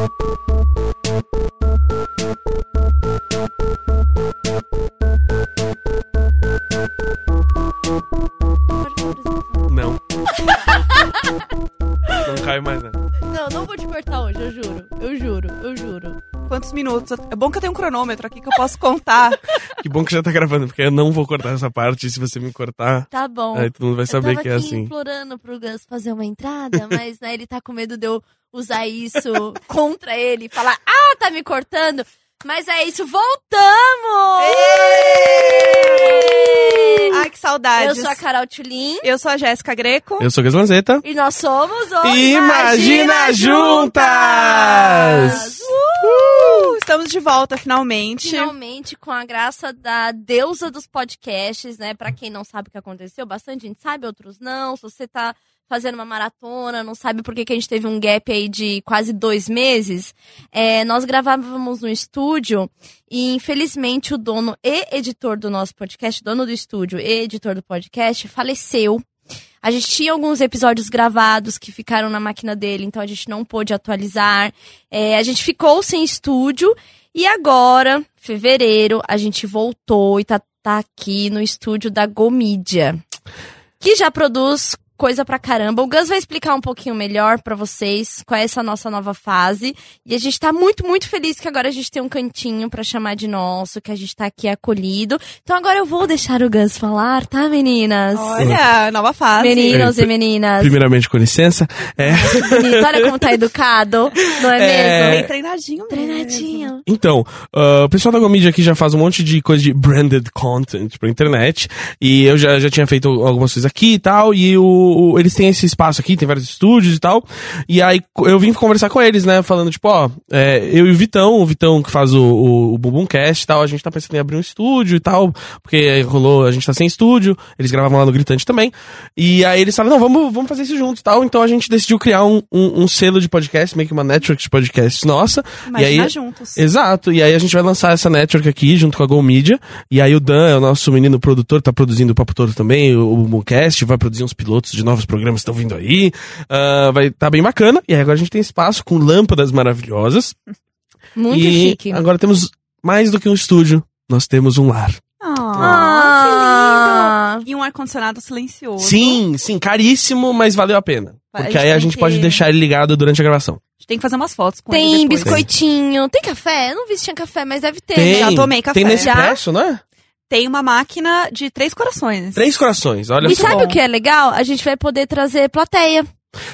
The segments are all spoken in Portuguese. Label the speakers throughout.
Speaker 1: Não. Não cai mais, né?
Speaker 2: Não, não vou te cortar hoje, eu juro. Eu juro, eu juro.
Speaker 3: Quantos minutos? É bom que eu tenho um cronômetro aqui que eu posso contar.
Speaker 1: Que bom que já tá gravando, porque eu não vou cortar essa parte. Se você me cortar,
Speaker 2: Tá bom.
Speaker 1: aí todo mundo vai saber
Speaker 2: eu tava
Speaker 1: que é assim.
Speaker 2: implorando pro Gus fazer uma entrada, mas né, ele tá com medo de eu usar isso contra ele e falar, ah, tá me cortando. Mas é isso, voltamos!
Speaker 3: Ai, que saudades.
Speaker 2: Eu sou a Carol Tulin
Speaker 3: Eu sou a Jéssica Greco.
Speaker 1: Eu sou o Gaslanzeta.
Speaker 2: e nós somos o
Speaker 1: Imagina Juntas!
Speaker 3: Uh, estamos de volta, finalmente.
Speaker 2: Finalmente, com a graça da deusa dos podcasts, né? Pra quem não sabe o que aconteceu, bastante gente sabe, outros não. Se você tá fazendo uma maratona, não sabe por que, que a gente teve um gap aí de quase dois meses, é, nós gravávamos no estúdio e, infelizmente, o dono e editor do nosso podcast, dono do estúdio e editor do podcast, faleceu. A gente tinha alguns episódios gravados que ficaram na máquina dele, então a gente não pôde atualizar. É, a gente ficou sem estúdio e agora, fevereiro, a gente voltou e tá, tá aqui no estúdio da Gomídia, que já produz coisa pra caramba. O Gus vai explicar um pouquinho melhor pra vocês qual é essa nossa nova fase. E a gente tá muito, muito feliz que agora a gente tem um cantinho pra chamar de nosso, que a gente tá aqui acolhido. Então agora eu vou deixar o Gus falar, tá, meninas?
Speaker 3: Olha, nova fase.
Speaker 2: Meninos
Speaker 1: É,
Speaker 2: e meninas.
Speaker 1: Primeiramente, com licença. É.
Speaker 2: Bonito. Olha como tá educado, não é,
Speaker 1: É.
Speaker 2: mesmo?
Speaker 3: Bem treinadinho mesmo.
Speaker 2: Treinadinho.
Speaker 1: Então, ah, o pessoal da Gomedia aqui já faz um monte de coisa de branded content pra internet. E eu já, já tinha feito algumas coisas aqui e tal. E o, o- eles têm esse espaço aqui, tem vários estúdios e tal. E aí eu vim conversar com eles, né? Falando, tipo, ó, é, eu e o Vitão, o Vitão que faz o, o, o Bumbumcast e tal, a gente tá pensando em abrir um estúdio e tal. Porque rolou, a gente tá sem estúdio. Eles gravavam lá no Gritante também. E aí eles falaram, não, vamos, vamos fazer isso juntos e tal. Então a gente decidiu criar um, um, um selo de podcast, meio que uma network de podcasts nossa.
Speaker 3: Imagina
Speaker 1: e aí,
Speaker 3: juntos.
Speaker 1: Exato, e aí a gente vai lançar essa network aqui junto com a Go Media. E aí o Dan é o nosso menino produtor, tá produzindo o Papo Todo também, o, o Mooncast, vai produzir uns pilotos de novos programas estão vindo aí. Ah, vai tá bem bacana. E aí agora a gente tem espaço com lâmpadas maravilhosas.
Speaker 2: Muito
Speaker 1: e
Speaker 2: chique.
Speaker 1: agora temos mais do que um estúdio, nós temos um lar.
Speaker 2: Ah,
Speaker 3: que lindo. E um ar-condicionado silencioso.
Speaker 1: Sim, sim, caríssimo, mas valeu a pena.
Speaker 3: Vai,
Speaker 1: Porque
Speaker 3: a
Speaker 1: aí a
Speaker 3: tem
Speaker 1: gente
Speaker 3: que-
Speaker 1: pode deixar ele ligado durante a gravação.
Speaker 3: A gente tem que fazer umas fotos com ele
Speaker 2: Tem
Speaker 3: depois.
Speaker 2: biscoitinho, tem café? Eu não vi se tinha café, mas deve ter,
Speaker 1: Tem,
Speaker 2: né?
Speaker 3: Já tomei café.
Speaker 1: Tem Nespresso, não é?
Speaker 3: Tem uma máquina de três corações.
Speaker 1: Três corações, olha
Speaker 2: E
Speaker 1: só.
Speaker 2: sabe
Speaker 3: bom.
Speaker 2: o que é legal? A gente vai poder trazer plateia,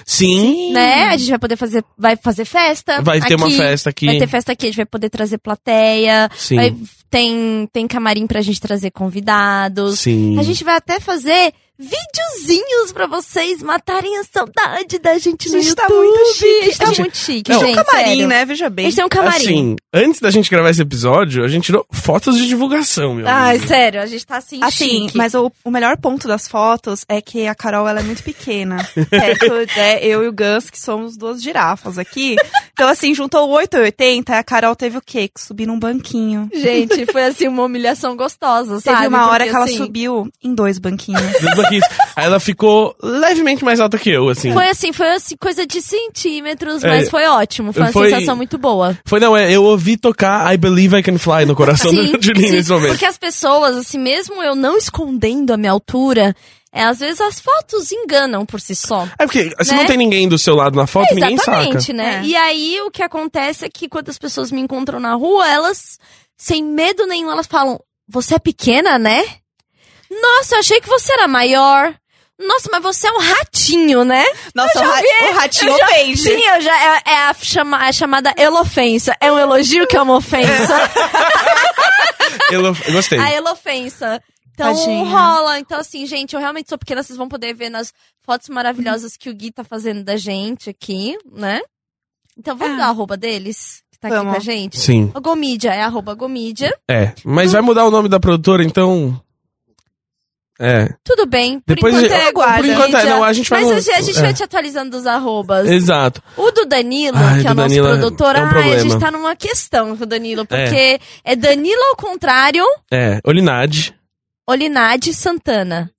Speaker 1: Sim,
Speaker 2: né? A gente vai poder fazer, vai fazer festa.
Speaker 1: vai ter uma
Speaker 2: aqui.
Speaker 1: festa aqui.
Speaker 2: Vai ter festa aqui, a gente vai poder trazer plateia.
Speaker 1: Sim.
Speaker 2: Vai- tem, tem camarim pra gente trazer convidados.
Speaker 1: Sim.
Speaker 2: A gente vai até fazer videozinhos pra vocês matarem a saudade da gente no
Speaker 3: A gente tá
Speaker 2: YouTube.
Speaker 3: muito chique.
Speaker 2: A gente tá
Speaker 1: A gente-
Speaker 2: muito chique,
Speaker 1: Não,
Speaker 2: gente.
Speaker 3: Camarim,
Speaker 2: sério.
Speaker 3: né? Veja
Speaker 2: A
Speaker 3: bem.
Speaker 2: gente tem um camarim.
Speaker 1: Assim, antes da gente gravar esse episódio, a gente tirou fotos de divulgação, meu
Speaker 2: Ai,
Speaker 1: amigo.
Speaker 2: sério, a gente tá assim,
Speaker 3: Assim,
Speaker 2: chique.
Speaker 3: mas o, o melhor ponto das fotos é que a Carol ela é muito pequena. Perto, né, eu e o Gus, que somos duas girafas aqui. Então, assim, juntou o 8 e 80, a Carol teve o quê? Que subir num banquinho.
Speaker 2: Gente, foi assim uma humilhação gostosa, sabe?
Speaker 3: Teve uma hora
Speaker 2: Porque,
Speaker 3: que ela
Speaker 2: assim,
Speaker 3: subiu em dois banquinhos.
Speaker 1: Banquinhos. Aí ela ficou levemente mais alta que eu, assim.
Speaker 2: Foi assim, foi assim, coisa de centímetros,
Speaker 1: É,
Speaker 2: mas foi ótimo. Foi uma
Speaker 1: foi-
Speaker 2: sensação muito boa.
Speaker 1: Foi, não, é, eu ouvi tocar I Believe I Can Fly no coração
Speaker 2: Sim,
Speaker 1: do Julinho nesse momento.
Speaker 2: porque as pessoas, assim, mesmo eu não escondendo a minha altura, é, às vezes as fotos enganam por si só.
Speaker 1: É porque se
Speaker 2: Né?
Speaker 1: não tem ninguém do seu lado na foto, ninguém saca.
Speaker 2: Exatamente, né?
Speaker 3: É.
Speaker 2: E aí o que acontece é que quando as pessoas me encontram na rua, elas, sem medo nenhum, elas falam: Você é pequena, né? Nossa, eu achei que você era maior. Nossa, mas você é um ratinho, né?
Speaker 3: Nossa, o, ra
Speaker 2: vi-
Speaker 3: o ratinho
Speaker 2: eu já-
Speaker 3: ofende.
Speaker 2: Sim, eu já, é, é a, chama, a chamada elofensa. É um elogio que é uma ofensa.
Speaker 1: Eu, eu gostei.
Speaker 2: a elofensa. Então
Speaker 3: Tadinha.
Speaker 2: rola. Então, assim, gente, eu realmente sou pequena. Vocês vão poder ver nas fotos maravilhosas que o Gui tá fazendo da gente aqui, né? Então vamos
Speaker 3: Ah.
Speaker 2: dar a arroba deles, que tá aqui
Speaker 3: Vamos.
Speaker 2: com a gente?
Speaker 1: Sim,
Speaker 2: O Gomídia é arroba Gomídia.
Speaker 1: é. Mas vai mudar o nome da produtora, então. É.
Speaker 2: Tudo bem. Por
Speaker 1: Depois
Speaker 2: enquanto
Speaker 1: a-
Speaker 2: é
Speaker 3: Por
Speaker 2: Gomídia.
Speaker 1: enquanto é, não, a gente vai
Speaker 2: Mas a gente,
Speaker 1: é.
Speaker 2: vai te atualizando dos arrobas.
Speaker 1: Exato.
Speaker 2: O do Danilo,
Speaker 1: Ai,
Speaker 2: que é o nosso
Speaker 1: Danilo é-
Speaker 2: produtor,
Speaker 1: é um
Speaker 2: ai, a gente tá numa questão com o Danilo, porque é, Danilo ao contrário,
Speaker 1: É. Olinade.
Speaker 2: Olinade Santana.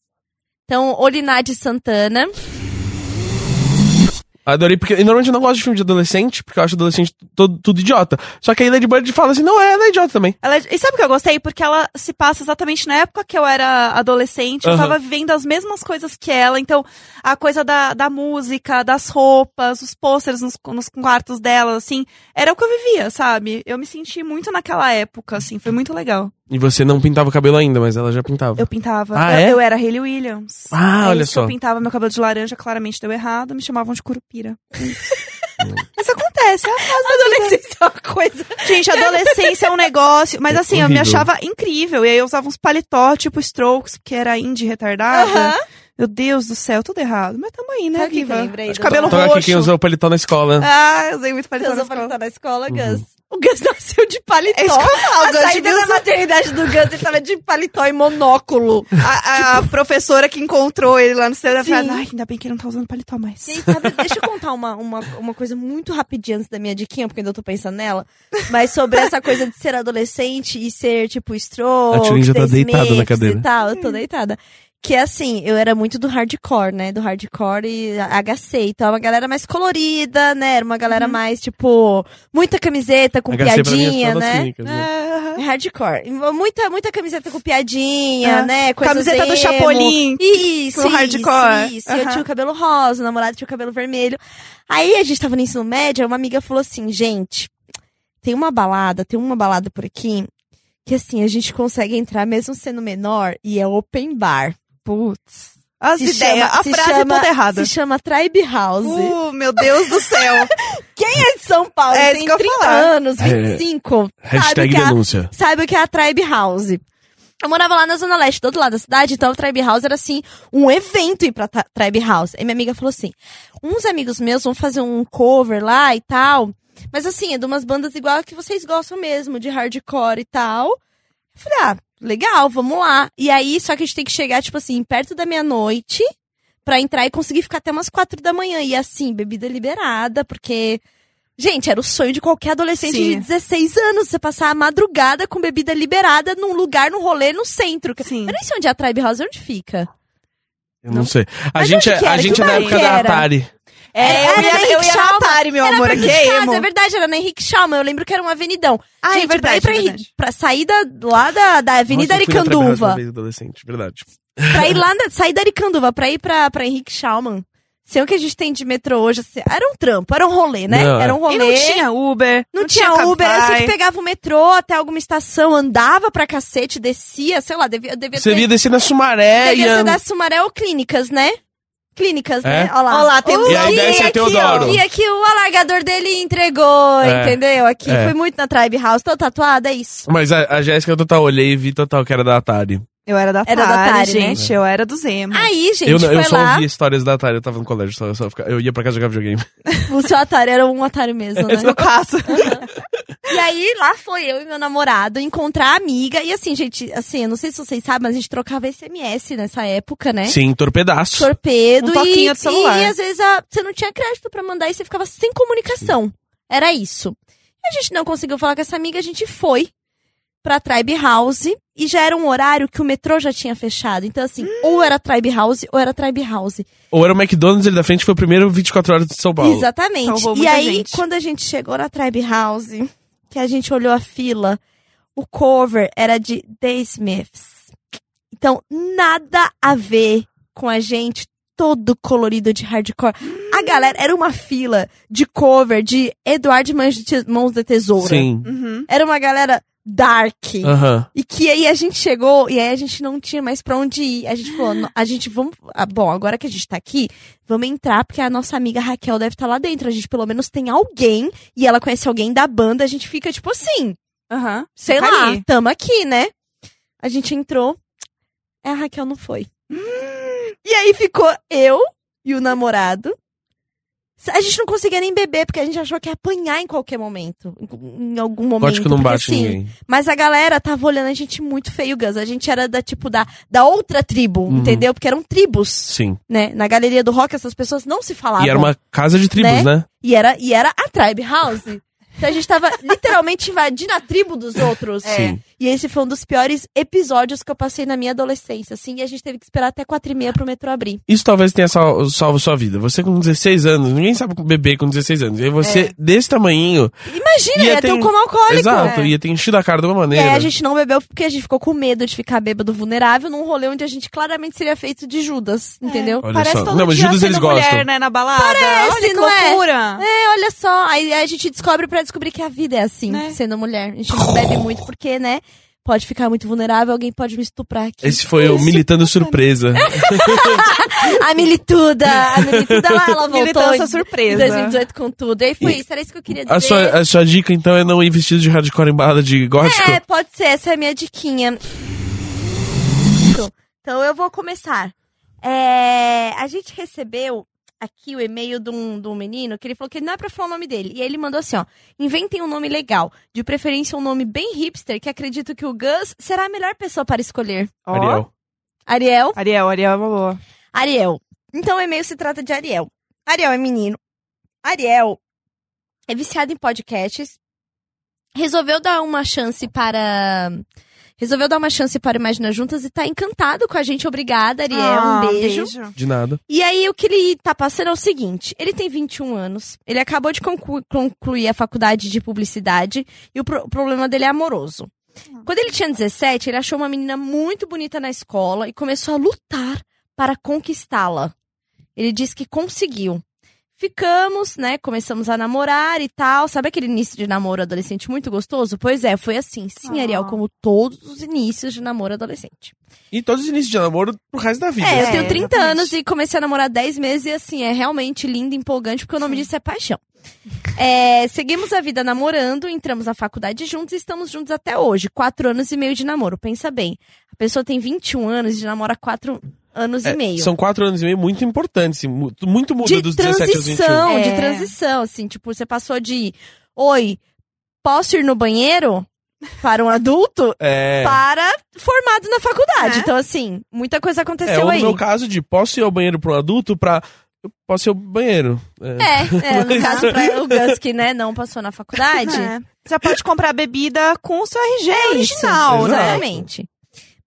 Speaker 2: Então, Olinade Santana.
Speaker 1: Adorei, porque normalmente eu não gosto de filme de adolescente, porque eu acho adolescente todo, tudo idiota. Só que aí Lady Bird fala assim, não, é, ela é idiota também.
Speaker 3: Ela é- e sabe o que eu gostei? Porque ela se passa exatamente na época que eu era adolescente, eu tava vivendo as mesmas coisas que ela. Então, a coisa da, da música, das roupas, os pôsteres nos, nos quartos dela, assim, era o que eu vivia, sabe? Eu me senti muito naquela época, assim, foi muito legal.
Speaker 1: E você não pintava o cabelo ainda, mas ela já pintava.
Speaker 3: Eu pintava.
Speaker 1: Ah,
Speaker 3: eu,
Speaker 1: é?
Speaker 3: eu era Hayley Williams.
Speaker 1: Ah,
Speaker 3: É
Speaker 1: olha
Speaker 3: isso
Speaker 1: só.
Speaker 3: Eu pintava meu cabelo de laranja, claramente deu errado, me chamavam de curupira. Mas acontece, é a fase da vida.
Speaker 2: Adolescência é uma coisa.
Speaker 3: Gente, adolescência é um negócio. Mas
Speaker 1: É
Speaker 3: assim, eu me achava incrível. E aí eu usava uns paletó, tipo Strokes, que era indie retardada.
Speaker 2: Aham.
Speaker 3: Meu Deus do céu, tudo errado. Mas tamo aí, né,
Speaker 2: Sabe o que
Speaker 3: Viva?
Speaker 2: que eu lembrei
Speaker 3: De cabelo
Speaker 1: Então
Speaker 3: roxo.
Speaker 1: aqui quem usou o paletó na escola.
Speaker 3: Ah, eu usei muito
Speaker 2: Você
Speaker 3: paletó na
Speaker 2: usou
Speaker 3: escola.
Speaker 2: paletó na escola, Gus.
Speaker 1: Uhum.
Speaker 2: O Gus nasceu de paletó.
Speaker 3: É isso que eu falo,
Speaker 2: A
Speaker 3: Gus
Speaker 2: saída da maternidade do Gus, ele tava de paletó e monóculo.
Speaker 3: A, a professora que encontrou ele lá no céu, ela falou, ai, ainda bem que ele não tá usando paletó mais.
Speaker 2: Gente, sabe, deixa eu contar uma, uma, uma coisa muito rapidinha antes da minha diquinha, porque ainda eu tô pensando nela. Mas sobre essa coisa de ser adolescente e ser, tipo, stroke,
Speaker 1: A Tilly já tá deitada na cadeira.
Speaker 2: E tal, eu tô deitada. Que assim, eu era muito do hardcore, né? Do hardcore e HC. Então, uma galera mais colorida, né? Era uma galera mais, tipo, muita camiseta com
Speaker 1: HC pra mim é
Speaker 2: piadinha, né?
Speaker 1: Clínicas, né?
Speaker 2: Hardcore. Muita, muita camiseta com piadinha,
Speaker 3: Ah,
Speaker 2: né? Coisas
Speaker 3: camiseta do. Chapolin.
Speaker 2: Isso, isso,
Speaker 3: hardcore.
Speaker 2: Isso, Eu
Speaker 3: Aham.
Speaker 2: tinha o cabelo rosa, o namorado tinha o cabelo vermelho. Aí a gente tava no ensino médio, uma amiga falou assim, gente, tem uma balada, tem uma balada por aqui, que assim, a gente consegue entrar mesmo sendo menor, e é open bar.
Speaker 3: Putz. As
Speaker 2: Se
Speaker 3: ideias,
Speaker 2: chama-
Speaker 3: a
Speaker 2: se
Speaker 3: frase
Speaker 2: chama-
Speaker 3: toda errada.
Speaker 2: Se chama Tribe House.
Speaker 3: Uh, meu Deus do céu.
Speaker 2: Quem é de São Paulo,
Speaker 3: É
Speaker 2: tem
Speaker 3: isso que eu ia
Speaker 2: 30
Speaker 3: falar.
Speaker 2: anos,
Speaker 1: É.
Speaker 2: 25,
Speaker 1: Hashtag
Speaker 2: sabe que a-
Speaker 1: denúncia.
Speaker 2: sabe o que é a Tribe House. Eu morava lá na Zona Leste, do outro lado da cidade, então a Tribe House era assim, um evento ir pra Tribe House. Aí minha amiga falou assim: uns amigos meus vão fazer um cover lá e tal. Mas assim, é de umas bandas igual a que vocês gostam mesmo, de hardcore e tal. Eu falei, ah, legal, vamos lá. E aí, só que a gente tem que chegar, tipo assim, perto da meia-noite pra entrar e conseguir ficar até umas quatro da manhã. E assim, bebida liberada, porque. Gente, era o sonho de qualquer adolescente
Speaker 3: Sim.
Speaker 2: de 16 anos, você passar a madrugada com bebida liberada num lugar, num rolê, no centro.
Speaker 3: Sim.
Speaker 2: Eu nem sei onde é a Tribe House, onde fica.
Speaker 1: Eu não sei. A
Speaker 2: Mas
Speaker 1: gente,
Speaker 2: onde que
Speaker 1: é, a gente
Speaker 2: Que
Speaker 1: é da época da? Atari.
Speaker 3: É, eu
Speaker 2: Era
Speaker 3: ia,
Speaker 2: na
Speaker 3: eu ia
Speaker 2: Henrique
Speaker 3: na
Speaker 2: Schalman.
Speaker 3: Atari, meu
Speaker 2: era
Speaker 3: amor, que é
Speaker 2: casa,
Speaker 3: emo.
Speaker 2: é verdade, era na Henrique Schalman, eu lembro que era um avenidão.
Speaker 3: Ah,
Speaker 2: Gente,
Speaker 3: é verdade,
Speaker 2: pra ir pra,
Speaker 3: é
Speaker 2: Henrique-
Speaker 3: verdade.
Speaker 2: pra sair da, lá da, da Avenida
Speaker 1: Nossa, eu na uma
Speaker 2: Aricanduva,
Speaker 1: vez adolescente, verdade.
Speaker 2: pra ir lá, na, sair da Aricanduva, pra ir pra, pra Henrique Schalman, sei o que a gente tem de metrô hoje, assim, era um trampo, era um rolê, né?
Speaker 1: Não,
Speaker 2: era um
Speaker 3: E
Speaker 2: rolê.
Speaker 3: não tinha Uber.
Speaker 2: Não, tinha, Uber, eu
Speaker 3: Cabify.
Speaker 2: sempre pegava o metrô até alguma estação, andava pra cacete, descia, sei lá, devia, devia
Speaker 1: Você
Speaker 2: ter.
Speaker 1: via descer na Sumaré e...
Speaker 2: devia ser da Sumaré ou Clínicas, né? Clínicas,
Speaker 1: É?
Speaker 2: né? Olha lá.
Speaker 3: Olha lá, temos
Speaker 1: E aí
Speaker 3: aqui,
Speaker 1: desce a
Speaker 3: aqui,
Speaker 1: Teodoro.
Speaker 2: E aqui o alargador dele entregou,
Speaker 1: É.
Speaker 2: entendeu? Aqui,
Speaker 1: É.
Speaker 2: fui muito na Tribe House, tô tatuada, é isso.
Speaker 1: Mas a, a Jéssica eu total olhei e vi total que era da Atari.
Speaker 3: Eu era da Atari,
Speaker 2: Era da Atari, né?
Speaker 3: gente. Eu era do Zemo.
Speaker 2: Aí, gente,
Speaker 1: eu não- eu só
Speaker 2: lá,
Speaker 1: ouvia histórias da Atari, eu tava no colégio, só, eu só ficava- eu ia pra casa jogar videogame.
Speaker 2: o seu Atari era um Atari mesmo, né?
Speaker 3: No caso.
Speaker 2: E aí, lá foi eu e meu namorado encontrar a amiga. E assim, gente, assim, eu não sei se vocês sabem, mas a gente trocava SMS nessa época, né?
Speaker 1: Sim, torpedaço.
Speaker 2: Torpedo
Speaker 3: Um toquinho
Speaker 2: e,
Speaker 3: de celular.
Speaker 2: e às vezes a- você não tinha crédito pra mandar e você ficava sem comunicação. Era isso. E a gente não conseguiu falar com essa amiga, a gente foi pra Tribe House e já era um horário que o metrô já tinha fechado. Então, assim, ou era Tribe House ou era Tribe House.
Speaker 1: Ou era o McDonald's ali da frente, foi o primeiro 24 horas de São Paulo.
Speaker 2: Exatamente.
Speaker 3: Salvou
Speaker 2: E
Speaker 3: muita
Speaker 2: aí,
Speaker 3: gente.
Speaker 2: quando a gente chegou na Tribe House, que a gente olhou a fila, o cover era de The Smiths. Então, nada a ver com a gente todo colorido de hardcore. A galera, era uma fila de cover de Eduardo Mãos de, Te- Mãos de Tesoura.
Speaker 1: Sim.
Speaker 3: Uhum.
Speaker 2: Era uma galera dark.
Speaker 1: Aham.
Speaker 2: E que aí a gente chegou e aí a gente não tinha mais pra onde ir. A gente falou, "No- a gente vamos. ah, bom, agora que a gente tá aqui, vamos entrar, porque a nossa amiga Raquel deve estar lá dentro. A gente pelo menos tem alguém e ela conhece alguém da banda, a gente fica tipo assim,
Speaker 3: Aham.
Speaker 2: sei lá,
Speaker 3: ali.
Speaker 2: tamo aqui, né? A gente entrou, é, a Raquel não foi. E aí ficou eu e o namorado. A gente não conseguia nem beber, porque a gente achou que ia apanhar em qualquer momento. Em, algum momento.
Speaker 1: Pode que não
Speaker 2: porque,
Speaker 1: bate
Speaker 2: assim,
Speaker 1: ninguém.
Speaker 2: mas a galera tava olhando a gente muito feio, Gus. A gente era da, tipo, da, da outra tribo,
Speaker 1: Uhum.
Speaker 2: entendeu? Porque eram tribos,
Speaker 1: Sim.
Speaker 2: né? Na galeria do rock, essas pessoas não se falavam.
Speaker 1: E era uma casa de tribos,
Speaker 2: Né?
Speaker 1: né?
Speaker 2: e era, e era a Tribe House. Então a gente tava literalmente invadindo a tribo dos outros.
Speaker 1: Sim.
Speaker 2: E esse foi um dos piores episódios que eu passei na minha adolescência, assim, e a gente teve que esperar até quatro e meia pro metrô abrir.
Speaker 1: Isso talvez tenha sal- salvo sua vida. Você com 16 anos, ninguém sabe beber com 16 anos. E aí você, desse tamanho.
Speaker 2: Imagina,
Speaker 1: Ia
Speaker 2: ia, ter
Speaker 1: ter
Speaker 2: um coma alcoólico.
Speaker 1: Exato,
Speaker 3: É.
Speaker 1: ia ter enchido a cara de uma
Speaker 2: E
Speaker 1: maneira.
Speaker 2: aí a gente não bebeu porque a gente ficou com medo de ficar bêbado vulnerável num rolê onde a gente claramente seria feito de Judas, entendeu?
Speaker 1: Olha
Speaker 3: Parece
Speaker 1: só.
Speaker 3: todo
Speaker 1: Não, mas
Speaker 3: dia
Speaker 1: Judas eles
Speaker 3: mulher,
Speaker 1: gostam.
Speaker 3: né, na balada.
Speaker 2: Parece,
Speaker 3: Olha que
Speaker 2: não é?
Speaker 3: loucura.
Speaker 2: É, olha só. Aí a gente descobre pra descobrir que a vida é assim,
Speaker 3: Né?
Speaker 2: sendo mulher. A gente não bebe muito porque, né? Pode ficar muito vulnerável, alguém pode me estuprar aqui.
Speaker 1: Esse foi o Militando Surpresa.
Speaker 2: A Milituda! A Milituda, ela, ela voltou
Speaker 3: Militância
Speaker 2: em,
Speaker 3: surpresa.
Speaker 2: em 2018 com tudo. E aí foi
Speaker 1: E-
Speaker 2: isso, era isso que eu queria dizer.
Speaker 1: A sua, a sua dica, então, é não ir vestido de hardcore em balada de gótico?
Speaker 2: É, pode ser, essa é a minha diquinha. Então eu vou começar. É, a gente recebeu aqui o e-mail de um, de um menino que ele falou que não é pra falar o nome dele. E aí ele mandou assim, ó. Inventem um nome legal. De preferência um nome bem hipster, que acredito que o Gus será a melhor pessoa para escolher.
Speaker 3: Ó,
Speaker 1: Ariel.
Speaker 2: Ariel.
Speaker 3: Ariel, Ariel é uma boa.
Speaker 2: Ariel. Então o e-mail se trata de Ariel. Ariel é menino. Ariel é viciado em podcasts. Resolveu dar uma chance para. Resolveu dar uma chance para o Imagina Juntas e tá encantado com a gente. Obrigada, Ariel.
Speaker 3: Ah,
Speaker 2: um beijo.
Speaker 1: De nada.
Speaker 2: E aí, o que ele tá passando é o seguinte: ele tem 21 anos, ele acabou de conclu- concluir a faculdade de publicidade e o, pro- o problema dele é amoroso. Quando ele tinha 17, ele achou uma menina muito bonita na escola e começou a lutar para conquistá-la. Ele disse que conseguiu. Ficamos, né? Começamos a namorar e tal. Sabe aquele início de namoro adolescente muito gostoso? Pois é, foi assim. Sim,
Speaker 3: Ah.
Speaker 2: Ariel, como todos os inícios de namoro adolescente.
Speaker 1: E todos os inícios de namoro pro resto da vida.
Speaker 2: É, eu
Speaker 3: É,
Speaker 2: tenho 30
Speaker 3: exatamente.
Speaker 2: anos e comecei a namorar 10 meses e assim, é realmente lindo, empolgante, porque o nome disso é paixão. É, seguimos a vida namorando, entramos na faculdade juntos e estamos juntos até hoje. Quatro anos e meio de namoro, pensa bem. A pessoa tem 21 anos e namora quatro anos
Speaker 1: É,
Speaker 2: e meio.
Speaker 1: São quatro anos e meio muito importantes. mu- Muito muda
Speaker 2: de
Speaker 1: dos 17 aos 21.
Speaker 2: transição, de
Speaker 3: É.
Speaker 2: transição, assim, tipo, você passou de oi, posso ir no banheiro? Para um adulto,
Speaker 1: É.
Speaker 2: para formado na faculdade.
Speaker 3: É.
Speaker 2: Então, assim, muita coisa
Speaker 1: É,
Speaker 2: aconteceu
Speaker 1: ou no
Speaker 2: aí.
Speaker 1: meu caso de posso ir ao banheiro pra um adulto pra. Eu posso ir ao banheiro. É.
Speaker 2: É, é, no caso, pra o Gus que, né, não passou na faculdade.
Speaker 3: É. Você pode comprar bebida com o seu RG
Speaker 2: É
Speaker 3: original,
Speaker 1: Exato.
Speaker 3: né?
Speaker 2: Exatamente.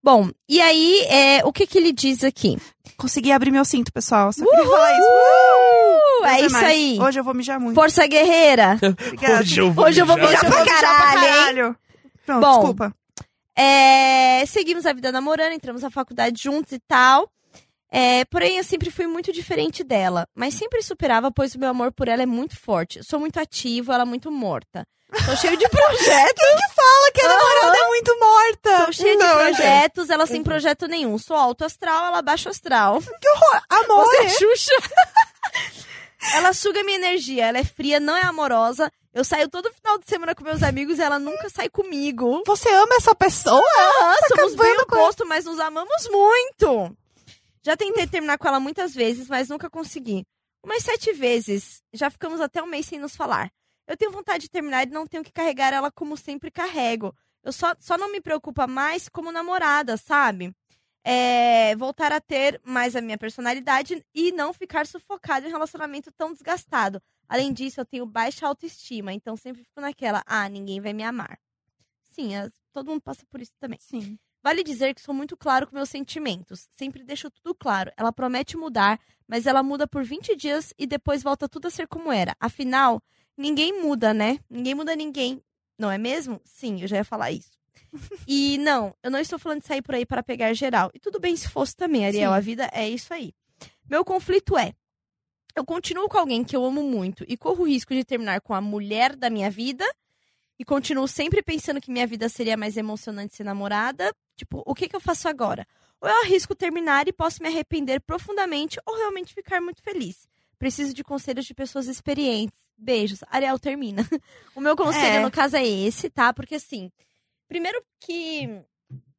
Speaker 2: Bom, e aí, é, o que que ele diz aqui?
Speaker 3: Consegui abrir meu cinto, pessoal. Só queria falar isso.
Speaker 2: Uh,
Speaker 3: Deus
Speaker 2: é isso
Speaker 3: mais.
Speaker 2: aí.
Speaker 3: Hoje eu vou mijar muito.
Speaker 2: Força guerreira.
Speaker 3: Obrigada.
Speaker 1: Hoje eu vou.
Speaker 2: Hoje eu vou
Speaker 1: mijar.
Speaker 2: pra
Speaker 3: mijar pra
Speaker 2: caralho, hein?
Speaker 3: caralho. Pronto,
Speaker 2: Bom.
Speaker 3: desculpa.
Speaker 2: É, seguimos a vida namorando, entramos na faculdade juntos e tal. É, porém, eu sempre fui muito diferente dela. Mas sempre superava, pois o meu amor por ela é muito forte. Eu sou muito ativo, ela é muito morta. Sou cheio de projetos.
Speaker 3: Fala que a namorada é muito morta.
Speaker 2: Sou cheio de
Speaker 1: Não, é.
Speaker 2: projetos, ela sem projeto nenhum. Sou alto astral, ela baixo astral.
Speaker 3: Amor.
Speaker 2: Você é Xuxa. ela suga minha energia, ela é fria, não é amorosa. Eu saio todo final de semana com meus amigos e ela nunca sai comigo.
Speaker 3: Você ama essa pessoa?
Speaker 2: Aham, somos bem opostos, mas nos amamos muito. Já tentei terminar com ela muitas vezes, mas nunca consegui. Umas sete vezes. Já ficamos até um mês sem nos falar. Eu tenho vontade de terminar e não tenho que carregar ela como sempre carrego. Eu só, só não me preocupa mais como namorada, sabe? É, voltar a ter mais a minha personalidade e não ficar sufocado em um relacionamento tão desgastado. Além disso, eu tenho baixa autoestima, então sempre fico naquela, ah, ninguém vai me amar. Sim, as- todo mundo passa por isso também.
Speaker 3: Sim.
Speaker 2: Vale dizer que sou muito claro com meus sentimentos. Sempre deixo tudo claro. Ela promete mudar, mas ela muda por 20 dias e depois volta tudo a ser como era. Afinal, ninguém muda, né? Ninguém muda ninguém. Não é mesmo? Sim, eu já ia falar isso. e não, eu não estou falando de sair por aí para pegar geral. E tudo bem se fosse também, Ariel.
Speaker 3: Sim.
Speaker 2: A vida é isso aí. Meu conflito é: eu continuo com alguém que eu amo muito e corro o risco de terminar com a mulher da minha vida e continuo sempre pensando que minha vida seria mais emocionante ser namorada. Tipo, o que, que eu faço agora? Ou eu arrisco terminar e posso me arrepender profundamente ou realmente ficar muito feliz. Preciso de conselhos de pessoas experientes. Beijos. Ariel, termina. O meu conselho,
Speaker 3: É.
Speaker 2: no caso, é esse, tá? Porque assim, primeiro que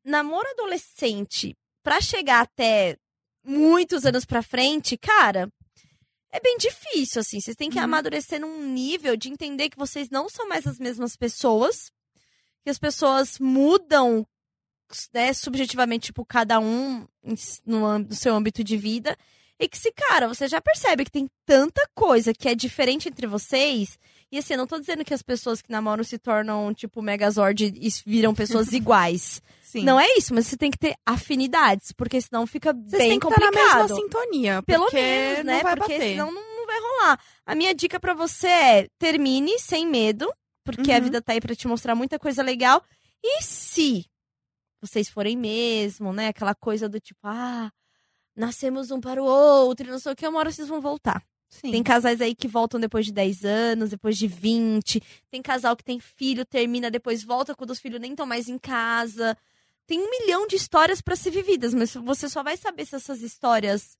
Speaker 2: namoro adolescente, pra chegar até muitos anos pra frente, cara, é bem difícil, assim. Vocês têm que
Speaker 3: Uhum.
Speaker 2: amadurecer num nível de entender que vocês não são mais as mesmas pessoas, que as pessoas mudam, né, subjetivamente, tipo, cada um no seu âmbito de vida. E que se, cara, você já percebe que tem tanta coisa que é diferente entre vocês. E assim, eu não tô dizendo que as pessoas que namoram se tornam, tipo, Megazord e viram pessoas iguais.
Speaker 3: Sim.
Speaker 2: Não é isso, mas você tem que ter afinidades, porque senão fica
Speaker 3: Vocês
Speaker 2: bem
Speaker 3: têm que estar na
Speaker 2: complicado.
Speaker 3: mesma sintonia.
Speaker 2: Pelo menos, né? Porque
Speaker 3: bater.
Speaker 2: senão não, não vai rolar. A minha dica pra você é termine sem medo, porque a
Speaker 3: Uhum.
Speaker 2: vida tá aí pra te mostrar muita coisa legal. E se vocês forem mesmo, né? Aquela coisa do tipo, ah, nascemos um para o outro, não sei o que, uma hora vocês vão voltar.
Speaker 3: Sim.
Speaker 2: Tem casais aí que voltam depois de 10 anos, depois de 20. Tem casal que tem filho, termina, depois volta quando os filhos nem estão mais em casa. Tem um milhão de histórias pra ser vividas, mas você só vai saber se essas histórias.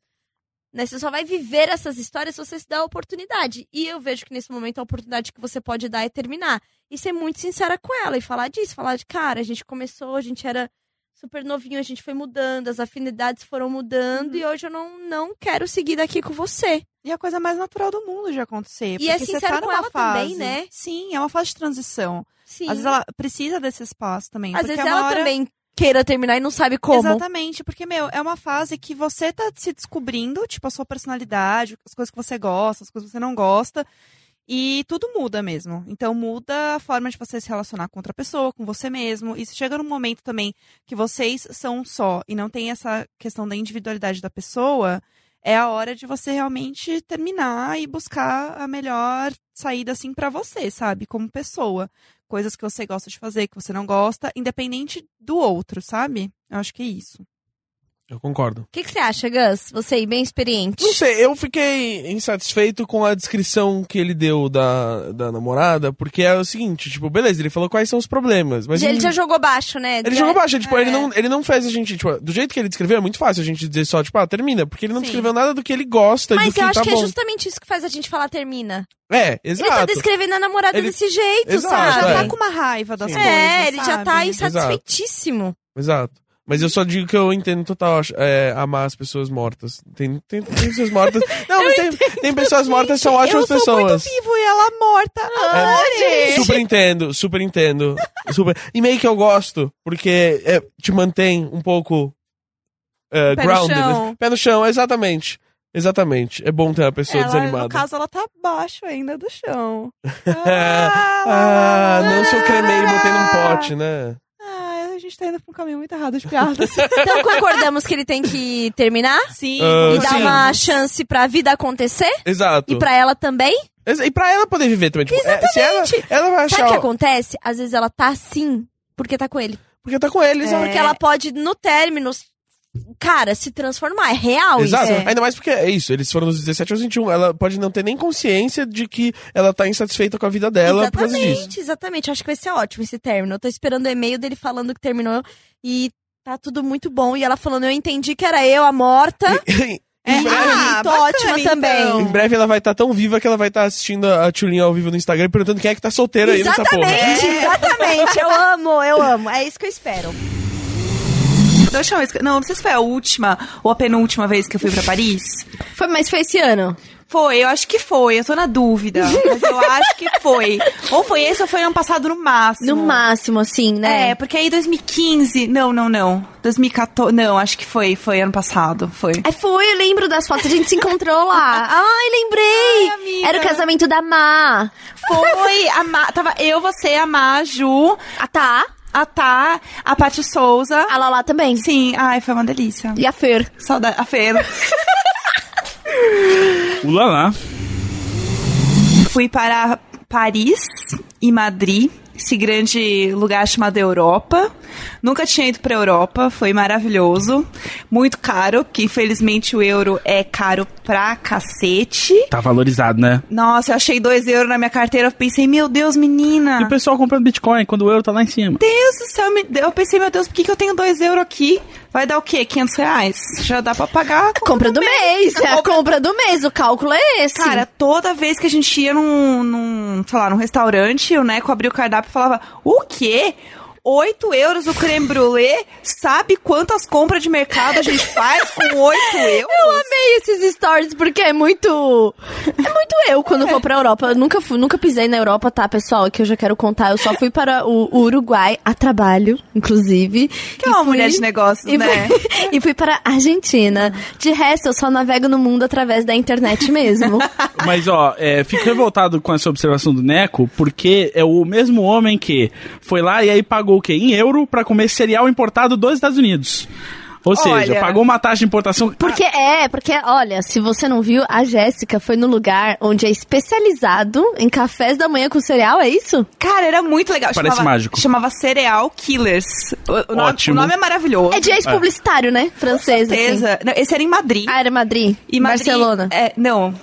Speaker 2: Né, você só vai viver essas histórias se você se dá a oportunidade. E eu vejo que nesse momento a oportunidade que você pode dar é terminar. E ser muito sincera com ela e falar disso. Falar de, cara, a gente começou, a gente era super novinho, a gente foi mudando, as afinidades foram mudando e hoje eu não, não quero seguir daqui com você.
Speaker 3: E é a coisa mais natural do mundo de acontecer.
Speaker 2: E é
Speaker 3: você
Speaker 2: sincero
Speaker 3: tá
Speaker 2: com ela
Speaker 3: fase...
Speaker 2: também, né?
Speaker 3: Sim, é uma fase de transição.
Speaker 2: Sim.
Speaker 3: Às vezes ela precisa desse espaço também.
Speaker 2: Às vezes
Speaker 3: é
Speaker 2: ela
Speaker 3: hora...
Speaker 2: também queira terminar e não sabe como.
Speaker 3: Exatamente, porque, meu, é uma fase que você tá se descobrindo, tipo, a sua personalidade, as coisas que você gosta, as coisas que você não gosta. E tudo muda mesmo. Então muda a forma de você se relacionar com outra pessoa, com você mesmo. E se chega num momento também que vocês são só e não tem essa questão da individualidade da pessoa, é a hora de você realmente terminar e buscar a melhor saída assim pra você, sabe? Como pessoa. Coisas que você gosta de fazer, que você não gosta, independente do outro, sabe? Eu acho que é isso.
Speaker 1: Eu concordo.
Speaker 2: O que, que você acha, Gus? Você aí, bem experiente.
Speaker 1: Não sei, eu fiquei insatisfeito com a descrição que ele deu da, da namorada, porque é o seguinte, tipo, beleza, ele falou quais são os problemas, mas
Speaker 2: ele
Speaker 1: em-
Speaker 2: já jogou baixo, né?
Speaker 1: Ele
Speaker 2: Já-
Speaker 1: jogou baixo, tipo,
Speaker 3: É.
Speaker 1: ele, não, ele não fez a gente, tipo, do jeito que ele descreveu, é muito fácil a gente dizer só, tipo, ah, termina, porque ele não
Speaker 3: Sim.
Speaker 1: descreveu nada do que ele gosta e
Speaker 2: Mas
Speaker 1: do que
Speaker 2: eu acho
Speaker 1: tá
Speaker 2: que
Speaker 1: bom.
Speaker 2: é justamente isso que faz a gente falar termina.
Speaker 1: É,
Speaker 2: Ele tá
Speaker 1: exato.
Speaker 2: descrevendo a namorada
Speaker 1: Ele-
Speaker 2: desse jeito,
Speaker 1: Exato,
Speaker 3: Já
Speaker 2: sabe?
Speaker 1: é.
Speaker 3: tá com uma raiva das
Speaker 1: Sim.
Speaker 3: coisas.
Speaker 2: É, ele já
Speaker 3: sabe?
Speaker 2: tá insatisfeitíssimo.
Speaker 1: Exato. Mas eu só digo que eu entendo total é, amar as pessoas mortas. Tem, tem, tem pessoas mortas. Não, mas tem, tem pessoas mortas que são ótimas
Speaker 3: eu
Speaker 1: pessoas.
Speaker 3: vivo e ela morta. Ah, gente.
Speaker 1: Super entendo, super entendo. Super... E meio que eu gosto, porque é, te mantém um pouco é,
Speaker 3: Pé no
Speaker 1: grounded.
Speaker 3: chão.
Speaker 1: Pé no chão, exatamente. Exatamente. É bom ter uma pessoa
Speaker 3: Ela,
Speaker 1: desanimada.
Speaker 3: no caso, ela tá abaixo ainda do chão.
Speaker 1: ah, não se eu cremei e botei num pote, né?
Speaker 3: Ah, a gente tá indo pra um caminho muito errado de piadas.
Speaker 2: Então concordamos que ele tem que terminar
Speaker 3: Sim.
Speaker 1: Ah,
Speaker 2: e dar
Speaker 1: sim.
Speaker 2: uma chance pra vida acontecer
Speaker 1: Exato.
Speaker 2: e pra ela também.
Speaker 1: E pra ela poder viver também. Tipo, é, se ela,
Speaker 2: Exatamente.
Speaker 1: ela vai
Speaker 2: Sabe
Speaker 1: achar.
Speaker 2: o que acontece? Às vezes ela tá assim porque tá com ele.
Speaker 1: Porque tá com eles.
Speaker 3: É.
Speaker 2: Porque ela pode, no término, cara, se transformar. É real
Speaker 1: Exato.
Speaker 2: isso.
Speaker 3: é.
Speaker 1: Ainda mais porque é isso, eles foram dos 17 aos 21. Ela pode não ter nem consciência de que ela tá insatisfeita com a vida dela por causa disso.
Speaker 2: Exatamente, exatamente. Acho que vai ser ótimo esse término. Eu tô esperando o e-mail dele falando que terminou e tá tudo muito bom. E ela falando, eu entendi que era eu, a morta.
Speaker 3: É,
Speaker 1: em, breve,
Speaker 3: ah,
Speaker 2: muito
Speaker 3: bacana,
Speaker 2: ótima
Speaker 3: então.
Speaker 2: também.
Speaker 1: em breve ela vai estar tão viva que ela vai estar assistindo a Tchulinha ao vivo no Instagram e perguntando quem é que tá solteira aí nessa porra.
Speaker 2: Exatamente, exatamente. Eu amo, eu amo. É isso que eu espero.
Speaker 3: Eu ver. Não, não sei se foi a última ou a penúltima vez que eu fui pra Paris.
Speaker 2: Foi, mas foi esse ano.
Speaker 3: Foi, eu acho que foi. Eu tô na dúvida. Mas eu acho que foi. Ou foi esse ou foi ano passado no máximo.
Speaker 2: No máximo, assim, né?
Speaker 3: É, porque aí 2015. Não, não, não. 2014. Não, acho que foi. Foi ano passado. Foi.
Speaker 2: Aí foi, eu lembro das fotos, a gente se encontrou lá. Ai, lembrei!
Speaker 3: Ai, amiga.
Speaker 2: Era o casamento da Má.
Speaker 3: Foi. A Ma, tava eu, você, a Ma, a Ju,
Speaker 2: Ah, tá.
Speaker 3: A Tá, a Paty Souza.
Speaker 2: A Lala também.
Speaker 3: Sim, ai, foi uma delícia.
Speaker 2: E a Fer.
Speaker 3: Saudade. A Feira.
Speaker 4: Ulalá.
Speaker 3: Fui para Paris e Madrid, esse grande lugar chamado Europa. Nunca tinha ido para Europa, foi maravilhoso. Muito caro, que infelizmente o euro é caro pra cacete.
Speaker 4: Tá valorizado, né?
Speaker 3: Nossa, eu achei dois euros na minha carteira, eu pensei, meu Deus, menina.
Speaker 4: E o pessoal comprando Bitcoin quando o euro tá lá em cima.
Speaker 3: Deus do céu, eu pensei, meu Deus, por que, que eu tenho dois euros aqui? Vai dar o quê? 500 reais? Já dá pra pagar a
Speaker 2: Compra do mês. É a compra do mês. O cálculo é esse.
Speaker 3: Cara, toda vez que a gente ia num, num sei lá, num restaurante, o Neco abria o cardápio e falava, o quê? 8 euros o creme brulee. Sabe quantas compras de mercado a gente faz com 8 euros?
Speaker 2: Eu amei esses stories, porque é muito. É muito eu quando vou pra Europa. Eu nunca fui, nunca pisei na Europa, tá, pessoal? Que eu já quero contar. Eu só fui para o, Uruguai a trabalho, inclusive.
Speaker 3: Que é uma mulher de negócios,
Speaker 2: e
Speaker 3: né?
Speaker 2: Fui, e fui para a Argentina. De resto, eu só navego no mundo através da internet mesmo.
Speaker 4: Mas, ó, é, fico revoltado com essa observação do Neco, porque é o mesmo homem que foi lá e aí pagou o quê? Em euro pra comer cereal importado dos Estados Unidos. Ou seja,
Speaker 3: Olha.
Speaker 4: pagou uma taxa de importação.
Speaker 2: Porque é, porque, olha, se você não viu, a Jéssica foi no lugar onde é especializado em cafés da manhã com cereal, é isso?
Speaker 3: Cara, era muito legal.
Speaker 4: Parece
Speaker 3: chamava,
Speaker 4: mágico.
Speaker 3: Chamava Cereal Killers. O, o nome,
Speaker 4: Ótimo.
Speaker 3: o nome é maravilhoso.
Speaker 2: É de ex-publicitário, né? Francês, assim.
Speaker 3: certeza. Não, esse era em Madrid.
Speaker 2: Ah, era Madrid.
Speaker 3: E Madrid-
Speaker 2: Barcelona.
Speaker 3: É, não.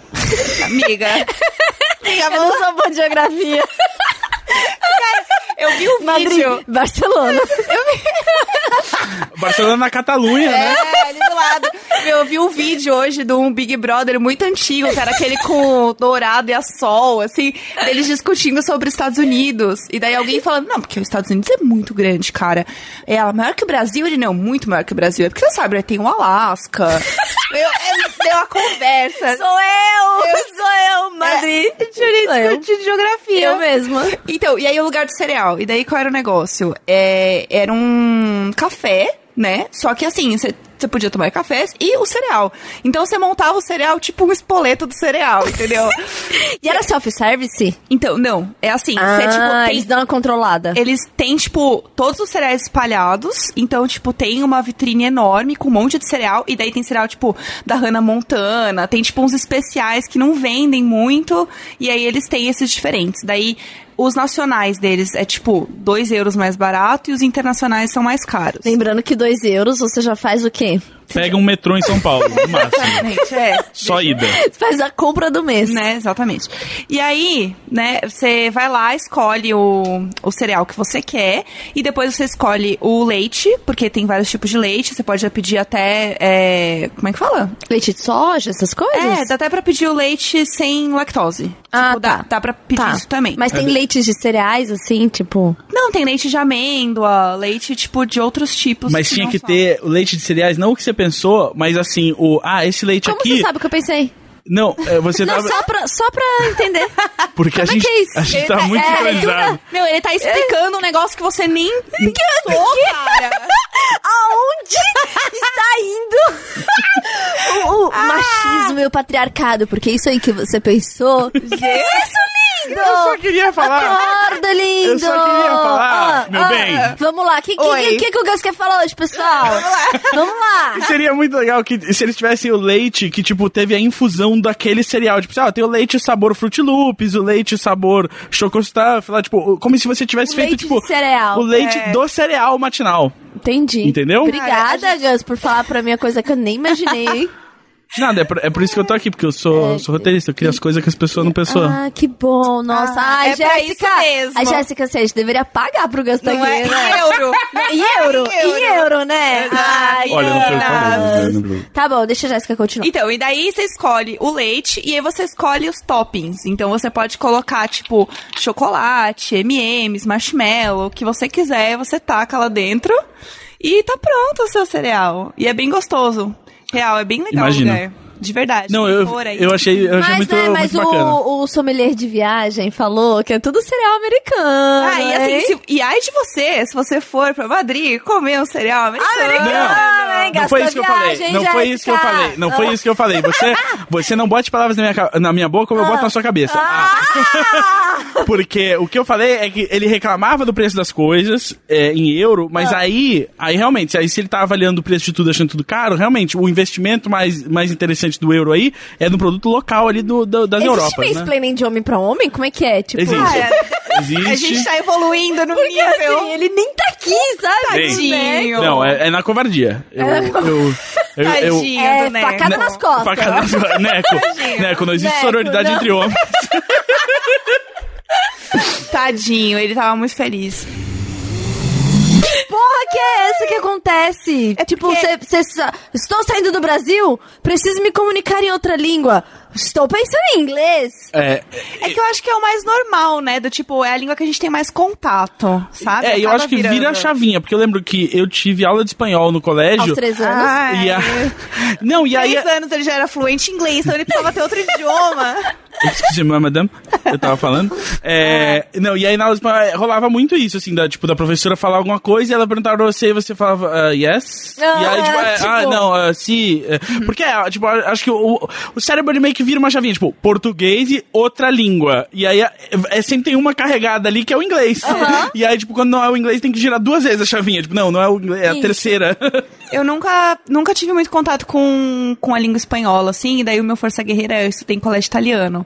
Speaker 3: Amiga. Amiga,
Speaker 2: Eu não sou boa de geografia.
Speaker 3: eu vi o
Speaker 2: Madrid,
Speaker 3: vídeo.
Speaker 2: Barcelona.
Speaker 4: Barcelona na Catalunha, né?
Speaker 3: É, ali do lado. Eu vi um vídeo hoje de um Big Brother muito antigo, que era aquele com o dourado e a sol, assim, deles discutindo sobre os Estados Unidos. E daí alguém falando, não, porque os Estados Unidos é muito grande, cara. É ela maior que o Brasil? Ele, não, muito maior que o Brasil. É porque você sabe, né, tem o Alasca. eu, é, deu uma conversa.
Speaker 2: Sou eu! Sou eu, Madrid.
Speaker 3: É, Júlia
Speaker 2: Sou eu.
Speaker 3: discutindo geografia.
Speaker 2: Eu mesma.
Speaker 3: Então, e aí o lugar do cereal. E daí qual era o negócio? É, era um café, né? Só que assim, você você podia tomar cafés e o cereal. Então você montava o cereal tipo um espoleto do cereal, entendeu?
Speaker 2: E era self-service?
Speaker 3: então, não. É assim,
Speaker 2: Ah,
Speaker 3: você tipo tem
Speaker 2: eles dão uma controlada.
Speaker 3: eles têm, tipo, todos os cereais espalhados. Então, tipo, tem uma vitrine enorme com um monte de cereal. E daí tem cereal, tipo, da Hannah Montana. Tem, tipo, uns especiais que não vendem muito. E aí eles têm esses diferentes. Daí, os nacionais deles é, tipo, 2 euros mais barato. E os internacionais são mais caros.
Speaker 2: Lembrando que 2 euros você já faz o quê?
Speaker 4: Pega um metrô em São Paulo, no máximo.
Speaker 3: Exatamente, é.
Speaker 4: Só ida.
Speaker 2: Faz a compra do mês.
Speaker 3: Né, exatamente. E aí, né, você vai lá, escolhe o, o cereal que você quer, e depois você escolhe o leite, porque tem vários tipos de leite, você pode pedir até, é, como é que fala?
Speaker 2: Leite de soja, essas coisas?
Speaker 3: É, dá até pra pedir o leite sem lactose.
Speaker 2: Ah,
Speaker 3: tipo, dá,
Speaker 2: tá.
Speaker 3: dá pra pedir
Speaker 2: Tá.
Speaker 3: isso também.
Speaker 2: Mas tem leites de cereais, assim, tipo...
Speaker 3: Não, tem leite de amêndoa, leite, tipo, de outros tipos.
Speaker 4: Mas tinha
Speaker 3: não
Speaker 4: que
Speaker 3: são.
Speaker 4: ter o leite de cereais, não o que você pensou, mas assim, o. Ah, esse leite
Speaker 2: Como
Speaker 4: aqui.
Speaker 2: você sabe o que eu pensei?
Speaker 4: Não, é, você
Speaker 2: Não,
Speaker 4: tava.
Speaker 2: só pra, só pra entender.
Speaker 4: Porque a
Speaker 2: como é
Speaker 4: gente,
Speaker 2: que é isso?
Speaker 4: a gente tá
Speaker 3: tá-
Speaker 4: muito
Speaker 3: é,
Speaker 4: sincronizado.
Speaker 3: Meu, ele tá explicando um negócio que você nem pensou, cara.
Speaker 2: Aonde está indo o, o machismo e o patriarcado? Porque isso aí que você pensou... Isso, lindo!
Speaker 4: Eu só queria falar.
Speaker 2: Acorda, lindo!
Speaker 4: Eu só queria falar,
Speaker 2: Ah,
Speaker 4: meu
Speaker 2: ah,
Speaker 4: bem.
Speaker 2: Vamos lá, o que, que, que, que o Gus quer falar hoje, pessoal? Vamos lá!
Speaker 4: Seria muito legal que se eles tivessem o leite que, tipo, teve a infusão daquele cereal. Tipo, ah, tem o leite sabor Fruit Loops, o leite sabor Choco Stuff, lá, tipo, como se você tivesse
Speaker 2: O
Speaker 4: feito,
Speaker 2: leite
Speaker 4: tipo,
Speaker 2: de cereal.
Speaker 4: o leite
Speaker 3: É.
Speaker 4: do cereal matinal.
Speaker 2: Entendi.
Speaker 4: Entendeu?
Speaker 2: Obrigada, Gus, por falar pra mim a coisa que eu nem imaginei.
Speaker 4: Nada, é por, é por isso que eu tô aqui, porque eu sou, sou roteirista, eu crio as coisas que as pessoas não pensam.
Speaker 2: Ah, que bom, nossa.
Speaker 3: Ah,
Speaker 2: Ai,
Speaker 3: é pra
Speaker 2: Jéssica.
Speaker 3: isso mesmo.
Speaker 2: A Jéssica, você deveria pagar pro Gus tá
Speaker 3: Não é
Speaker 2: né?
Speaker 3: euro.
Speaker 2: Em euro,
Speaker 3: Em euro.
Speaker 2: em euro, né? Ai,
Speaker 4: Olha, não foi o falei, né?
Speaker 2: Tá bom, deixa a Jéssica continuar.
Speaker 3: Então, e daí você escolhe o leite e aí você escolhe os toppings. Então você pode colocar, tipo, chocolate, M&M's, marshmallow, o que você quiser, você taca lá dentro e tá pronto o seu cereal. E é bem gostoso. Real, é bem legal
Speaker 4: Imagino.
Speaker 3: o lugar. De verdade.
Speaker 4: Não, eu, eu achei, eu achei
Speaker 2: Mas,
Speaker 4: muito,
Speaker 2: né, mas
Speaker 4: muito bacana.
Speaker 2: o, o sommelier de viagem falou que é tudo cereal americano.
Speaker 3: Ah, e assim, se, e ai de você, se você for pra Madrid comer um cereal americano.
Speaker 2: Americano, hein?
Speaker 4: Não foi isso que eu falei. Não foi isso que eu falei. Não foi isso que eu falei. Você, você não bote palavras na minha, na minha boca como eu boto na sua cabeça. Ah. Porque o que eu falei é que ele reclamava do preço das coisas é, em euro, mas aí, aí realmente, aí se ele tá avaliando o preço de tudo, achando tudo caro, realmente o investimento mais, mais interessante do euro aí é no produto local ali do, do- das
Speaker 2: Existe
Speaker 4: Europas, né?
Speaker 2: mansplaining de homem pra homem? Como é que é? Tipo,
Speaker 4: Existe.
Speaker 3: Ah, é.
Speaker 4: Existe.
Speaker 3: A gente tá evoluindo no
Speaker 2: Porque
Speaker 3: nível.
Speaker 2: assim, ele nem tá aqui, sabe?
Speaker 3: Tadinho.
Speaker 4: Não, é, é na covardia. Eu,
Speaker 2: É na
Speaker 4: eu, eu, eu, eu,
Speaker 3: Tadinho
Speaker 2: É,
Speaker 3: Neco.
Speaker 2: facada nas costas.
Speaker 4: Facada nas costas. Neco, Neco, não existe
Speaker 2: Neco,
Speaker 4: sororidade
Speaker 2: não.
Speaker 4: entre homens.
Speaker 3: Tadinho, ele tava muito feliz.
Speaker 2: Porra, que é essa que acontece?
Speaker 3: É
Speaker 2: tipo,
Speaker 3: porque-
Speaker 2: você. Estou saindo do Brasil, preciso me comunicar em outra língua. Estou pensando em inglês.
Speaker 4: É,
Speaker 3: É que eu acho que é o mais normal, né? Do tipo, é a língua que a gente tem mais contato, sabe?
Speaker 4: é, eu acho que vira a
Speaker 3: virando.
Speaker 4: chavinha, porque eu lembro que eu tive aula de espanhol no colégio.
Speaker 2: Aos três anos.
Speaker 3: Ai,
Speaker 4: E a... Não, e aí.
Speaker 3: Três anos ele já era fluente em inglês, então ele precisava ter outro idioma.
Speaker 4: Excuse-me, madame. Eu tava falando. É, não, e aí na aula é, rolava muito isso, assim, da, tipo, da professora falar alguma coisa e ela perguntava pra você e você falava, ah, yes?
Speaker 2: Ah,
Speaker 4: e aí, tipo, é,
Speaker 2: tipo-
Speaker 4: ah, não, ah, sim. é, Porque, é, tipo, acho que o, o cérebro ele meio que vira uma chavinha, tipo, português e outra língua. E aí é, é, sempre tem uma carregada ali que é o inglês. E aí, tipo, quando não é o inglês, tem que girar duas vezes a chavinha. Tipo, não, não é o inglês, é a
Speaker 2: Isso.
Speaker 4: terceira.
Speaker 3: Eu nunca, nunca tive muito contato com, com a língua espanhola, assim, e daí o meu Força Guerreira eu estudei em colégio italiano.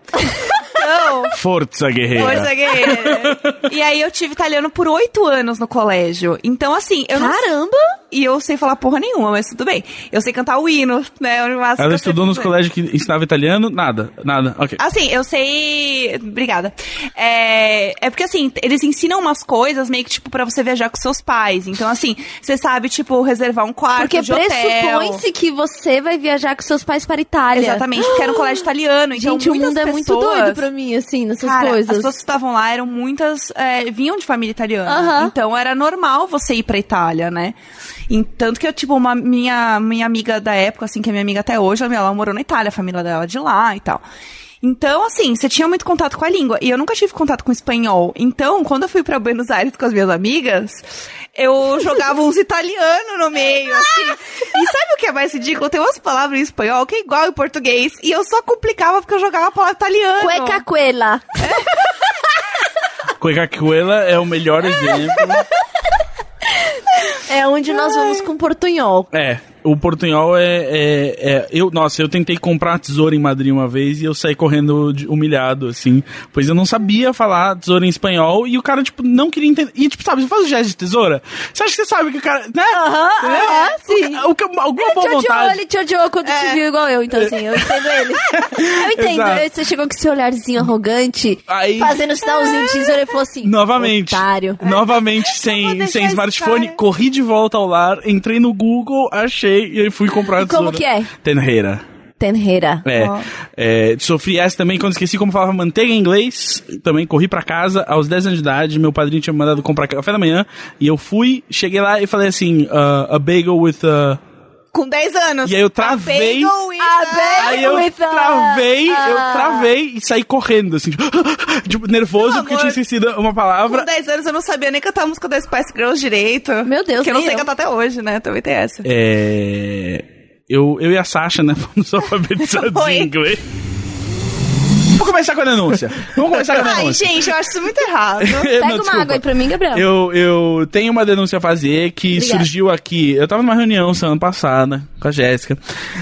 Speaker 3: Então,
Speaker 4: Força guerreira.
Speaker 3: Força Guerreira. E aí eu tive italiano por oito anos no colégio. Então, assim, eu não
Speaker 2: Caramba!
Speaker 3: E eu sei falar porra nenhuma, mas tudo bem. Eu sei cantar o hino, né?
Speaker 4: Ela
Speaker 3: eu
Speaker 4: estudou nos colégios que ensinava italiano? Nada, nada, ok.
Speaker 3: Assim, eu sei. Obrigada. É, é porque, assim, eles ensinam umas coisas meio que, tipo, pra você viajar com seus pais. Então, assim, você sabe, tipo, reservar um quarto
Speaker 2: Porque pressupõe-se que você vai viajar com seus pais para a Itália.
Speaker 3: Exatamente, porque era um colégio italiano. Então,
Speaker 2: Gente, o mundo é muito
Speaker 3: pessoas-
Speaker 2: doido pra mim, assim, nessas
Speaker 3: Cara,
Speaker 2: coisas.
Speaker 3: as pessoas que estavam lá eram muitas. é, vinham de família italiana.
Speaker 2: Aham.
Speaker 3: Então era normal você ir pra Itália, né? E tanto que eu, tipo, uma minha, minha amiga da época, assim, que é minha amiga até hoje, ela, ela morou na Itália, a família dela é de lá e tal. Então, assim, você tinha muito contato com a língua. E eu nunca tive contato com espanhol. Então, quando eu fui pra Buenos Aires com as minhas amigas, eu jogava uns italianos no meio, assim. E sabe o que é mais ridículo? Tem umas palavras em espanhol que é igual em português. E eu só complicava porque eu jogava a palavra italiana.
Speaker 2: Cueca cuela.
Speaker 4: Coicacuela é o melhor exemplo.
Speaker 2: É onde nós vamos com portunhol.
Speaker 4: É, o portunhol é, é, é- eu, nossa, eu tentei comprar tesoura em Madrid uma vez e eu saí correndo de- humilhado, assim, pois eu não sabia falar tesoura em espanhol e o cara, tipo, não queria entender. E, tipo, sabe, você faz o gesto de tesoura, você acha que você sabe que o cara, né?
Speaker 2: Aham,
Speaker 4: Entendeu?
Speaker 2: aham, sim.
Speaker 4: O, que- alguma boa
Speaker 2: Ele te odiou,
Speaker 4: vontade.
Speaker 2: ele te odiou quando te viu igual eu, então assim, eu entendo ele. Eu entendo.
Speaker 4: Exato.
Speaker 2: Você chegou com esse olharzinho arrogante,
Speaker 4: Aí-
Speaker 2: fazendo sinalzinho de tesoura e falou assim:
Speaker 4: Novamente,
Speaker 2: Otário.
Speaker 4: novamente, sem, sem smartphone, corri de volta ao lar, entrei no Google, achei e aí fui comprar a
Speaker 2: E como
Speaker 4: tesoura.
Speaker 2: que é?
Speaker 4: Tenreira.
Speaker 2: Tenreira.
Speaker 4: É,
Speaker 3: Ó.
Speaker 4: é, sofri essa também quando esqueci como falava manteiga em inglês. Também corri pra casa aos 10 anos de idade. Meu padrinho tinha me mandado comprar café da manhã. E eu fui, cheguei lá e falei assim: uh, a bagel with a.
Speaker 3: Com 10 anos.
Speaker 4: E aí eu travei.
Speaker 3: A- bagel-
Speaker 4: Aí eu
Speaker 2: with a-
Speaker 4: travei, eu
Speaker 2: ah.
Speaker 4: travei e saí correndo, assim, tipo, nervoso porque eu tinha esquecido uma
Speaker 3: Com
Speaker 4: palavra.
Speaker 3: 10 anos eu não sabia nem cantar a música da Spice Girls direito.
Speaker 2: Meu Deus,
Speaker 3: Que eu não sei
Speaker 2: eu.
Speaker 3: cantar até hoje, né? Também tem essa.
Speaker 4: É. Eu, eu e a Sasha, né, fomos alfabetizados em inglês. Vamos começar com a denúncia. Vamos começar com a
Speaker 3: Ai,
Speaker 4: denúncia.
Speaker 3: gente, eu acho isso muito errado.
Speaker 2: Pega
Speaker 4: Não,
Speaker 2: uma água aí pra mim, Gabriel.
Speaker 4: Eu, eu tenho uma denúncia a fazer que
Speaker 2: Obrigada.
Speaker 4: surgiu aqui. Eu tava numa reunião semana passada com a Jéssica.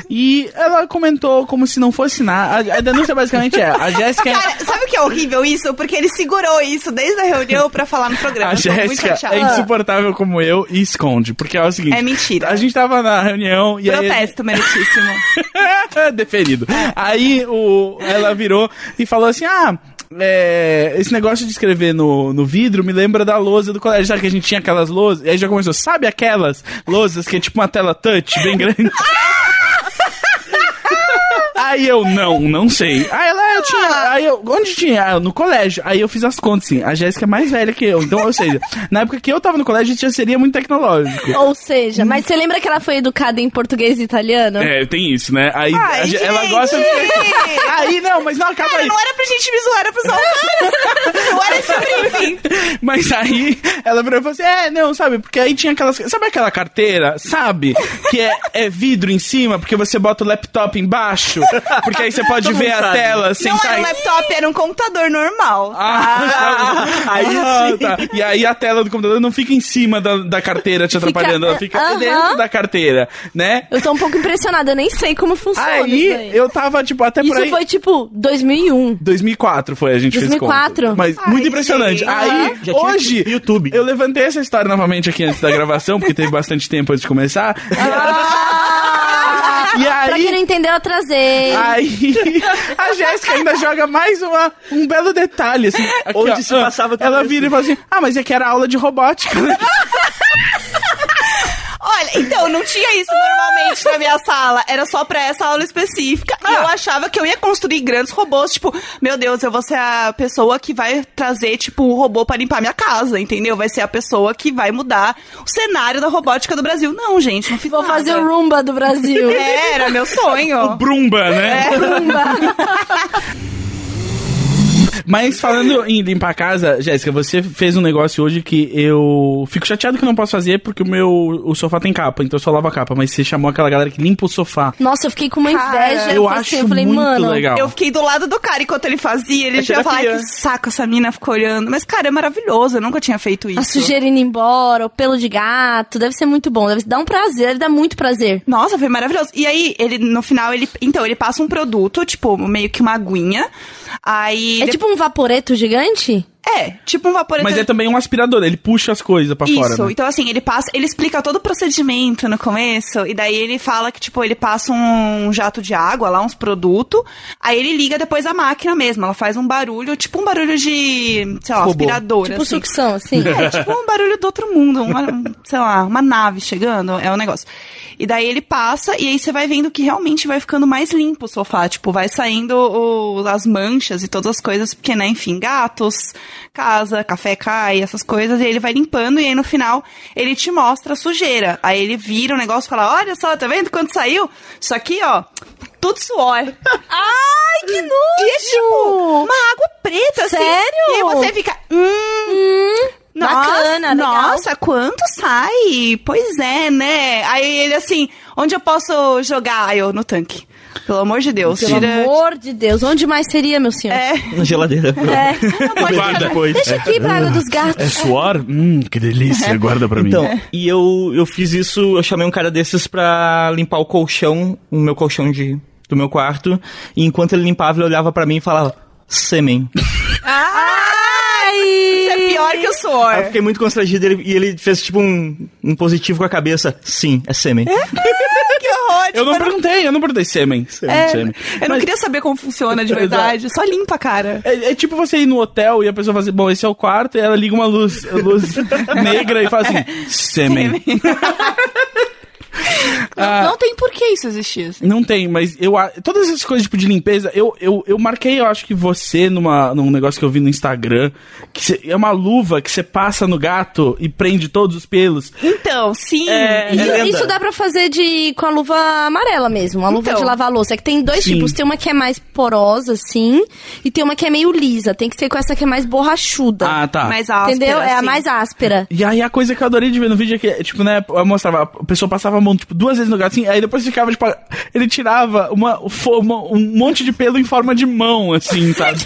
Speaker 4: E ela comentou como se não fosse nada. A, a denúncia basicamente é: a Jéssica. é-
Speaker 3: Cara, sabe o que é horrível isso? Porque ele segurou isso desde a reunião pra falar no programa.
Speaker 4: A Jéssica é insuportável como eu e esconde. Porque é o seguinte:
Speaker 3: É mentira.
Speaker 4: A gente tava na reunião e aí.
Speaker 3: Protesto, meritíssimo.
Speaker 4: Deferido. Aí o, ela virou e falou assim: Ah, é, esse negócio de escrever no, no vidro me lembra da lousa do colégio. Sabe que a gente tinha aquelas lousas? E aí já começou, sabe aquelas lousas que é tipo uma tela touch bem grande? Aí eu, não, não sei. Aí ela, eu tinha. Aí eu, onde tinha? Ah, no colégio. Aí eu fiz as contas, assim. A Jéssica é mais velha que eu. Então, ou seja, na época que eu tava no colégio, já seria muito tecnológico.
Speaker 2: Ou seja, mas você lembra que ela foi educada em português e italiano?
Speaker 4: É, tem isso, né? Aí
Speaker 3: Ai,
Speaker 4: a ela gosta de. Aí, não, mas não, acaba
Speaker 3: Cara,
Speaker 4: aí.
Speaker 3: não era pra gente zoar, era pra cara. Não era esse briefing.
Speaker 4: Mas aí ela virou e falou assim: É, não, sabe? Porque aí tinha aquelas. Sabe aquela carteira, sabe? Que é, é vidro em cima, porque você bota o laptop embaixo. Porque aí você pode ver a tela sem
Speaker 3: Não
Speaker 4: tá
Speaker 3: era um laptop, era um computador normal.
Speaker 4: Ah,
Speaker 5: aí
Speaker 4: ah,
Speaker 5: sim.
Speaker 4: tá. E aí a tela do computador não fica em cima da, da carteira te
Speaker 2: Fica-
Speaker 4: atrapalhando, ela fica
Speaker 2: Aham.
Speaker 4: dentro da carteira, né?
Speaker 2: Eu tô um pouco impressionada, eu nem sei como funciona isso
Speaker 4: Aí eu tava, tipo, até por
Speaker 2: Isso
Speaker 4: aí.
Speaker 2: foi tipo 2001.
Speaker 4: 2004 foi, a gente
Speaker 2: 2004?
Speaker 4: fez conta. Mas
Speaker 3: Ai,
Speaker 4: muito impressionante.
Speaker 3: gente.
Speaker 4: Aí,
Speaker 5: Já tinha
Speaker 4: hoje,
Speaker 5: YouTube.
Speaker 4: eu levantei essa história novamente aqui antes da gravação, porque teve bastante tempo antes de começar.
Speaker 2: Ah!
Speaker 4: E
Speaker 2: pra
Speaker 4: aí-
Speaker 2: quem não entendeu, eu trazei.
Speaker 4: Aí, a Jéssica ainda joga mais uma, um belo detalhe, assim. Aqui,
Speaker 5: Onde
Speaker 4: ó.
Speaker 5: se passava tudo
Speaker 4: Ela
Speaker 5: isso.
Speaker 4: vira e fala assim, ah, mas é que era aula de robótica, né?
Speaker 3: Olha, então, não tinha isso normalmente. na minha sala. Era só pra essa aula específica. E eu achava que eu ia construir grandes robôs. Tipo, meu Deus, eu vou ser a pessoa que vai trazer, tipo, um robô pra limpar minha casa, entendeu? Vai ser a pessoa que vai mudar o cenário da robótica do Brasil. Não, gente, não fiz
Speaker 2: Vou
Speaker 3: nada.
Speaker 2: fazer o Roomba do Brasil.
Speaker 3: É, era meu sonho.
Speaker 4: Brumba, né? Mas falando em limpar a casa, Jéssica, você fez um negócio hoje que eu fico chateado que eu não posso fazer porque o meu o sofá tem capa, então eu só lavo a capa. Mas você chamou aquela galera que limpa o sofá.
Speaker 2: Nossa, eu fiquei com uma
Speaker 3: Cara,
Speaker 2: inveja.
Speaker 4: eu
Speaker 2: falei
Speaker 4: acho
Speaker 2: assim, eu falei,
Speaker 4: muito
Speaker 2: mano,
Speaker 4: legal.
Speaker 3: Eu fiquei do lado do cara enquanto ele fazia. Ele
Speaker 4: É
Speaker 3: já
Speaker 4: terapia.
Speaker 3: que saco, essa mina ficou olhando. Mas, cara, é maravilhoso. Eu nunca tinha feito isso.
Speaker 2: a sujeira indo embora, o pelo de gato, deve ser muito bom, deve dar um prazer, deve dar muito prazer.
Speaker 3: Nossa, foi maravilhoso. E aí, ele, no final, ele. Então, ele passa um produto, tipo, meio que uma aguinha. Aí.
Speaker 2: É
Speaker 3: de-
Speaker 2: tipo um vaporeto gigante?
Speaker 3: É, tipo um vaporeto.
Speaker 4: Mas é também um aspirador, ele puxa as coisas pra
Speaker 3: Isso,
Speaker 4: fora. Né?
Speaker 3: então assim, ele passa, ele explica todo o procedimento no começo, e daí ele fala que, tipo, ele passa um jato de água lá, uns produtos, aí ele liga depois a máquina mesmo, ela faz um barulho, tipo um barulho de, sei lá,
Speaker 4: Robô.
Speaker 3: aspirador,
Speaker 2: Tipo
Speaker 3: assim.
Speaker 2: sucção, assim.
Speaker 3: É, tipo um barulho do outro mundo, uma, um, sei lá, uma nave chegando, é um negócio. E daí ele passa, e aí você vai vendo que realmente vai ficando mais limpo o sofá, tipo, vai saindo o- as manchas e todas as coisas, porque, né, enfim, gatos, casa, café cai, essas coisas, e ele vai limpando, e aí no final ele te mostra a sujeira. Aí ele vira o negócio e fala, olha só, tá vendo quanto saiu? Isso aqui, ó, tudo suor.
Speaker 2: Ai, que nojo!
Speaker 3: E é tipo, uma água preta, assim.
Speaker 2: Sério?
Speaker 3: E aí você fica, hum... Nossa,
Speaker 2: bacana, legal.
Speaker 3: Nossa, quanto sai? Pois é, né? Aí ele assim, onde eu posso jogar? Aí eu, no tanque. Pelo amor de Deus.
Speaker 2: Pelo
Speaker 3: tira...
Speaker 2: amor de Deus, onde mais seria, meu senhor?
Speaker 3: É,
Speaker 5: Na geladeira.
Speaker 2: É.
Speaker 5: Guarda depois.
Speaker 2: Deixa aqui pra água dos gatos.
Speaker 4: É suor? Hum, que delícia, guarda pra mim.
Speaker 5: Então, e eu, eu fiz isso, eu chamei um cara desses pra limpar o colchão, o meu colchão de, do meu quarto, e enquanto ele limpava, ele olhava pra mim e falava, sêmen.
Speaker 2: Ai!
Speaker 3: isso é pior que o suor.
Speaker 5: Eu fiquei muito constrangido ele- e ele fez tipo um, um positivo com a cabeça. Sim, é sêmen.
Speaker 3: que
Speaker 4: eu não perguntei, eu não perguntei sêmen. Sêmen,
Speaker 3: é,
Speaker 4: sêmen.
Speaker 3: eu não
Speaker 4: Mas
Speaker 3: queria saber como funciona de verdade. Só limpa, cara.
Speaker 4: É, é tipo você ir no hotel e a pessoa fala assim, bom, esse é o quarto, e ela liga uma luz, luz negra e fala assim, sêmen. Ah.
Speaker 3: Não, não tem por que isso existir. assim.
Speaker 4: Não tem, mas eu a- todas essas coisas tipo de limpeza, eu, eu, eu marquei, eu acho que você numa num negócio que eu vi no Instagram, que cê- é uma luva que você passa no gato e prende todos os pelos.
Speaker 3: Então, sim.
Speaker 4: É,
Speaker 2: Isso,
Speaker 5: lenda.
Speaker 2: isso dá pra fazer de com a luva amarela mesmo, a luva
Speaker 3: Então.
Speaker 2: de lavar louça. É que tem dois
Speaker 4: Sim.
Speaker 2: tipos, tem uma que é mais porosa, assim, e tem uma que é meio lisa. Tem que ser com essa que é mais borrachuda.
Speaker 4: Ah, tá.
Speaker 3: Mais áspera,
Speaker 2: entendeu? É a
Speaker 3: assim.
Speaker 2: mais áspera.
Speaker 4: E aí a coisa que eu adorei de ver no vídeo é que, tipo, né, eu mostrava, a pessoa passava a mão, tipo, duas vezes no gato, assim, aí depois ficava, tipo, ele tirava uma, uma- um monte de pelo em forma de mão, assim, sabe?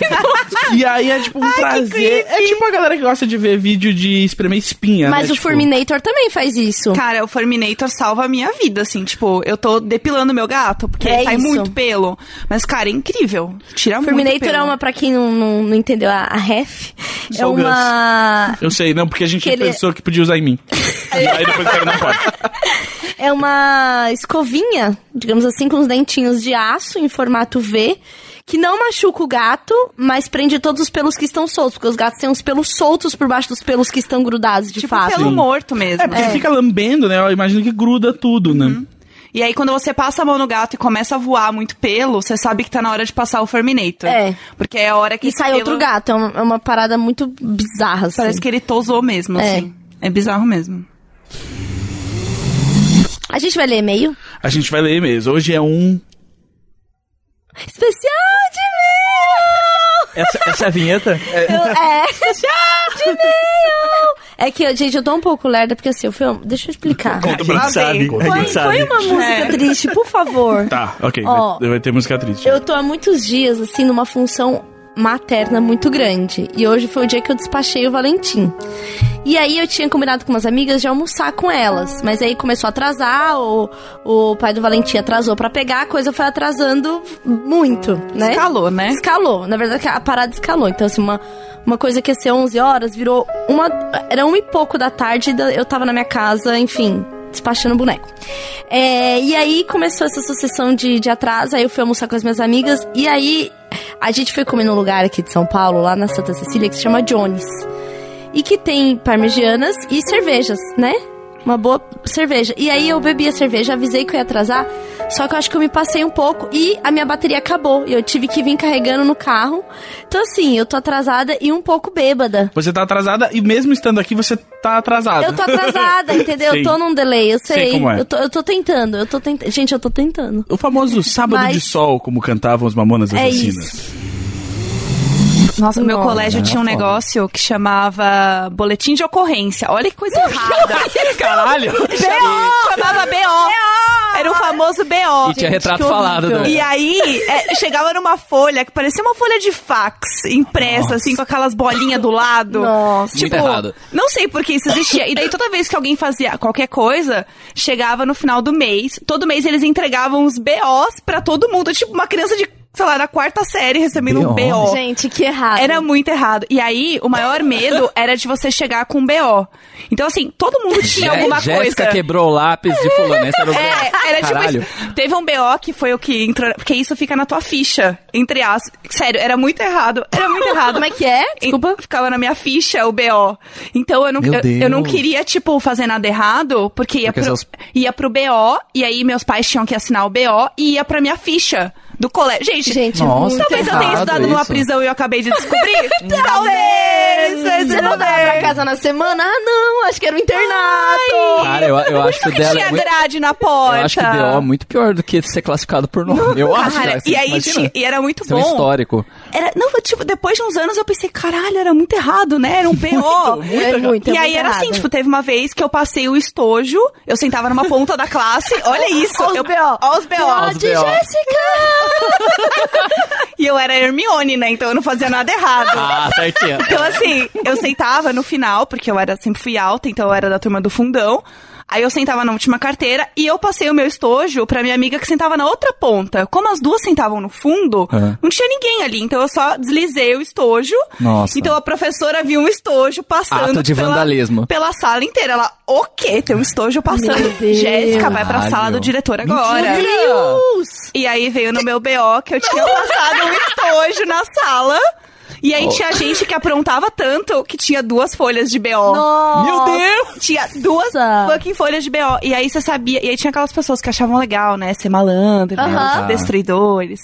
Speaker 4: e aí é, tipo, um prazer. É tipo a galera que gosta de ver vídeo de espremer espinha,
Speaker 2: Mas
Speaker 4: né?
Speaker 2: o
Speaker 4: tipo,
Speaker 2: Furminator também faz isso.
Speaker 3: Cara, o Forminator salva a minha vida, assim, tipo, eu tô depilando meu gato, porque
Speaker 2: É
Speaker 3: sai
Speaker 2: isso.
Speaker 3: muito pelo. Mas, cara, é incrível. Tira muito
Speaker 2: Furminator
Speaker 3: pelo.
Speaker 2: é uma, pra quem não, não, não entendeu a, a ref, é uma...
Speaker 4: Eu sei, não, porque a gente
Speaker 2: Que ele-
Speaker 4: pensou que podia usar em mim. e aí depois o cara não pode.
Speaker 2: É uma escovinha, digamos assim, com os dentinhos de aço em formato V, que não machuca o gato, mas prende todos os pelos que estão soltos, porque os gatos têm uns pelos soltos por baixo dos pelos que estão grudados, de
Speaker 3: Tipo,
Speaker 2: fato.
Speaker 3: pelo
Speaker 4: Sim.
Speaker 3: morto mesmo.
Speaker 4: É, porque fica lambendo, né? Eu imagino que gruda tudo, né?
Speaker 3: E aí, quando você passa a mão no gato e começa a voar muito pelo, você sabe que tá na hora de passar o Forminator.
Speaker 2: É.
Speaker 3: Porque é a hora que
Speaker 2: E sai
Speaker 3: pelo-
Speaker 2: outro gato, é uma, é uma parada muito bizarra, assim.
Speaker 3: Parece que ele tosou mesmo,
Speaker 2: É.
Speaker 3: assim. É bizarro mesmo.
Speaker 2: A gente vai ler e-mail?
Speaker 4: A gente vai ler mesmo. Hoje é um.
Speaker 2: Especial de e-mail!
Speaker 5: Essa, essa é a vinheta? É,
Speaker 2: Eu- É, especial de e-mail! É que, gente, eu tô um pouco lerda, porque assim, eu fui... Deixa eu explicar.
Speaker 5: a gente
Speaker 3: Lá
Speaker 5: sabe.
Speaker 2: Põe,
Speaker 5: gente sabe.
Speaker 2: põe uma música
Speaker 3: É.
Speaker 2: triste, por favor.
Speaker 4: Tá, ok.
Speaker 2: Ó,
Speaker 4: vai, vai ter música triste.
Speaker 2: Eu tô há muitos dias, assim, numa função materna muito grande. E hoje foi o dia que eu despachei o Valentim. E aí eu tinha combinado com umas amigas de almoçar com elas. Mas aí começou a atrasar, o, o pai do Valentim atrasou pra pegar, a coisa foi atrasando muito, né?
Speaker 3: Escalou, né?
Speaker 2: Escalou. Na verdade, a parada escalou. Então, assim, uma, uma coisa que ia ser 11 horas virou uma. Era uma e pouco da tarde, eu tava na minha casa, enfim, despachando boneco. É, e aí começou essa sucessão de, de atraso. Aí eu fui almoçar com as minhas amigas. E aí a gente foi comer num lugar aqui de São Paulo, lá na Santa Cecília, que se chama Jones. E que tem parmegianas e cervejas, né? Uma boa cerveja. E aí eu bebi a cerveja, avisei que eu ia atrasar, só que eu acho que eu me passei um pouco e a minha bateria acabou. E eu tive que vir carregando no carro. Então, assim, eu tô atrasada e um pouco bêbada.
Speaker 4: Você tá atrasada e mesmo estando aqui, você tá atrasada.
Speaker 2: Eu tô atrasada, entendeu? Eu tô num delay, eu sei.
Speaker 4: Sei como é.
Speaker 2: eu, tô, eu tô tentando, eu tô tentando. Gente, eu tô tentando.
Speaker 4: O famoso sábado
Speaker 2: Mas-
Speaker 4: de sol, como cantavam os mamonas
Speaker 2: É
Speaker 4: assassinas.
Speaker 3: Nossa, meu
Speaker 2: Nossa.
Speaker 3: colégio tinha um
Speaker 6: foda.
Speaker 3: negócio que chamava boletim de ocorrência. Olha que coisa errada.
Speaker 4: Caralho!
Speaker 3: BO! Chamava BO. Era o famoso BO.
Speaker 6: E tinha retrato
Speaker 2: que
Speaker 6: falado.
Speaker 3: E aí, é, chegava numa folha que parecia uma folha de fax impressa, assim, com aquelas bolinhas do lado.
Speaker 2: Nossa.
Speaker 3: Tipo,
Speaker 6: Muito errado.
Speaker 3: não sei por que isso existia. E daí, toda vez que alguém fazia qualquer coisa, chegava no final do mês. Todo mês eles entregavam os BOs pra todo mundo. Tipo, uma criança de, sei lá, da quarta série recebendo um
Speaker 6: BO?
Speaker 3: BO.
Speaker 2: Gente, que errado.
Speaker 3: Era muito errado. E aí, o maior medo era de você chegar com um BO. Então, assim, todo mundo tinha
Speaker 6: Jé-
Speaker 3: alguma
Speaker 6: Jéssica
Speaker 3: coisa.
Speaker 6: quebrou o lápis de fulano. Esse era o
Speaker 3: É, era tipo
Speaker 6: Caralho.
Speaker 3: isso. Teve um BO que foi o que entrou. Porque isso fica na tua ficha, entre aspas. Sério, era muito errado. Era muito errado.
Speaker 2: Como é que é? Desculpa.
Speaker 3: E Ficava na minha ficha o BO. Então eu não, eu, eu não queria, tipo, fazer nada errado, porque ia,
Speaker 6: Porque
Speaker 3: pro,
Speaker 6: seus-
Speaker 3: ia pro BO, e aí meus pais tinham que assinar o BO e ia pra minha ficha do colégio. Gente,
Speaker 2: Gente,
Speaker 6: Nossa,
Speaker 2: muito
Speaker 3: talvez eu tenha estudado numa
Speaker 6: isso.
Speaker 3: prisão e eu acabei de descobrir. talvez!
Speaker 2: Você não dava pra casa na semana? Ah, não, acho que era um internato.
Speaker 6: Cara, eu, eu acho que dela
Speaker 3: tinha
Speaker 6: é muito...
Speaker 3: grade na porta.
Speaker 6: Eu acho que o BO é muito pior do que ser classificado por nome. Eu acho,
Speaker 3: Cara,
Speaker 6: cara. Você
Speaker 3: e aí tinha- e era muito
Speaker 6: Isso é um
Speaker 3: bom.
Speaker 6: histórico.
Speaker 3: Era, não, tipo, depois de uns anos eu pensei, caralho, era muito errado, né? Era um BO.
Speaker 2: é muito, é
Speaker 3: e aí
Speaker 2: muito
Speaker 3: era assim, tipo, teve uma vez que eu passei o estojo, eu sentava numa ponta da classe, olha isso.
Speaker 2: Ó os BO.
Speaker 3: Ó os BO.
Speaker 2: Pode,
Speaker 6: BO.
Speaker 2: Jéssica!
Speaker 3: E eu era Hermione, né? Então eu não fazia nada errado.
Speaker 6: Ah, certinho.
Speaker 3: Então, assim, eu sentava no final, porque eu era, sempre fui alta, então eu era da turma do fundão. Aí eu sentava na última carteira e eu passei o meu estojo pra minha amiga que sentava na outra ponta. Como as duas sentavam no fundo,
Speaker 6: Aham.
Speaker 3: não tinha ninguém ali. Então eu só deslizei o estojo.
Speaker 6: Nossa.
Speaker 3: Então a professora viu um estojo passando
Speaker 6: Ato de
Speaker 3: pela,
Speaker 6: vandalismo.
Speaker 3: pela sala inteira. Ela, o quê? Tem um estojo passando.
Speaker 2: Meu Deus.
Speaker 3: Jéssica, vai pra
Speaker 6: Caralho.
Speaker 3: sala do diretor agora.
Speaker 2: Deus!
Speaker 3: E aí veio no meu BO que eu tinha passado um estojo na sala. E aí tinha gente que aprontava tanto que tinha duas folhas de BO.
Speaker 2: Nossa.
Speaker 6: Meu Deus!
Speaker 3: Tinha duas fucking folhas de BO. E aí você sabia. E aí tinha aquelas pessoas que achavam legal, né? Ser malandro, né?
Speaker 2: Aham.
Speaker 3: os destruidores.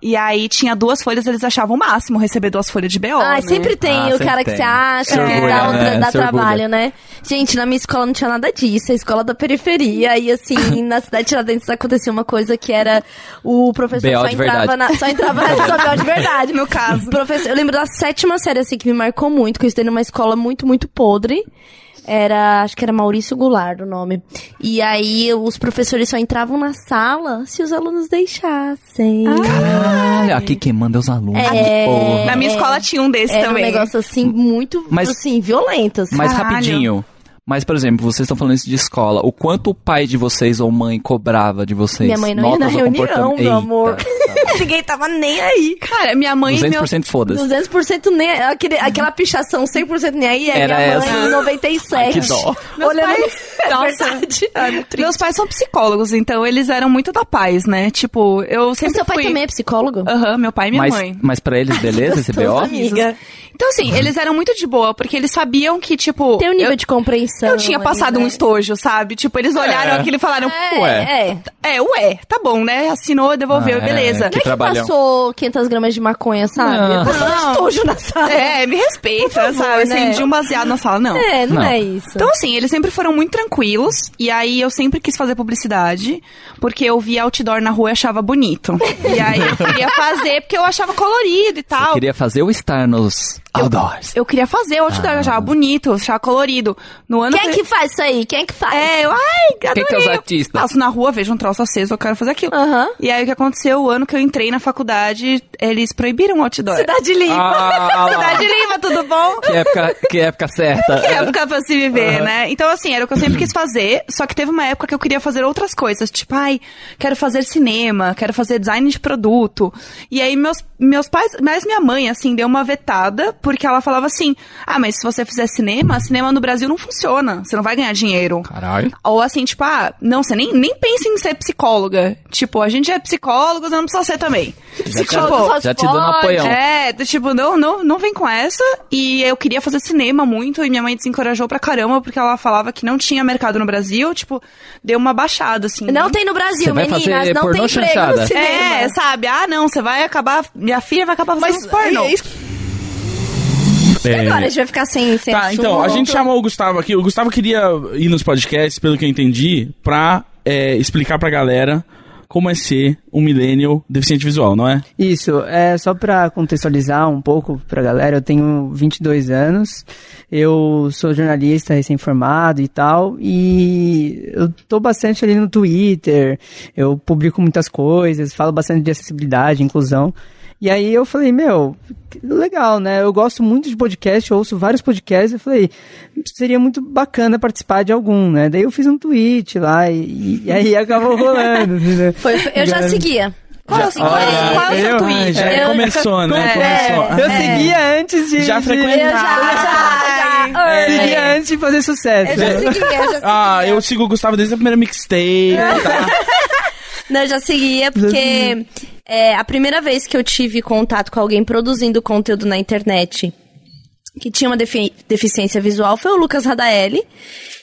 Speaker 3: E aí tinha duas folhas, eles achavam o máximo receber duas folhas de BO.
Speaker 2: Ah,
Speaker 3: né?
Speaker 2: sempre tem
Speaker 6: Ah,
Speaker 2: o
Speaker 6: sempre
Speaker 2: cara que
Speaker 6: tem.
Speaker 2: você acha que dá, outra-
Speaker 6: né?
Speaker 2: dá trabalho, né? Gente, na minha escola não tinha nada disso. A escola da periferia. E assim, na cidade de Tiradentes acontecia uma coisa que era o professor
Speaker 6: BO
Speaker 2: só entrava na. Só entrava só BO de verdade.
Speaker 3: No caso.
Speaker 2: Professor, eu lembro da sétima série, assim, que me marcou muito, que eu estudei numa escola muito, muito podre. Era, acho que era Maurício Goulart o nome. E aí os professores só entravam na sala se os alunos deixassem.
Speaker 6: Caralho, aqui quem manda é os alunos.
Speaker 2: É.
Speaker 6: Porra.
Speaker 3: Na minha escola tinha um desse
Speaker 2: Era
Speaker 3: também.
Speaker 2: um negócio assim, muito,
Speaker 6: Mas-
Speaker 2: assim, violento. assim.
Speaker 6: Mas
Speaker 3: Caralho.
Speaker 6: rapidinho. Mas, por exemplo, vocês estão falando isso de escola. O quanto o pai de vocês ou mãe cobrava de vocês?
Speaker 2: Minha mãe não ia na reunião, meu
Speaker 6: Eita,
Speaker 2: amor. Ninguém tava nem aí.
Speaker 3: Cara, minha mãe e meu...
Speaker 6: 200% foda-se.
Speaker 2: 200% nem aquele, aquela pichação 100% nem aí é
Speaker 6: Era
Speaker 2: minha mãe
Speaker 6: essa.
Speaker 2: em 97.
Speaker 6: Ai, que dó.
Speaker 2: Olhando
Speaker 3: pais-
Speaker 2: é verdade. Triste.
Speaker 3: Meus pais são psicólogos, então eles eram muito da paz, né? Tipo, eu sempre
Speaker 2: Seu pai
Speaker 3: fui...
Speaker 2: também é psicólogo?
Speaker 3: Aham, meu pai e minha
Speaker 6: Mas,
Speaker 3: mãe.
Speaker 6: mas pra eles, beleza esse BO?
Speaker 2: amiga.
Speaker 3: Então, assim, eles eram muito de boa, porque eles sabiam que, tipo.
Speaker 2: Tem um nível
Speaker 3: eu,
Speaker 2: de compreensão.
Speaker 3: eu tinha passado
Speaker 2: ali,
Speaker 3: um
Speaker 2: né?
Speaker 3: estojo, sabe? Tipo, eles olharam
Speaker 6: É.
Speaker 3: aquilo e falaram,
Speaker 2: É,
Speaker 6: Ué.
Speaker 2: é.
Speaker 3: é, ué, tá bom, né? Assinou, devolveu,
Speaker 6: Ah, é.
Speaker 3: beleza.
Speaker 2: Não é que passou 500 gramas de maconha, sabe?
Speaker 6: Não.
Speaker 2: Passou um estojo na sala.
Speaker 3: É, me respeita,
Speaker 2: favor,
Speaker 3: sabe?
Speaker 2: né?
Speaker 3: Acendi um baseado na sala, não.
Speaker 2: É, não,
Speaker 6: Não.
Speaker 2: é isso.
Speaker 3: Então, assim, eles sempre foram muito tranquilos. E aí eu sempre quis fazer publicidade, porque eu via outdoor na rua e achava bonito. E aí eu queria fazer porque eu achava colorido e tal.
Speaker 6: Queria fazer ou estar nos outdoors?
Speaker 3: Eu queria fazer outdoor, eu achava bonito, eu achava colorido. No ano
Speaker 2: Quem é que faz isso aí? Quem é que faz?
Speaker 3: É, eu, ai,
Speaker 6: Quem que é os
Speaker 3: adorei.
Speaker 6: artistas?
Speaker 3: Passo na rua, vejo um troço aceso, eu quero fazer aquilo.
Speaker 2: Aham.
Speaker 3: E aí o que aconteceu, o ano que eu entrei na faculdade, eles proibiram o outdoor.
Speaker 2: Cidade Limpa.
Speaker 6: Ah, lá.
Speaker 3: Cidade Lima, tudo bom?
Speaker 6: Que época, que época certa.
Speaker 3: Que época pra se viver, né? Então, assim, era o que eu sempre quis fazer, só que teve uma época que eu queria fazer outras coisas, tipo, ai, quero fazer cinema, quero fazer design de produto. E aí meus, meus pais, mas minha mãe, assim, deu uma vetada porque ela falava assim: ah, mas se você fizer cinema, cinema no Brasil não funciona. Você não vai ganhar dinheiro.
Speaker 6: Caralho.
Speaker 3: Ou assim, tipo, ah, não, você nem, nem pensa em ser psicóloga. Tipo, a gente é psicólogo, você não precisa ser também.
Speaker 6: Já,
Speaker 3: Tipo,
Speaker 6: te, já te dando
Speaker 2: pode.
Speaker 6: apoião.
Speaker 3: é, tipo, não, não, não vem com essa. E eu queria fazer cinema muito, e minha mãe desencorajou pra caramba, porque ela falava que não tinha mercado no Brasil. Tipo, deu uma baixada, assim.
Speaker 2: Não tem no Brasil,
Speaker 6: Você vai
Speaker 2: meninas.
Speaker 6: fazer
Speaker 2: Não tem emprego
Speaker 6: chanchada?
Speaker 2: no cinema.
Speaker 3: É, sabe? Ah, não, você vai acabar. Minha filha vai acabar fazendo
Speaker 1: Mas
Speaker 3: pornô.
Speaker 1: é isso- É.
Speaker 2: agora a gente vai ficar sem, sem
Speaker 4: Tá, então, a
Speaker 2: assunto?
Speaker 4: gente chamou o Gustavo aqui. O Gustavo queria ir nos podcasts, pelo que eu entendi, pra é, explicar pra galera como é ser um millennial deficiente visual, não é?
Speaker 7: Isso, é só pra contextualizar um pouco pra galera, eu tenho 22 anos, eu sou jornalista recém-formado e tal, e eu tô bastante ali no Twitter, eu publico muitas coisas, falo bastante de acessibilidade, inclusão. E aí eu falei, meu, legal, né? Eu gosto muito de podcast, eu ouço vários podcasts, eu falei, seria muito bacana participar de algum, né? Daí eu fiz um tweet lá e, e aí acabou rolando. né?
Speaker 2: Foi, foi- eu já seguia. Qual é o seu
Speaker 3: Qual é, qual é o seu
Speaker 7: eu-
Speaker 3: tweet?
Speaker 4: Já
Speaker 2: Eu-
Speaker 4: começou, né?
Speaker 3: É.
Speaker 4: Começou.
Speaker 7: Eu seguia antes de.
Speaker 4: Já frequentava.
Speaker 2: Eu já, já, já,
Speaker 7: Seguia antes de fazer sucesso.
Speaker 2: Eu já seguia, eu já seguia.
Speaker 4: Ah, eu sigo o Gustavo desde a primeira mixtape, tá?
Speaker 2: Não, eu já seguia porque é, a primeira vez que eu tive contato com alguém produzindo conteúdo na internet que tinha uma defi- deficiência visual foi o Lucas Radaelli.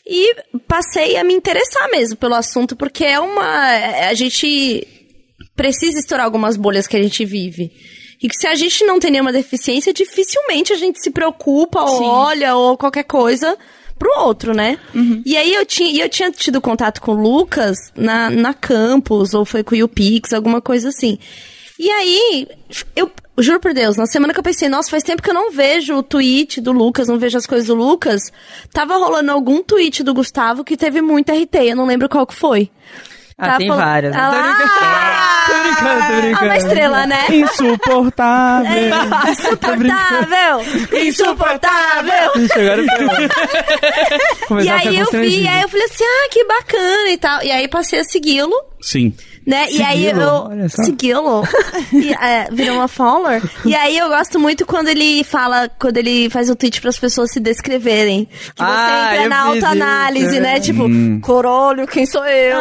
Speaker 2: E passei a me interessar mesmo pelo assunto, porque é uma. A gente precisa estourar algumas bolhas que a gente vive. E que se a gente não tem nenhuma deficiência, dificilmente a gente se preocupa ou olha ou qualquer coisa pro outro, né? E aí eu tinha, eu tinha tido contato com o Lucas na, na campus, ou foi com o YouPix, alguma coisa assim. E aí, eu juro por Deus, na semana que eu pensei, nossa, faz tempo que eu não vejo o tweet do Lucas, não vejo as coisas do Lucas, tava rolando algum tweet do Gustavo que teve muito RT, eu não lembro qual que foi.
Speaker 7: Ah,
Speaker 2: Tava
Speaker 7: tem
Speaker 2: falando-
Speaker 7: várias.
Speaker 2: Ah, lá!
Speaker 7: Tô brincando, tô brincando.
Speaker 2: Ah, uma estrela, né?
Speaker 4: Insuportável.
Speaker 2: É, insuportável! Insuportável!
Speaker 7: Ixi, agora foi.
Speaker 2: E aí eu vi, aí eu falei assim, ah, que bacana e tal. E aí passei a segui-lo,
Speaker 4: Sim.
Speaker 2: Né? E aí
Speaker 7: Segui-lo?
Speaker 2: eu. Segui-lo. É, virou uma follower. E aí eu gosto muito quando ele fala, quando ele faz o tweet para as pessoas se descreverem. Que você
Speaker 7: Ah,
Speaker 2: entra
Speaker 7: eu
Speaker 2: na autoanálise,
Speaker 7: isso,
Speaker 2: né?
Speaker 7: é.
Speaker 2: Tipo, corolho, quem sou eu?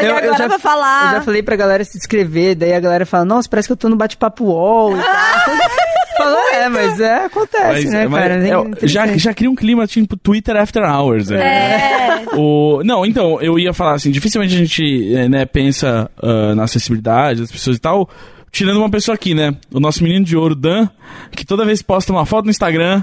Speaker 2: e
Speaker 7: Eu- eu
Speaker 2: agora
Speaker 7: já-
Speaker 2: vai falar.
Speaker 7: Eu já falei pra galera se descrever, daí a galera fala, nossa, parece que eu tô no bate-papo UOL e tal. Falou, é, mas é, acontece,
Speaker 4: Mas-
Speaker 7: né,
Speaker 4: mas
Speaker 7: cara?
Speaker 4: é, já, já cria um clima tipo Twitter After Hours. né?
Speaker 2: É.
Speaker 4: O, não, então, eu ia falar assim, dificilmente a gente eh, né, pensa ah, na acessibilidade das pessoas e tal, tirando uma pessoa aqui, né? O nosso menino de ouro, Dan, que toda vez posta uma foto no Instagram,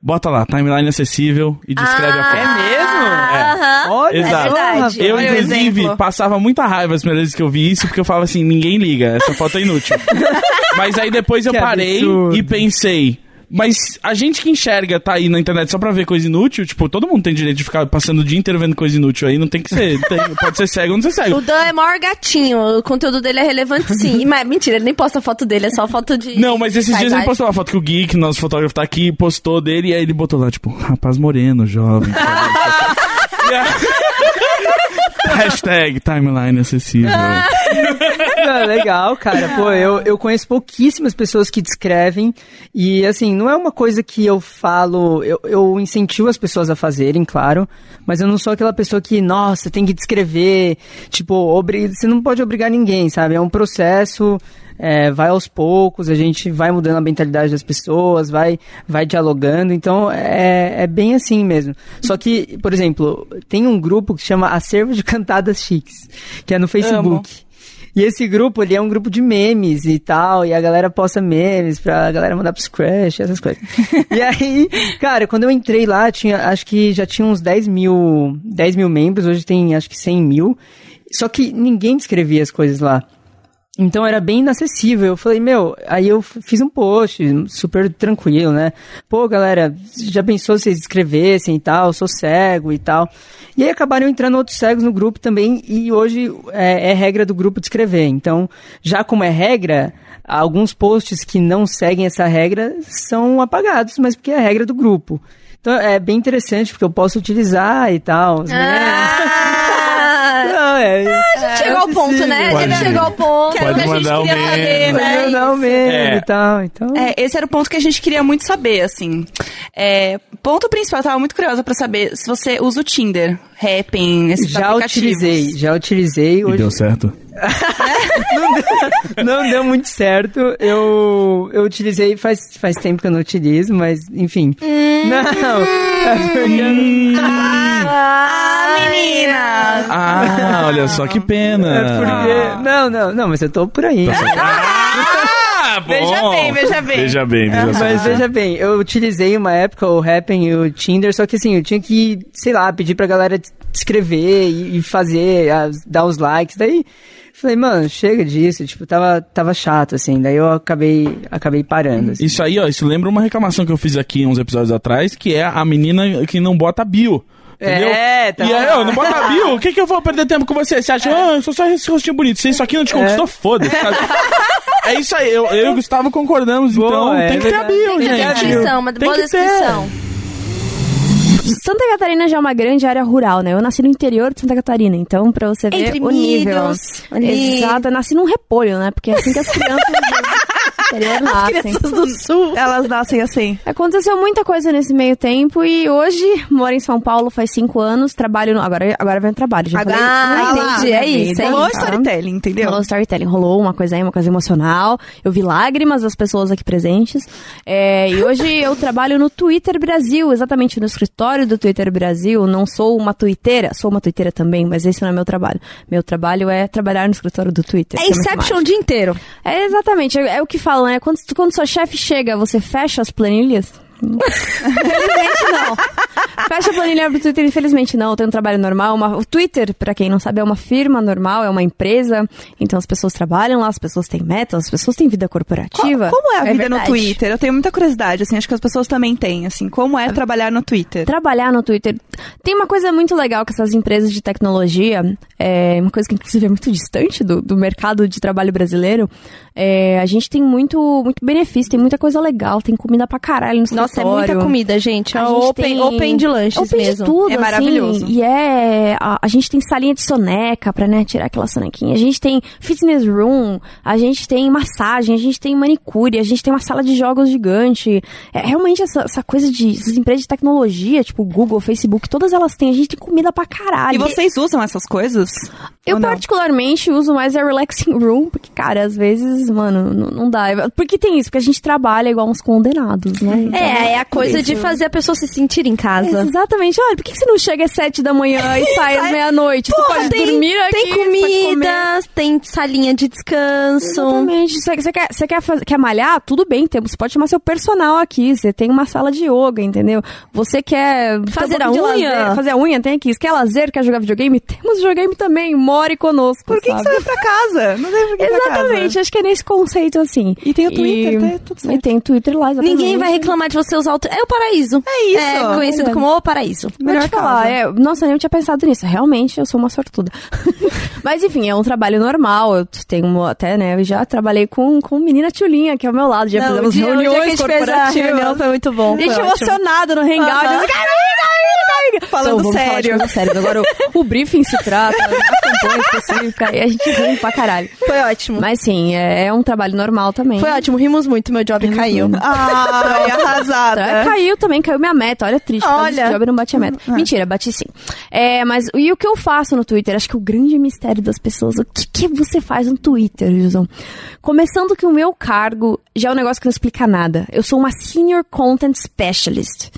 Speaker 4: bota lá, timeline acessível e descreve a foto.
Speaker 7: É mesmo?
Speaker 2: Aham.
Speaker 7: Olha
Speaker 4: Exato.
Speaker 7: só,
Speaker 2: verdade.
Speaker 4: Eu,
Speaker 3: Olha
Speaker 4: inclusive, passava muita raiva as primeiras vezes que eu vi isso, porque eu falava assim, ninguém liga, essa foto é inútil. Mas aí depois eu
Speaker 7: Que
Speaker 4: parei
Speaker 7: absurdo.
Speaker 4: e pensei, mas a gente que enxerga tá aí na internet só pra ver coisa inútil, tipo, todo mundo tem direito de ficar passando o dia inteiro vendo coisa inútil aí, não tem que ser, tem- pode ser cego ou não ser cego.
Speaker 2: O Dan é maior gatinho, o conteúdo dele é relevante sim. Mas mentira, ele nem posta foto dele, é só foto de.
Speaker 4: Não, mas esses dias ele postou uma foto que o Geek, nosso fotógrafo, tá aqui, postou dele, e aí ele botou lá, tipo, rapaz moreno, jovem. Hashtag timeline acessível.
Speaker 7: Não, legal, cara. Pô, eu, eu conheço pouquíssimas pessoas que descrevem. E, assim, não é uma coisa que eu falo. Eu, eu incentivo as pessoas a fazerem, claro. Mas eu não sou aquela pessoa que, nossa, tem que descrever. Tipo, obri... você não pode obrigar ninguém, sabe? É um processo. é, vai aos poucos, a gente vai mudando a mentalidade das pessoas, vai, vai dialogando, então é, é bem assim mesmo. Só que, por exemplo, tem um grupo que chama Acervo de Cantadas Chiques, que é no Facebook. E esse grupo, ele é um grupo de memes e tal, e a galera posta memes pra galera mandar pros crush, essas coisas. e aí, cara, quando eu entrei lá, tinha, acho que já tinha uns 10 mil, 10 mil membros, hoje tem acho que 100 mil. Só que ninguém descrevia as coisas lá. Então era bem inacessível. Eu falei, meu, aí eu fiz um post super tranquilo, né? Pô, galera, já pensou se vocês escrevessem e tal? Eu sou cego e tal. E aí acabaram entrando outros cegos no grupo também, e hoje é, é regra do grupo de escrever. Então, já como é regra, alguns posts que não seguem essa regra são apagados, mas porque é a regra do grupo. Então é bem interessante, porque eu posso utilizar e tal. memes.
Speaker 2: Ah,
Speaker 7: Não, é,
Speaker 2: chegou ao ponto, né? A gente chegou ao ponto. Ponto
Speaker 4: Pode
Speaker 2: que a gente
Speaker 4: mandar o
Speaker 2: queria
Speaker 4: meme.
Speaker 2: saber, né?
Speaker 7: eu não mesmo
Speaker 4: É.
Speaker 7: e tal, então...
Speaker 3: É, esse era o ponto que a gente queria muito saber, assim. É, ponto principal, eu tava muito curiosa pra saber se você usa o Tinder, Happn, esses
Speaker 7: Já
Speaker 3: aplicativos.
Speaker 7: utilizei, já utilizei.
Speaker 4: E
Speaker 7: Hoje
Speaker 4: deu certo.
Speaker 7: não deu muito certo. Eu, eu utilizei faz, faz tempo que eu não utilizo, mas enfim. Não! É porque eu não-
Speaker 3: Ah, menina!
Speaker 4: Ah, olha só que pena.
Speaker 7: é porque- Não, não, não, mas eu tô por aí.
Speaker 4: Ah, bom.
Speaker 3: Veja bem, veja bem.
Speaker 4: Veja bem, veja só.
Speaker 7: Mas veja bem, eu utilizei uma época o Happn e o Tinder, só que assim, eu tinha que, sei lá, pedir pra galera escrever e, e fazer, dar os likes, daí falei, mano, chega disso, tipo, tava, tava chato, assim, daí eu acabei, acabei parando, assim.
Speaker 4: Isso aí, ó, isso lembra uma reclamação que eu fiz aqui uns episódios atrás, que é a menina que não bota bio. Entendeu?
Speaker 7: É, tá
Speaker 4: E aí, ó, não bota bio, o que que eu vou perder tempo com você? Você acha, ah, eu sou só esse rostinho bonito, se isso aqui não te conquistou, foda-se. sabe? É isso aí, eu, eu e o Gustavo concordamos,
Speaker 7: Boa,
Speaker 4: então
Speaker 7: é
Speaker 4: tem que ter a bio,
Speaker 2: Tem que ter
Speaker 4: gente.
Speaker 2: descrição, uma
Speaker 4: Tem
Speaker 2: boa
Speaker 4: que ter.
Speaker 2: descrição.
Speaker 8: Santa Catarina já é uma grande área rural, né? Eu nasci no interior de Santa Catarina, então pra você ver
Speaker 2: Entre
Speaker 8: o nível.
Speaker 2: ali.
Speaker 8: Exato, eu nasci num repolho, né? Porque é assim que as crianças interior nascem.
Speaker 2: do Sul.
Speaker 3: Elas nascem assim.
Speaker 8: Aconteceu muita coisa nesse meio tempo e hoje moro em São Paulo faz cinco anos, trabalho no... Agora, agora vem o trabalho, já falei.
Speaker 2: Ah,
Speaker 8: Não
Speaker 2: entendi, é isso, é
Speaker 3: Rolou
Speaker 2: isso.
Speaker 3: storytelling, entendeu?
Speaker 8: Rolou storytelling, rolou uma coisa aí, uma coisa emocional. Eu vi lágrimas das pessoas aqui presentes. É, e hoje eu trabalho no Twitter Brasil, exatamente no escritório do Twitter Brasil. Não sou uma twitteira, sou uma twitteira também, mas esse não é meu trabalho. Meu trabalho é trabalhar no escritório do Twitter.
Speaker 2: É
Speaker 8: muito
Speaker 2: Inception o dia inteiro.
Speaker 8: É exatamente, é, é o que falam, né? Quando, quando sua chefe chega, você fecha as planilhas? Infelizmente não. Fecha a planilha pro Twitter, infelizmente não. Eu tenho um trabalho normal. Uma, o Twitter, pra quem não sabe, é uma firma normal, é uma empresa. Então as pessoas trabalham lá, as pessoas têm metas, as pessoas têm vida corporativa.
Speaker 3: Co- Como é a vida no. Twitter? Eu tenho muita curiosidade, assim, acho que as pessoas também têm, assim, como é trabalhar no Twitter?
Speaker 8: Trabalhar no Twitter. Tem uma coisa muito legal com essas empresas de tecnologia, é uma coisa que inclusive é muito distante do, do mercado de trabalho brasileiro. É, a gente tem muito, muito benefício, tem muita coisa legal, tem comida pra caralho no
Speaker 2: Nossa, é muita comida, gente. É
Speaker 8: A gente
Speaker 2: open,
Speaker 8: tem-
Speaker 2: open de lanches
Speaker 8: Open
Speaker 2: mesmo.
Speaker 8: de tudo,
Speaker 3: É
Speaker 8: assim,
Speaker 3: maravilhoso.
Speaker 8: E é... A, a gente tem salinha de soneca pra, né, tirar aquela sonequinha. A gente tem fitness room, a gente tem massagem, a gente tem manicure, a gente tem uma sala de jogos gigante. É realmente essa, essa coisa de... Essas empresas de tecnologia, tipo Google, Facebook, todas elas têm. A gente tem comida pra caralho.
Speaker 3: E vocês usam essas coisas?
Speaker 8: Eu particularmente uso mais a relaxing room, porque, cara, às vezes, mano, não, não dá. Porque tem isso, porque a gente trabalha igual uns condenados, né? Então,
Speaker 2: É, é a coisa
Speaker 8: isso.
Speaker 2: de fazer a pessoa se sentir em casa.
Speaker 8: Exatamente. Olha, por que que você não chega às sete da manhã e sai às meia-noite? Você pode
Speaker 2: tem,
Speaker 8: dormir aqui,
Speaker 2: tem
Speaker 8: você pode comer.
Speaker 2: comida, tem salinha de descanso.
Speaker 8: Exatamente. Você, você quer, você quer, fazer- quer malhar? Tudo bem, tem, você pode chamar seu personal aqui. Você tem uma sala de yoga, entendeu? Você quer
Speaker 2: Fazer a unha?
Speaker 8: lazer, fazer a unha, tem aqui. Você quer lazer, quer jogar videogame? Temos videogame também. More conosco.
Speaker 3: Por que, que você vai pra casa? Não que ir pra
Speaker 8: Exatamente,
Speaker 3: casa.
Speaker 8: acho que é nesse conceito assim.
Speaker 3: E tem o Twitter, tá tudo certo.
Speaker 8: E tem o Twitter lá, exatamente.
Speaker 2: Ninguém vai reclamar de você usar o... É o paraíso.
Speaker 3: É isso.
Speaker 2: É conhecido
Speaker 8: É.
Speaker 2: como o paraíso.
Speaker 8: Vou
Speaker 3: Melhor
Speaker 8: te falar, é, nossa, eu nem tinha pensado nisso. Realmente, eu sou uma sortuda. Mas enfim, é um trabalho normal. Eu tenho até, né? Eu já trabalhei com, com menina Tchulinha aqui ao meu lado. Já
Speaker 2: Não,
Speaker 8: fizemos
Speaker 2: dia- o dia que a
Speaker 8: reuniões
Speaker 2: gente fez a
Speaker 8: corporativas.
Speaker 2: reunião foi muito bom.
Speaker 8: A gente
Speaker 2: Foi ótimo.
Speaker 8: emocionada no Hangout.
Speaker 3: Aham.
Speaker 8: Assim, "Caralho, caralho, caralho."
Speaker 3: Falando
Speaker 8: então, vamos falar
Speaker 3: sério.
Speaker 8: Agora, o, o briefing se trata da campanha específica e a gente ri pra caralho.
Speaker 2: Foi ótimo.
Speaker 8: Mas sim, é, é um trabalho normal também.
Speaker 2: Foi ótimo, rimos muito, meu job caiu.
Speaker 3: Ai, arrasada.
Speaker 8: Tá, Caiu também, caiu minha meta. Olha, triste.
Speaker 2: Olha.
Speaker 8: desse job não bati a meta. Mentira, bati sim. É, mas e o que eu faço no Twitter? Acho que o grande mistério das pessoas, o que, que você faz no Twitter, Jusão? Começando que o meu cargo já é um negócio que não explica nada. Eu sou uma Senior Content Specialist.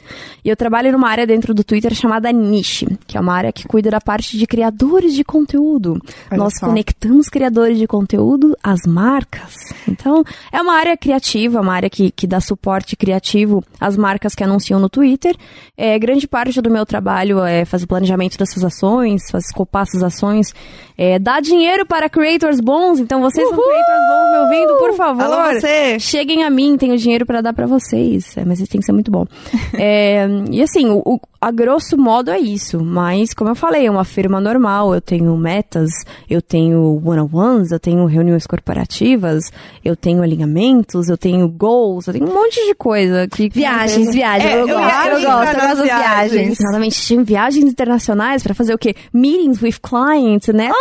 Speaker 8: E eu trabalho numa área dentro do Twitter chamada Niche, que é uma área que cuida da parte de criadores de conteúdo.
Speaker 3: Olha
Speaker 8: Nós
Speaker 3: só.
Speaker 8: conectamos criadores de conteúdo às marcas. Então, é uma área criativa, uma área que, que dá suporte criativo às marcas que anunciam no Twitter. É, grande parte do meu trabalho é fazer o planejamento dessas ações, fazer escopar essas ações, é, dar dinheiro para creators bons. Então, vocês são creators bons me ouvindo, por favor.
Speaker 3: Alô, você.
Speaker 8: Cheguem a mim, tenho dinheiro para dar para vocês. É, mas isso tem que ser muito bom. É, e assim, o, o- a grosso modo é isso. Mas, como eu falei, é uma firma normal. Eu tenho metas, eu tenho one-on-ones, eu tenho reuniões corporativas, eu tenho alinhamentos, eu tenho goals, eu tenho um monte de coisa. Que,
Speaker 2: Viagens, viagens.
Speaker 3: É,
Speaker 2: eu,
Speaker 3: eu
Speaker 2: gosto, eu gosto, eu gosto das
Speaker 3: viagens.
Speaker 2: viagens.
Speaker 8: Exatamente, tinha viagens internacionais pra fazer o quê? Meetings with clients, networking.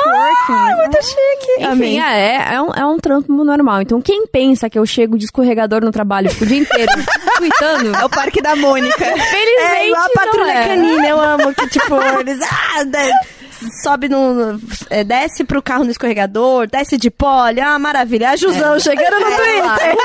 Speaker 8: Ah, muito chique. Enfim, é, é, um, é um trampo normal. Então, quem pensa que eu chego de escorregador no trabalho, fico o dia inteiro tweetando,
Speaker 3: É o Parque da Mônica.
Speaker 8: felizmente
Speaker 2: É igual a patrulha
Speaker 8: é.
Speaker 2: canina, eu amo que, tipo, eles. Ah, sobe no. é, desce pro carro no escorregador, desce de pole, ah, maravilha. A Jusão chegando no Twitter.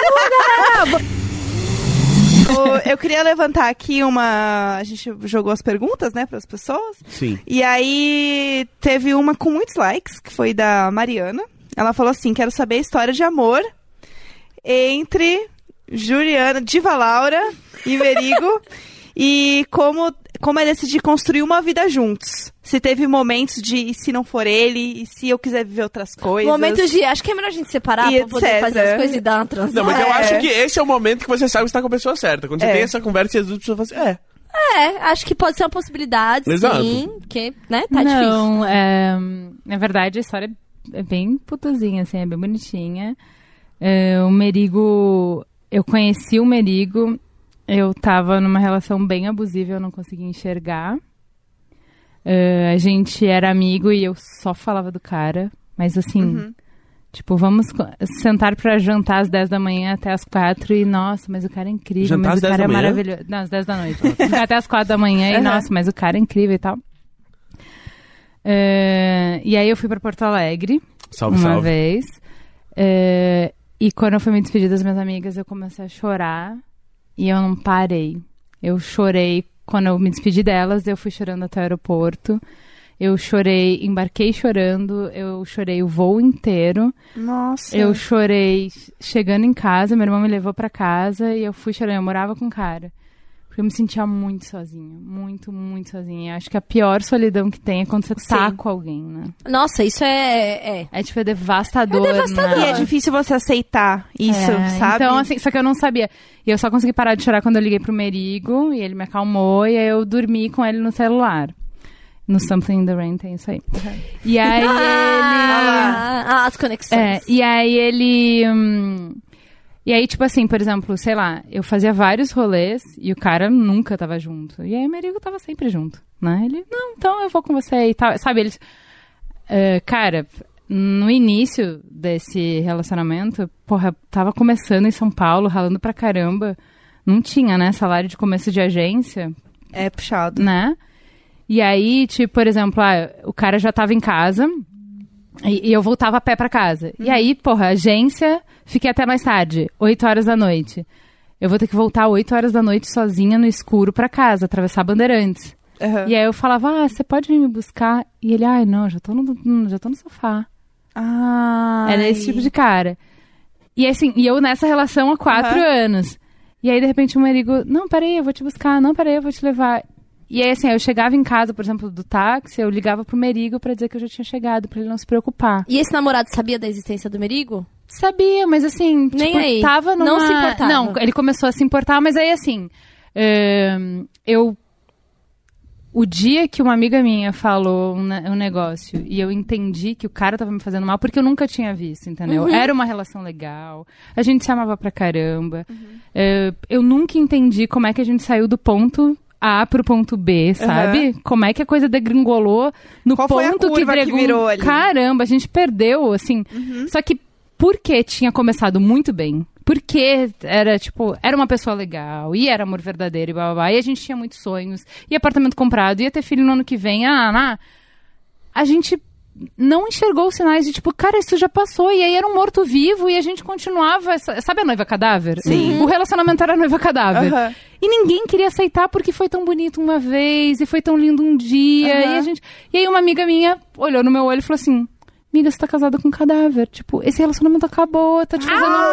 Speaker 3: O- eu queria levantar aqui uma. A gente jogou as perguntas, né, para as pessoas.
Speaker 1: Sim.
Speaker 3: E aí teve uma com muitos likes, que foi da Mariana. Ela falou assim: quero saber a história de amor entre Juliana, Diva Laura e Merigo. e como, como é decidir construir uma vida juntos. Se teve momentos de e se não for ele, e se eu quiser viver outras coisas.
Speaker 2: Momentos de. Acho que é melhor a gente separar
Speaker 3: E
Speaker 2: pra poder
Speaker 3: etc.
Speaker 2: fazer as coisas e dar uma transição.
Speaker 1: Não, mas eu
Speaker 3: É.
Speaker 1: acho que esse é o momento que você sabe que você tá com a pessoa certa. Quando você
Speaker 3: É.
Speaker 1: tem essa conversa e as duas pessoas falam assim, é.
Speaker 2: É, acho que pode ser uma possibilidade,
Speaker 1: Exato.
Speaker 2: sim. Porque, né, tá difícil.
Speaker 9: não, é, na verdade a história é bem putozinha, assim, é bem bonitinha. É, o Merigo, eu conheci o Merigo, eu tava numa relação bem abusiva, eu não conseguia enxergar. É, a gente era amigo e eu só falava do cara, mas assim,
Speaker 3: Uhum.
Speaker 9: tipo, vamos sentar pra jantar às 10 da manhã até às 4 e, nossa, mas o cara é incrível,
Speaker 1: Jantar
Speaker 9: mas
Speaker 1: às
Speaker 9: o
Speaker 1: 10
Speaker 9: cara
Speaker 1: da
Speaker 9: é
Speaker 1: manhã?
Speaker 9: maravilhoso. Não, às 10 da noite. Até às 4 da manhã e,
Speaker 3: Uhum.
Speaker 9: nossa, mas o cara é incrível e tal. É, e aí eu fui pra Porto Alegre
Speaker 1: Salve,
Speaker 9: uma
Speaker 1: salve.
Speaker 9: vez. É, e quando eu fui me despedir das minhas amigas, eu comecei a chorar e eu não parei. Eu chorei quando eu me despedi delas, eu fui chorando até o aeroporto. Eu chorei, embarquei chorando, eu chorei o voo inteiro.
Speaker 3: Nossa.
Speaker 9: Eu chorei chegando em casa, meu irmão me levou pra casa e eu fui chorando. Eu morava com o cara. Porque eu me sentia muito sozinha. Muito, muito sozinha. Acho que a pior solidão que tem é quando você tá
Speaker 2: Sim.
Speaker 9: com alguém, né?
Speaker 2: Nossa, isso é. é.
Speaker 9: É tipo, é devastador.
Speaker 2: É devastador.
Speaker 3: E
Speaker 9: né?
Speaker 3: é difícil você aceitar isso,
Speaker 9: É,
Speaker 3: sabe?
Speaker 9: Então, assim, só que eu não sabia. E eu só consegui parar de chorar quando eu liguei pro Merigo e ele me acalmou e aí eu dormi com ele no celular. No Something in the Rain tem isso aí. E aí ele.
Speaker 2: Ah, ah, as conexões.
Speaker 9: É, e aí ele. hum, e aí, tipo assim, por exemplo, sei lá, eu fazia vários rolês e o cara nunca tava junto. E aí o Merigo tava sempre junto, né? Ele, não, então eu vou com você e tal. Sabe, eles. eh, cara, no início desse relacionamento, porra, tava começando em São Paulo, ralando pra caramba. Não tinha, né? Salário de começo de agência
Speaker 3: É puxado.
Speaker 9: né? E aí, tipo, por exemplo, ah, o cara já tava em casa e, e eu voltava a pé pra casa. E aí, porra, agência, fiquei até mais tarde, 8 horas da noite. Eu vou ter que voltar 8 horas da noite sozinha no escuro pra casa, atravessar Bandeirantes.
Speaker 3: Aham.
Speaker 9: E aí eu falava, ah, você pode vir me buscar? E ele, ai, não, já tô no, já tô no sofá.
Speaker 3: Ah.
Speaker 9: Era esse tipo de cara. E assim, e eu nessa relação há quatro anos. E aí, de repente, o Merigo, não, peraí, eu vou te buscar, não, peraí, eu vou te levar. E aí, assim, eu chegava em casa, por exemplo, do táxi, eu ligava pro Merigo pra dizer que eu já tinha chegado, pra ele não se preocupar.
Speaker 2: E esse namorado sabia da existência do Merigo?
Speaker 9: Sabia, mas assim,
Speaker 2: Nem
Speaker 9: tipo,
Speaker 2: aí.
Speaker 9: tava numa...
Speaker 2: Não se importava.
Speaker 9: Não, ele começou a se importar, mas aí, assim, eu... O dia que uma amiga minha falou um, ne- um negócio e eu entendi que o cara tava me fazendo mal, porque eu nunca tinha visto, entendeu?
Speaker 2: Uhum.
Speaker 9: Era uma relação legal, a gente se amava pra caramba.
Speaker 2: Uhum.
Speaker 9: Eh, eu nunca entendi como é que a gente saiu do ponto A pro ponto B, sabe? Como é que a coisa degringolou no
Speaker 3: Qual
Speaker 9: ponto que,
Speaker 3: que virou ali?
Speaker 9: Caramba, a gente perdeu, assim. Só que porque tinha começado muito bem, porque era, tipo, era uma pessoa legal, e era amor verdadeiro, e blá, blá, blá, e a gente tinha muitos sonhos, e apartamento comprado, ia ter filho no ano que vem, ah, ah, a gente não enxergou os sinais de, tipo, cara, isso já passou, e aí era um morto-vivo, e a gente continuava, sabe a noiva cadáver? Sim. O relacionamento era a noiva cadáver.
Speaker 3: Aham.
Speaker 9: E ninguém queria aceitar porque foi tão bonito uma vez, e foi tão lindo um dia,
Speaker 3: Aham.
Speaker 9: e a gente... E aí uma amiga minha olhou no meu olho e falou assim... Amiga, você tá casada com um cadáver. Tipo, esse relacionamento acabou, tá te fazendo mal.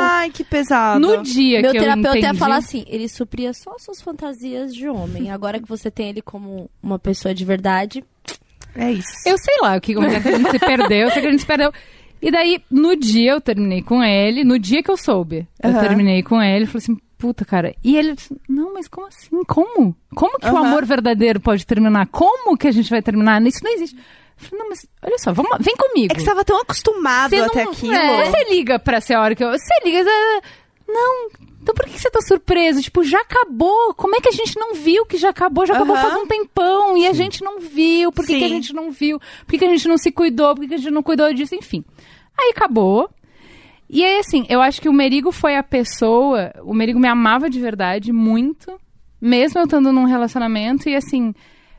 Speaker 3: Ai, que pesado.
Speaker 9: No dia
Speaker 2: Meu
Speaker 9: que eu
Speaker 2: terapeuta ia
Speaker 9: entendi...
Speaker 2: falar assim: ele supria só suas fantasias de homem. Agora que você tem ele como uma pessoa de verdade.
Speaker 3: É isso.
Speaker 9: Eu sei lá o que, como é que a gente se perdeu, eu sei que a gente se perdeu. E daí, no dia eu terminei com ele, no dia que eu soube, eu
Speaker 3: Aham.
Speaker 9: terminei com ele, falei assim, puta, cara. E ele disse, não, mas como assim? Como? Como que o
Speaker 3: Aham.
Speaker 9: amor verdadeiro pode terminar? Como que a gente vai terminar? Isso não existe. Eu falei, não, mas olha só, vamos, vem comigo.
Speaker 3: É que você tava tão acostumado
Speaker 9: Você
Speaker 3: até
Speaker 9: não-
Speaker 3: aquilo.
Speaker 9: é, você liga pra ser a hora que eu. Você liga. você- Não. Então por que você tá surpreso? Tipo, já acabou. Como é que a gente não viu que já acabou? Já acabou
Speaker 3: Aham.
Speaker 9: faz um tempão e a gente não viu. Por que, que a
Speaker 3: Sim.
Speaker 9: gente não viu? Por que, que a gente não se cuidou? Por que, que a gente não cuidou disso? Enfim. Aí acabou. E aí, assim, eu acho que o Merigo foi a pessoa. O Merigo me amava de verdade, muito. Mesmo eu estando num relacionamento. E assim.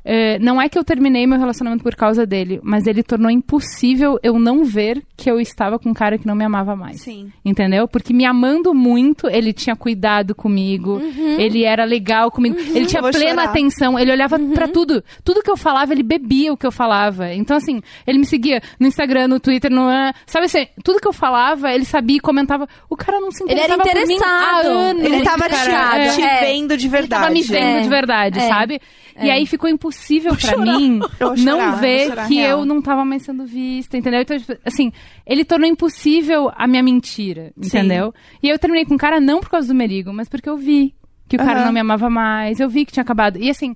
Speaker 9: É, não é que eu terminei meu relacionamento por causa dele, mas ele tornou impossível eu não ver que eu estava com um cara que não me amava mais.
Speaker 3: Sim.
Speaker 9: Entendeu? Porque me amando muito, ele tinha cuidado comigo, ele era legal comigo, ele tinha plena
Speaker 3: chorar.
Speaker 9: atenção, ele olhava pra tudo. Tudo que eu falava, ele bebia o que eu falava. Então, assim, ele me seguia no Instagram, no Twitter, no. ah, Sabe assim, tudo que eu falava, ele sabia e comentava. O cara não se
Speaker 2: Ele era
Speaker 9: interessava mim há
Speaker 2: interessado.
Speaker 9: anos.
Speaker 3: Ele tava te,
Speaker 9: cara.
Speaker 3: te
Speaker 2: É.
Speaker 3: vendo de verdade.
Speaker 9: Tava me vendo
Speaker 2: É.
Speaker 9: de verdade,
Speaker 2: É.
Speaker 9: sabe? E aí ficou impossível pra mim
Speaker 3: Eu vou chorar,
Speaker 9: não ver
Speaker 3: chorar,
Speaker 9: que
Speaker 3: real.
Speaker 9: eu não tava mais sendo vista, entendeu? Então, tipo, assim, ele tornou impossível a minha mentira, entendeu? E eu terminei com o cara não por causa do Merigo, mas porque eu vi que o cara
Speaker 3: Aham.
Speaker 9: não me amava mais, eu vi que tinha acabado. E assim,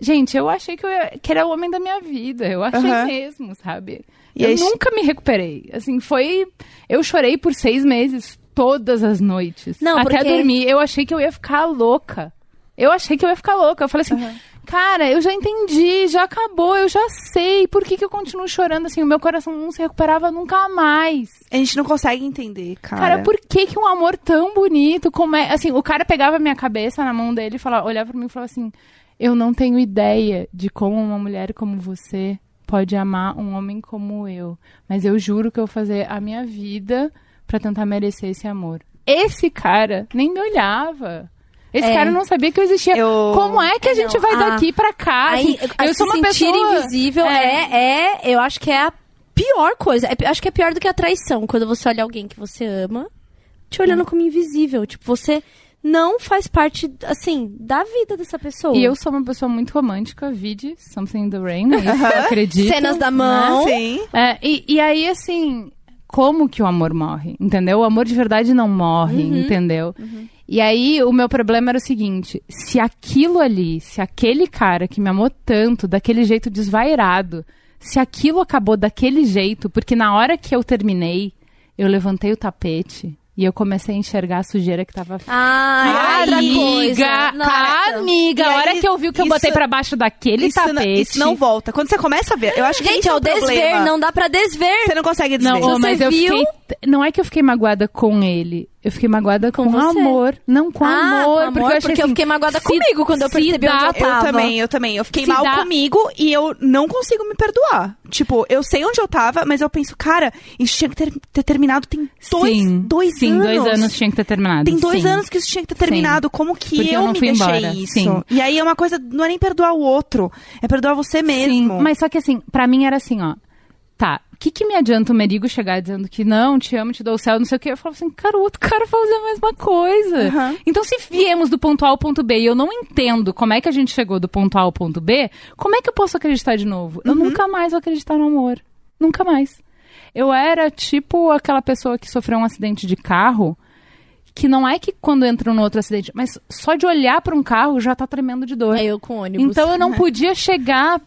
Speaker 9: gente, eu achei que, eu ia- que era o homem da minha vida, eu achei
Speaker 3: Aham.
Speaker 9: mesmo, sabe?
Speaker 3: E
Speaker 9: eu
Speaker 3: aí-
Speaker 9: nunca me recuperei. Assim, foi. Eu chorei por seis meses, todas as noites.
Speaker 2: Não,
Speaker 9: até
Speaker 2: porque-
Speaker 9: dormir. Eu achei que eu ia ficar louca. Eu achei que eu ia ficar louca. Eu falei assim, cara, eu já entendi, já acabou, eu já sei. Por que, que eu continuo chorando assim? O meu coração não se recuperava nunca mais.
Speaker 3: A gente não consegue entender, cara.
Speaker 9: Cara, por que, que um amor tão bonito, como é. Assim, o cara pegava a minha cabeça na mão dele e falava, olhava pra mim e falava assim: Eu não tenho ideia de como uma mulher como você pode amar um homem como eu. Mas eu juro que eu vou fazer a minha vida pra tentar merecer esse amor. Esse cara nem me olhava. Esse
Speaker 2: É.
Speaker 9: cara não sabia que eu existia.
Speaker 3: Eu-
Speaker 9: Como é que a gente
Speaker 2: Não,
Speaker 9: vai
Speaker 2: a-
Speaker 9: daqui pra cá?
Speaker 2: Aí,
Speaker 9: Assim,
Speaker 2: a
Speaker 9: eu sou uma
Speaker 2: sentir
Speaker 9: pessoa
Speaker 2: invisível é. é, eu acho que é a pior coisa. É acho que é pior do que a traição, quando você olha alguém que você ama, te olhando como invisível. Tipo, você não faz parte, assim, da vida dessa pessoa.
Speaker 9: E eu sou uma pessoa muito romântica, vide Something in the Rain, é isso eu acredito.
Speaker 2: Cenas da
Speaker 9: né?
Speaker 2: mão.
Speaker 3: Sim.
Speaker 9: É, e, e aí, assim, como que o amor morre? Entendeu? O amor de verdade não morre,
Speaker 2: Uhum.
Speaker 9: entendeu? E aí, o meu problema era o seguinte: se aquilo ali, se aquele cara que me amou tanto, daquele jeito desvairado, se aquilo acabou daquele jeito, porque na hora que eu terminei, eu levantei o tapete. E eu comecei a enxergar a sujeira que tava
Speaker 2: Ah, outra
Speaker 9: Amiga,
Speaker 2: coisa. Nossa.
Speaker 9: amiga, a hora
Speaker 3: aí,
Speaker 9: que eu vi o que eu
Speaker 3: isso-
Speaker 9: botei pra baixo daquele
Speaker 3: Isso não,
Speaker 9: tapete.
Speaker 3: isso não volta. Quando você começa a ver, eu acho que
Speaker 2: Gente,
Speaker 3: esse
Speaker 2: é
Speaker 3: é
Speaker 2: o
Speaker 3: problema.
Speaker 2: desver, não dá pra desver.
Speaker 3: Você não consegue desver.
Speaker 9: Não, mas eu
Speaker 2: viu?
Speaker 9: fiquei. Não é que eu fiquei magoada com ele. Eu fiquei magoada com,
Speaker 2: Com
Speaker 9: amor. Não com
Speaker 2: Ah,
Speaker 9: amor.
Speaker 2: com amor,
Speaker 9: porque eu, achei
Speaker 2: porque eu
Speaker 9: assim,
Speaker 2: fiquei magoada
Speaker 9: se-
Speaker 2: comigo quando eu percebi
Speaker 9: dá-
Speaker 2: onde eu
Speaker 3: Eu
Speaker 2: tava.
Speaker 3: também, eu também. Eu fiquei
Speaker 9: Se
Speaker 3: mal
Speaker 9: dá-
Speaker 3: comigo e eu não consigo me perdoar. Tipo, eu sei onde eu tava, mas eu penso, cara, isso tinha que ter, ter terminado tem dois,
Speaker 9: sim,
Speaker 3: dois
Speaker 9: sim,
Speaker 3: anos.
Speaker 9: dois anos tinha que ter terminado.
Speaker 3: Tem dois
Speaker 9: sim.
Speaker 3: anos que isso tinha que ter terminado. Como que
Speaker 9: Porque
Speaker 3: eu,
Speaker 9: eu não
Speaker 3: me
Speaker 9: fui
Speaker 3: deixei
Speaker 9: embora,
Speaker 3: isso?
Speaker 9: sim.
Speaker 3: E aí é uma coisa, não é nem perdoar o outro, é perdoar você mesmo.
Speaker 9: Sim, mas só que assim, pra mim era assim, ó. Tá, o que, que me adianta o Merigo chegar dizendo que não, te amo, te dou o céu, não sei o que? Eu falo assim, cara, o outro cara fazer a mesma coisa.
Speaker 3: Aham.
Speaker 9: Então, se viemos do ponto A ao ponto B e eu não entendo como é que a gente chegou do ponto A ao ponto B, como é que eu posso acreditar de novo? Eu nunca mais vou acreditar no amor. Nunca mais. Eu era tipo aquela pessoa que sofreu um acidente de carro, que não é que quando entra no outro acidente, mas só de olhar pra um carro já tá tremendo de dor.
Speaker 2: É eu com ônibus.
Speaker 9: Então eu não podia chegar.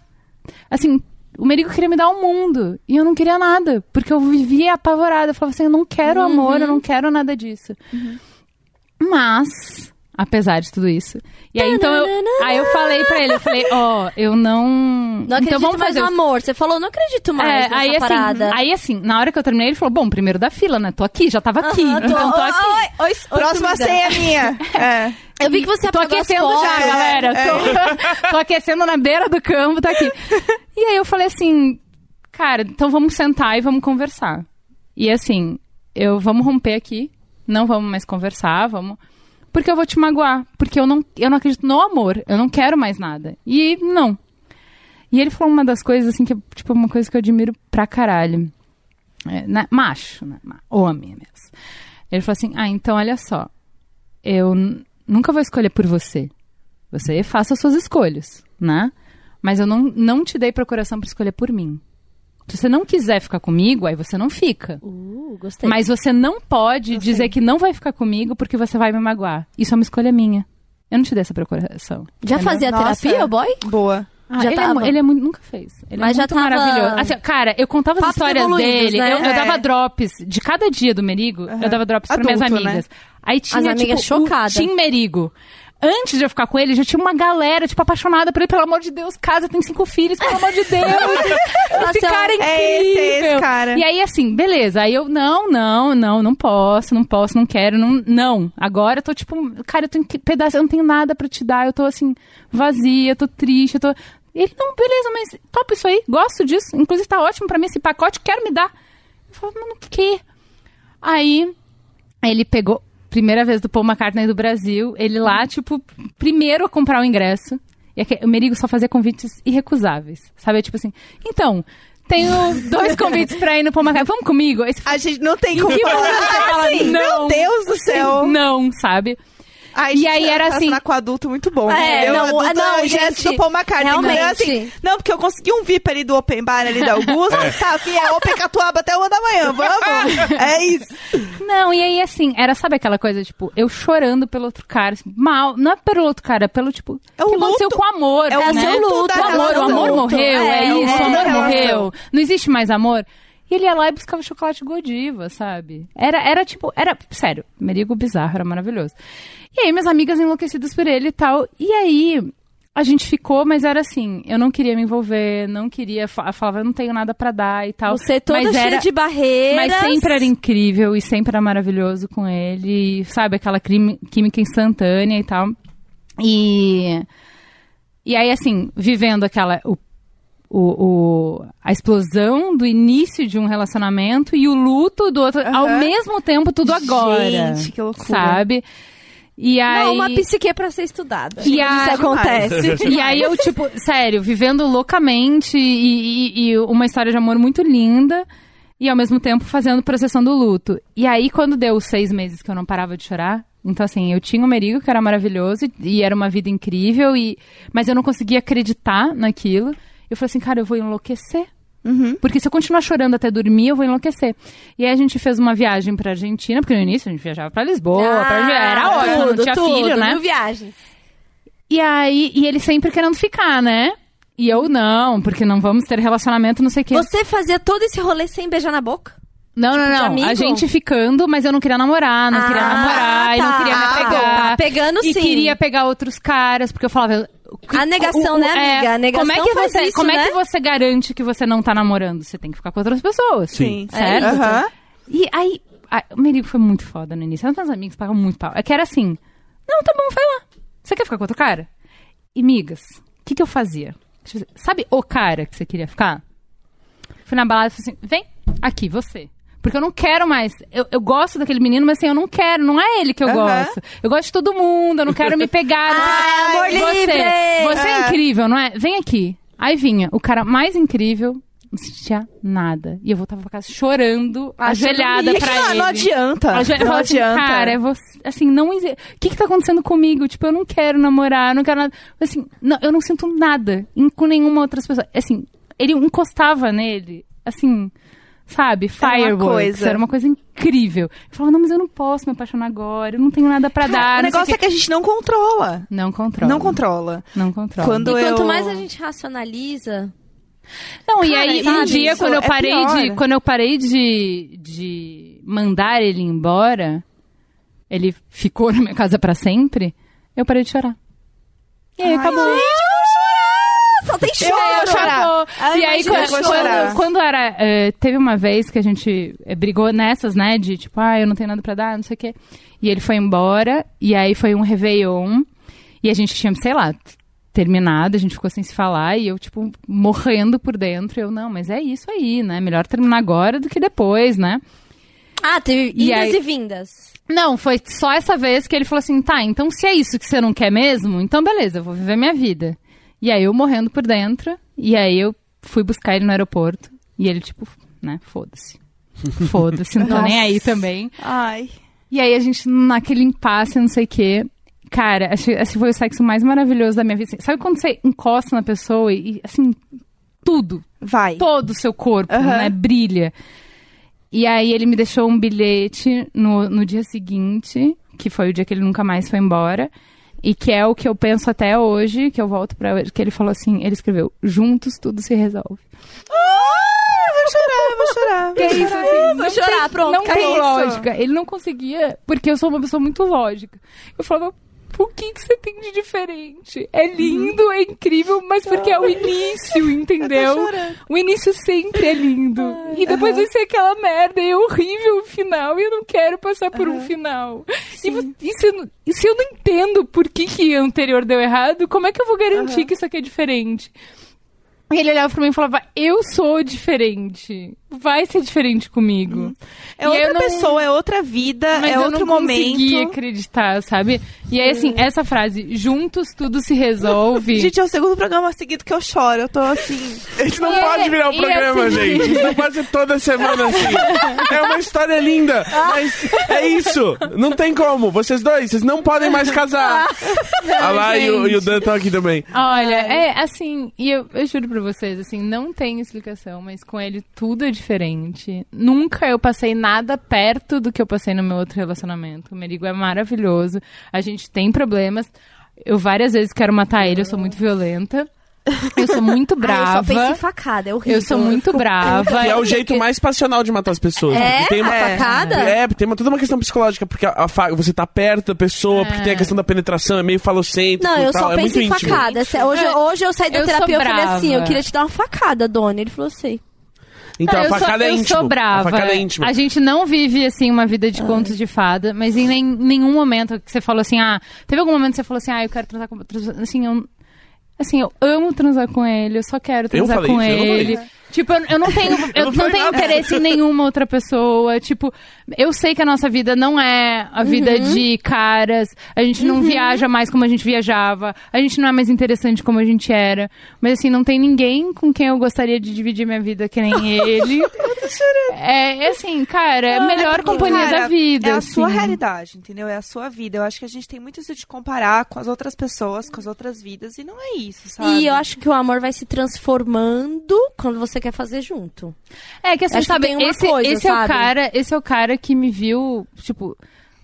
Speaker 9: Assim, o Merigo queria me dar o mundo. E eu não queria nada. Porque eu vivia apavorada. Eu falava assim: eu não quero amor, eu não quero nada disso. Mas. Apesar de tudo isso. E aí, então, eu, aí eu falei pra ele, eu falei, ó, eu não...
Speaker 2: Não acredito
Speaker 9: então vamos
Speaker 2: mais
Speaker 9: fazer
Speaker 2: no amor. Você falou, não acredito mais
Speaker 9: é, aí assim,
Speaker 2: parada.
Speaker 9: aí assim, na hora que eu terminei, ele falou, bom, primeiro da fila, né? Tô aqui, já tava aqui,
Speaker 2: Aham, tô-
Speaker 9: então tô
Speaker 2: Oi,
Speaker 9: aqui.
Speaker 2: oi, oi,
Speaker 3: Próxima
Speaker 2: comida.
Speaker 3: ceia minha. É.
Speaker 2: Eu vi que você
Speaker 9: Tô aquecendo já, galera. Tô, tô aquecendo na beira do campo, tá aqui. E aí eu falei assim, cara, então vamos sentar e vamos conversar. E assim, eu vamos romper aqui, não vamos mais conversar, vamos. Porque eu vou te magoar. Porque eu não, eu não acredito no amor. Eu não quero mais nada. E não. E ele falou uma das coisas, assim, que é tipo uma coisa que eu admiro pra caralho. É, né, Macho, né? Homem mesmo. Ele falou assim: Ah, então olha só. Eu nunca vou escolher por você. Você faça as suas escolhas, né? Mas eu não, não te dei procuração pra escolher por mim. Se você não quiser ficar comigo, aí você não fica.
Speaker 2: Uh, gostei.
Speaker 9: Mas você não pode dizer que não vai ficar comigo porque você vai me magoar. Isso é uma escolha minha. Eu não te dei essa procuração.
Speaker 2: Já
Speaker 9: entendeu?
Speaker 2: fazia
Speaker 3: Nossa.
Speaker 2: terapia, boy?
Speaker 3: Boa.
Speaker 9: Ah,
Speaker 2: Já
Speaker 9: ele, é, ele é muito. Nunca fez. Ele
Speaker 2: Mas
Speaker 9: é
Speaker 2: já
Speaker 9: muito
Speaker 2: tava-
Speaker 9: maravilhoso. Assim, cara, eu contava as histórias dele.
Speaker 2: né?
Speaker 9: Eu, eu
Speaker 3: É.
Speaker 9: dava drops de cada dia do Merigo. Eu dava drops pra minhas
Speaker 3: né?
Speaker 9: amigas. Aí tinha,
Speaker 2: As amigas
Speaker 9: tipo,
Speaker 2: chocadas.
Speaker 9: Tim Merigo. Antes de eu ficar com ele, já tinha uma galera, tipo, apaixonada por ele. Pelo amor de Deus, casa, tem cinco filhos, pelo amor de Deus. esse cara é incrível.
Speaker 3: É esse, é esse cara.
Speaker 9: E aí, assim, beleza. Aí eu, não, não, não, não posso, não posso, não quero, não. Não. Agora eu tô, tipo, cara, eu tenho que pedaço, eu não tenho nada pra te dar. Eu tô, assim, vazia, eu tô triste, eu tô. Ele, não, beleza, mas topa isso aí, gosto disso. Inclusive, tá ótimo pra mim esse pacote, quero me dar. Eu falo, mano, o quê? Aí, ele pegou, primeira vez do Paul McCartney do Brasil, ele lá, tipo, primeiro a comprar o ingresso. E aqui- o Merigo só fazia convites irrecusáveis. Sabe? Tipo assim, então, tenho dois convites pra ir no Paul McCartney, vamos comigo? Fala,
Speaker 3: A gente não tem como
Speaker 9: que bom fala,
Speaker 3: assim. Meu Deus do céu.
Speaker 9: não, sabe?
Speaker 3: Ai,
Speaker 9: E
Speaker 3: gente,
Speaker 9: aí era
Speaker 3: tá
Speaker 9: assim-
Speaker 3: com adulto muito bom.
Speaker 2: É, não,
Speaker 3: adulto,
Speaker 2: não,
Speaker 3: é
Speaker 2: gente,
Speaker 3: do Paul McCartney.
Speaker 2: realmente.
Speaker 3: entendeu? Assim, não, porque eu consegui um VIP ali do Open Bar ali da Augusta. Tá, afim, é Open Catuaba até uma da manhã, vamos? É isso.
Speaker 9: Não, e aí assim, era, sabe aquela coisa, tipo, eu chorando pelo outro cara, assim, mal, não é pelo outro cara, é pelo, tipo,
Speaker 3: É o
Speaker 9: que aconteceu
Speaker 3: luto.
Speaker 9: com o amor,
Speaker 3: É o
Speaker 9: né?
Speaker 3: seu luto
Speaker 9: o amor, o amor morreu, é,
Speaker 2: É, o
Speaker 9: isso, o amor morreu, não existe mais amor. E ele ia lá e buscava chocolate Godiva, sabe? Era, era tipo, era, sério, merigo bizarro, era maravilhoso. E aí minhas amigas enlouquecidas por ele e tal, e aí... A gente ficou, mas era assim, eu não queria me envolver, não queria, fa- falava, eu não tenho nada pra dar e tal.
Speaker 2: Você toda
Speaker 9: mas
Speaker 2: cheia
Speaker 9: era,
Speaker 2: de barreiras.
Speaker 9: mas sempre era incrível e sempre era maravilhoso com ele, e, sabe, aquela química instantânea e tal. E e aí assim, vivendo aquela o, o, o- a explosão do início de um relacionamento e o luto do outro ao
Speaker 3: Aham.
Speaker 9: mesmo tempo tudo agora.
Speaker 3: Gente, que loucura.
Speaker 9: Sabe? E aí
Speaker 2: Não, uma psique pra ser estudada.
Speaker 9: E a-
Speaker 2: Isso acontece.
Speaker 9: e aí eu, tipo, sério, vivendo loucamente e, e- e uma história de amor muito linda e ao mesmo tempo fazendo processão do luto. E aí, quando deu os seis meses que eu não parava de chorar, então assim, eu tinha o Merigo, que era maravilhoso e, e era uma vida incrível, e, mas eu não conseguia acreditar naquilo. Eu falei assim, cara, eu vou enlouquecer. Porque se eu continuar chorando até dormir, eu vou enlouquecer. E aí a gente fez uma viagem pra Argentina, porque no início a gente viajava pra Lisboa, pra... era ótimo, não tinha
Speaker 2: tudo,
Speaker 9: filho, né?
Speaker 2: Viagens.
Speaker 9: E aí, e ele sempre querendo ficar, né? E eu não, porque não vamos ter relacionamento, não sei o quê.
Speaker 2: Você fazia todo esse rolê sem beijar na boca?
Speaker 9: Não, não,
Speaker 2: de
Speaker 9: não.
Speaker 2: amigo?
Speaker 9: A gente ficando, mas eu não queria namorar, não queria
Speaker 2: Ah,
Speaker 9: namorar, e não
Speaker 2: tá.
Speaker 9: queria me
Speaker 2: Ah,
Speaker 9: pegar.
Speaker 2: tá. Pegando
Speaker 9: e
Speaker 2: sim.
Speaker 9: queria pegar outros caras, porque eu falava.
Speaker 2: A negação,
Speaker 9: o- o-
Speaker 2: né, amiga? A negação
Speaker 9: como é que
Speaker 2: faz
Speaker 9: você,
Speaker 2: isso,
Speaker 9: Como é
Speaker 2: né?
Speaker 9: que você garante que você não tá namorando? Você tem que ficar com outras pessoas.
Speaker 3: Sim.
Speaker 9: Certo?
Speaker 3: Aham.
Speaker 9: E aí, a- o Merigo foi muito foda no início. Meus amigos pagavam muito pau. É que era assim: não, tá bom, vai lá. Você quer ficar com outro cara? E, migas, o que, que eu fazia? Sabe o cara que você queria ficar? Fui na balada e falei assim: vem aqui, você. Porque eu não quero mais. Eu, eu gosto daquele menino, mas assim, eu não quero. Não é ele que eu gosto. Eu gosto de todo mundo, eu não quero me pegar.
Speaker 2: Ah, amor
Speaker 9: você,
Speaker 2: livre!
Speaker 9: Você é
Speaker 3: É.
Speaker 9: incrível, não é? Vem aqui. Aí vinha o cara mais incrível, não sentia nada. E eu voltava pra casa chorando, ajoelhada
Speaker 3: E
Speaker 9: pra
Speaker 3: não,
Speaker 9: ele.
Speaker 3: não adianta. Não
Speaker 9: assim,
Speaker 3: adianta.
Speaker 9: cara, é você, assim, não O que que tá acontecendo comigo? Tipo, eu não quero namorar, eu não quero nada. Assim, não, eu não sinto nada em- com nenhuma outra pessoa. Assim, ele encostava nele, assim, sabe?
Speaker 3: Era uma
Speaker 9: Fireworks.
Speaker 3: coisa.
Speaker 9: Era uma coisa incrível. Eu falava, não, mas eu não posso me apaixonar agora, eu não tenho nada pra dar.
Speaker 3: o negócio é que a gente não controla.
Speaker 9: Não controla.
Speaker 3: Não controla.
Speaker 9: Não controla.
Speaker 3: Quando
Speaker 2: E quanto
Speaker 3: eu...
Speaker 2: mais a gente racionaliza,
Speaker 9: Não, e
Speaker 3: Cara,
Speaker 9: aí um
Speaker 3: sabe,
Speaker 9: dia
Speaker 3: isso
Speaker 9: quando eu
Speaker 3: é
Speaker 9: parei
Speaker 3: pior.
Speaker 9: de quando eu parei de, de mandar ele embora, ele ficou na minha casa pra sempre, eu parei de chorar. E aí
Speaker 3: Ai,
Speaker 9: acabou.
Speaker 2: Só tem
Speaker 3: Eu
Speaker 2: choro.
Speaker 3: vou chorar. Ai,
Speaker 9: e aí quando,
Speaker 3: eu
Speaker 9: quando, quando era eh, teve uma vez que a gente eh, brigou nessas, né, de tipo, ah, eu não tenho nada pra dar, não sei o quê. E ele foi embora e aí foi um réveillon e a gente tinha, sei lá, terminado, a gente ficou sem se falar e eu, tipo, morrendo por dentro. Eu, não, mas é isso aí, né? Melhor terminar agora do que depois, né?
Speaker 2: Ah, teve
Speaker 9: E
Speaker 2: idas
Speaker 9: aí-
Speaker 2: e vindas.
Speaker 9: Não, foi só essa vez que ele falou assim: tá, então se é isso que você não quer mesmo, então beleza, eu vou viver minha vida. E aí eu morrendo por dentro, e aí eu fui buscar ele no aeroporto, e ele, tipo, né, foda-se. Foda-se, não tô nem aí também.
Speaker 3: Ai.
Speaker 9: E aí a gente, naquele impasse, não sei o quê. Cara, acho- esse foi o sexo mais maravilhoso da minha vida. Sabe quando você encosta na pessoa e, assim, tudo,
Speaker 3: Vai.
Speaker 9: todo o seu corpo,
Speaker 3: Aham.
Speaker 9: né, brilha. E aí ele me deixou um bilhete no, no dia seguinte, que foi o dia que ele nunca mais foi embora. E que é o que eu penso até hoje, que eu volto pra que ele falou assim, ele escreveu, juntos tudo se resolve.
Speaker 3: Ah, vou chorar, vou chorar.
Speaker 9: Que é isso, assim,
Speaker 2: vou
Speaker 9: não
Speaker 2: chorar,
Speaker 9: tem,
Speaker 2: pronto,
Speaker 9: Não tem lógica. Ele não conseguia, porque eu sou uma pessoa muito lógica. Eu falava, o que, que você tem de diferente? É lindo, é incrível, mas porque é o início, entendeu? O início sempre é lindo. e depois vai ser aquela merda, e é horrível o final, e eu não quero passar por um final. E, e se, eu não- e se eu não entendo por que, que o anterior deu errado, como é que eu vou garantir que isso aqui é diferente? E ele olhava pra mim e falava, eu sou diferente. Vai ser diferente comigo.
Speaker 3: É
Speaker 9: E
Speaker 3: outra
Speaker 9: eu não-
Speaker 3: pessoa, é outra vida,
Speaker 9: Mas
Speaker 3: é
Speaker 9: eu
Speaker 3: outro
Speaker 9: não conseguia
Speaker 3: momento.
Speaker 9: acreditar, sabe? E aí, assim, essa frase, juntos tudo se resolve.
Speaker 3: Gente, é o segundo programa seguido que eu choro. Eu tô assim.
Speaker 1: A gente não
Speaker 9: E
Speaker 1: pode
Speaker 9: é-
Speaker 1: virar um programa,
Speaker 9: assim-
Speaker 1: gente. Isso não pode ser toda semana assim. É uma história linda, mas é isso. Não tem como. Vocês dois, vocês não podem mais casar. A lá e o, e o Dan estão aqui também.
Speaker 9: Olha, é assim, e eu, eu juro pra vocês, assim, não tem explicação, mas com ele tudo é diferente. Nunca eu passei nada perto do que eu passei no meu outro relacionamento. O Merigo é maravilhoso, a gente tem problemas. Eu várias vezes quero matar ele, eu sou muito violenta. Eu sou muito
Speaker 2: Ah, eu só
Speaker 9: brava.
Speaker 2: penso em facada, é horrível.
Speaker 9: eu sou muito brava.
Speaker 1: Que é o jeito mais passional de matar as pessoas.
Speaker 2: É?
Speaker 1: Porque tem uma,
Speaker 2: A facada?
Speaker 1: É, tem uma, toda uma questão psicológica, porque a, a fa- você tá perto da pessoa, porque tem a questão da penetração, é meio falocêntrico
Speaker 2: Não, eu
Speaker 1: tal,
Speaker 2: só
Speaker 1: é
Speaker 2: penso
Speaker 1: muito
Speaker 2: em
Speaker 1: íntimo.
Speaker 2: facada. Hoje, hoje eu saí da
Speaker 9: Eu
Speaker 2: terapia e eu falei assim, eu
Speaker 9: brava.
Speaker 2: queria te dar uma facada, Dona. Ele falou assim.
Speaker 1: Então
Speaker 9: Não,
Speaker 1: a
Speaker 9: eu sou-
Speaker 1: facada é
Speaker 9: eu
Speaker 1: íntimo.
Speaker 9: sou brava.
Speaker 1: A facada é íntima.
Speaker 9: A gente não vive, assim, uma vida de contos de fada, mas em nem- nenhum momento que você falou assim, ah, teve algum momento que você falou assim, ah, eu quero transar com assim, eu assim, eu amo transar com ele, eu só quero transar com
Speaker 1: isso? Eu
Speaker 9: ele. Tipo, eu, eu não tenho, eu,
Speaker 1: não
Speaker 9: não, tenho
Speaker 1: nada.
Speaker 9: interesse em nenhuma outra pessoa. Tipo, eu sei que a nossa vida não é a vida
Speaker 1: Uhum.
Speaker 9: de caras. A gente não viaja mais como a gente viajava. A gente não é mais interessante como a gente era. Mas assim, não tem ninguém com quem eu gostaria de dividir minha vida que nem ele. É, é assim, cara, é a melhor
Speaker 3: porque,
Speaker 9: companhia
Speaker 3: cara,
Speaker 9: da vida.
Speaker 3: É a
Speaker 9: assim.
Speaker 3: sua realidade, entendeu? É a sua vida. Eu acho que a gente tem muito isso de comparar com as outras pessoas, com as outras vidas, e não é isso, sabe?
Speaker 2: E eu acho que o amor vai se transformando quando você quer fazer junto.
Speaker 9: É que assim,
Speaker 2: Acho que
Speaker 9: sabe,
Speaker 2: uma
Speaker 9: esse,
Speaker 2: coisa,
Speaker 9: esse é o
Speaker 2: sabe?
Speaker 9: cara, esse é o cara que me viu, tipo,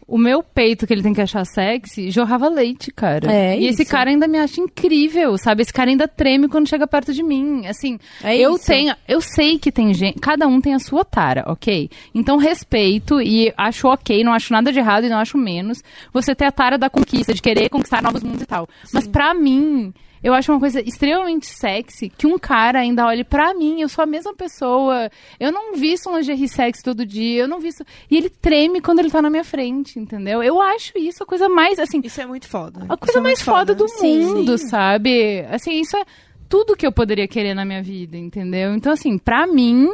Speaker 9: o meu peito que ele tem que achar sexy jorrava leite, cara.
Speaker 2: É
Speaker 9: e esse
Speaker 2: isso.
Speaker 9: cara ainda me acha incrível, sabe? Esse cara ainda treme quando chega perto de mim. Assim,
Speaker 2: É
Speaker 9: eu
Speaker 2: isso.
Speaker 9: tenho, eu sei que tem gente, cada um tem a sua tara, ok? Então respeito e acho ok, não acho nada de errado e não acho menos. Você ter a tara da conquista, de querer conquistar novos mundos e tal. Mas pra mim, eu acho uma coisa extremamente sexy que um cara ainda olhe pra mim, eu sou a mesma pessoa. Eu não visto um lingerie sexy todo dia, eu não visto. E ele treme quando ele tá na minha frente, entendeu? Eu acho isso a coisa mais, assim,
Speaker 3: Isso é muito foda.
Speaker 9: a coisa
Speaker 3: é
Speaker 9: mais
Speaker 3: muito
Speaker 9: foda do
Speaker 3: Sim,
Speaker 9: mundo,
Speaker 3: sim.
Speaker 9: sabe? Assim, isso é tudo que eu poderia querer na minha vida, entendeu? Então, assim, pra mim,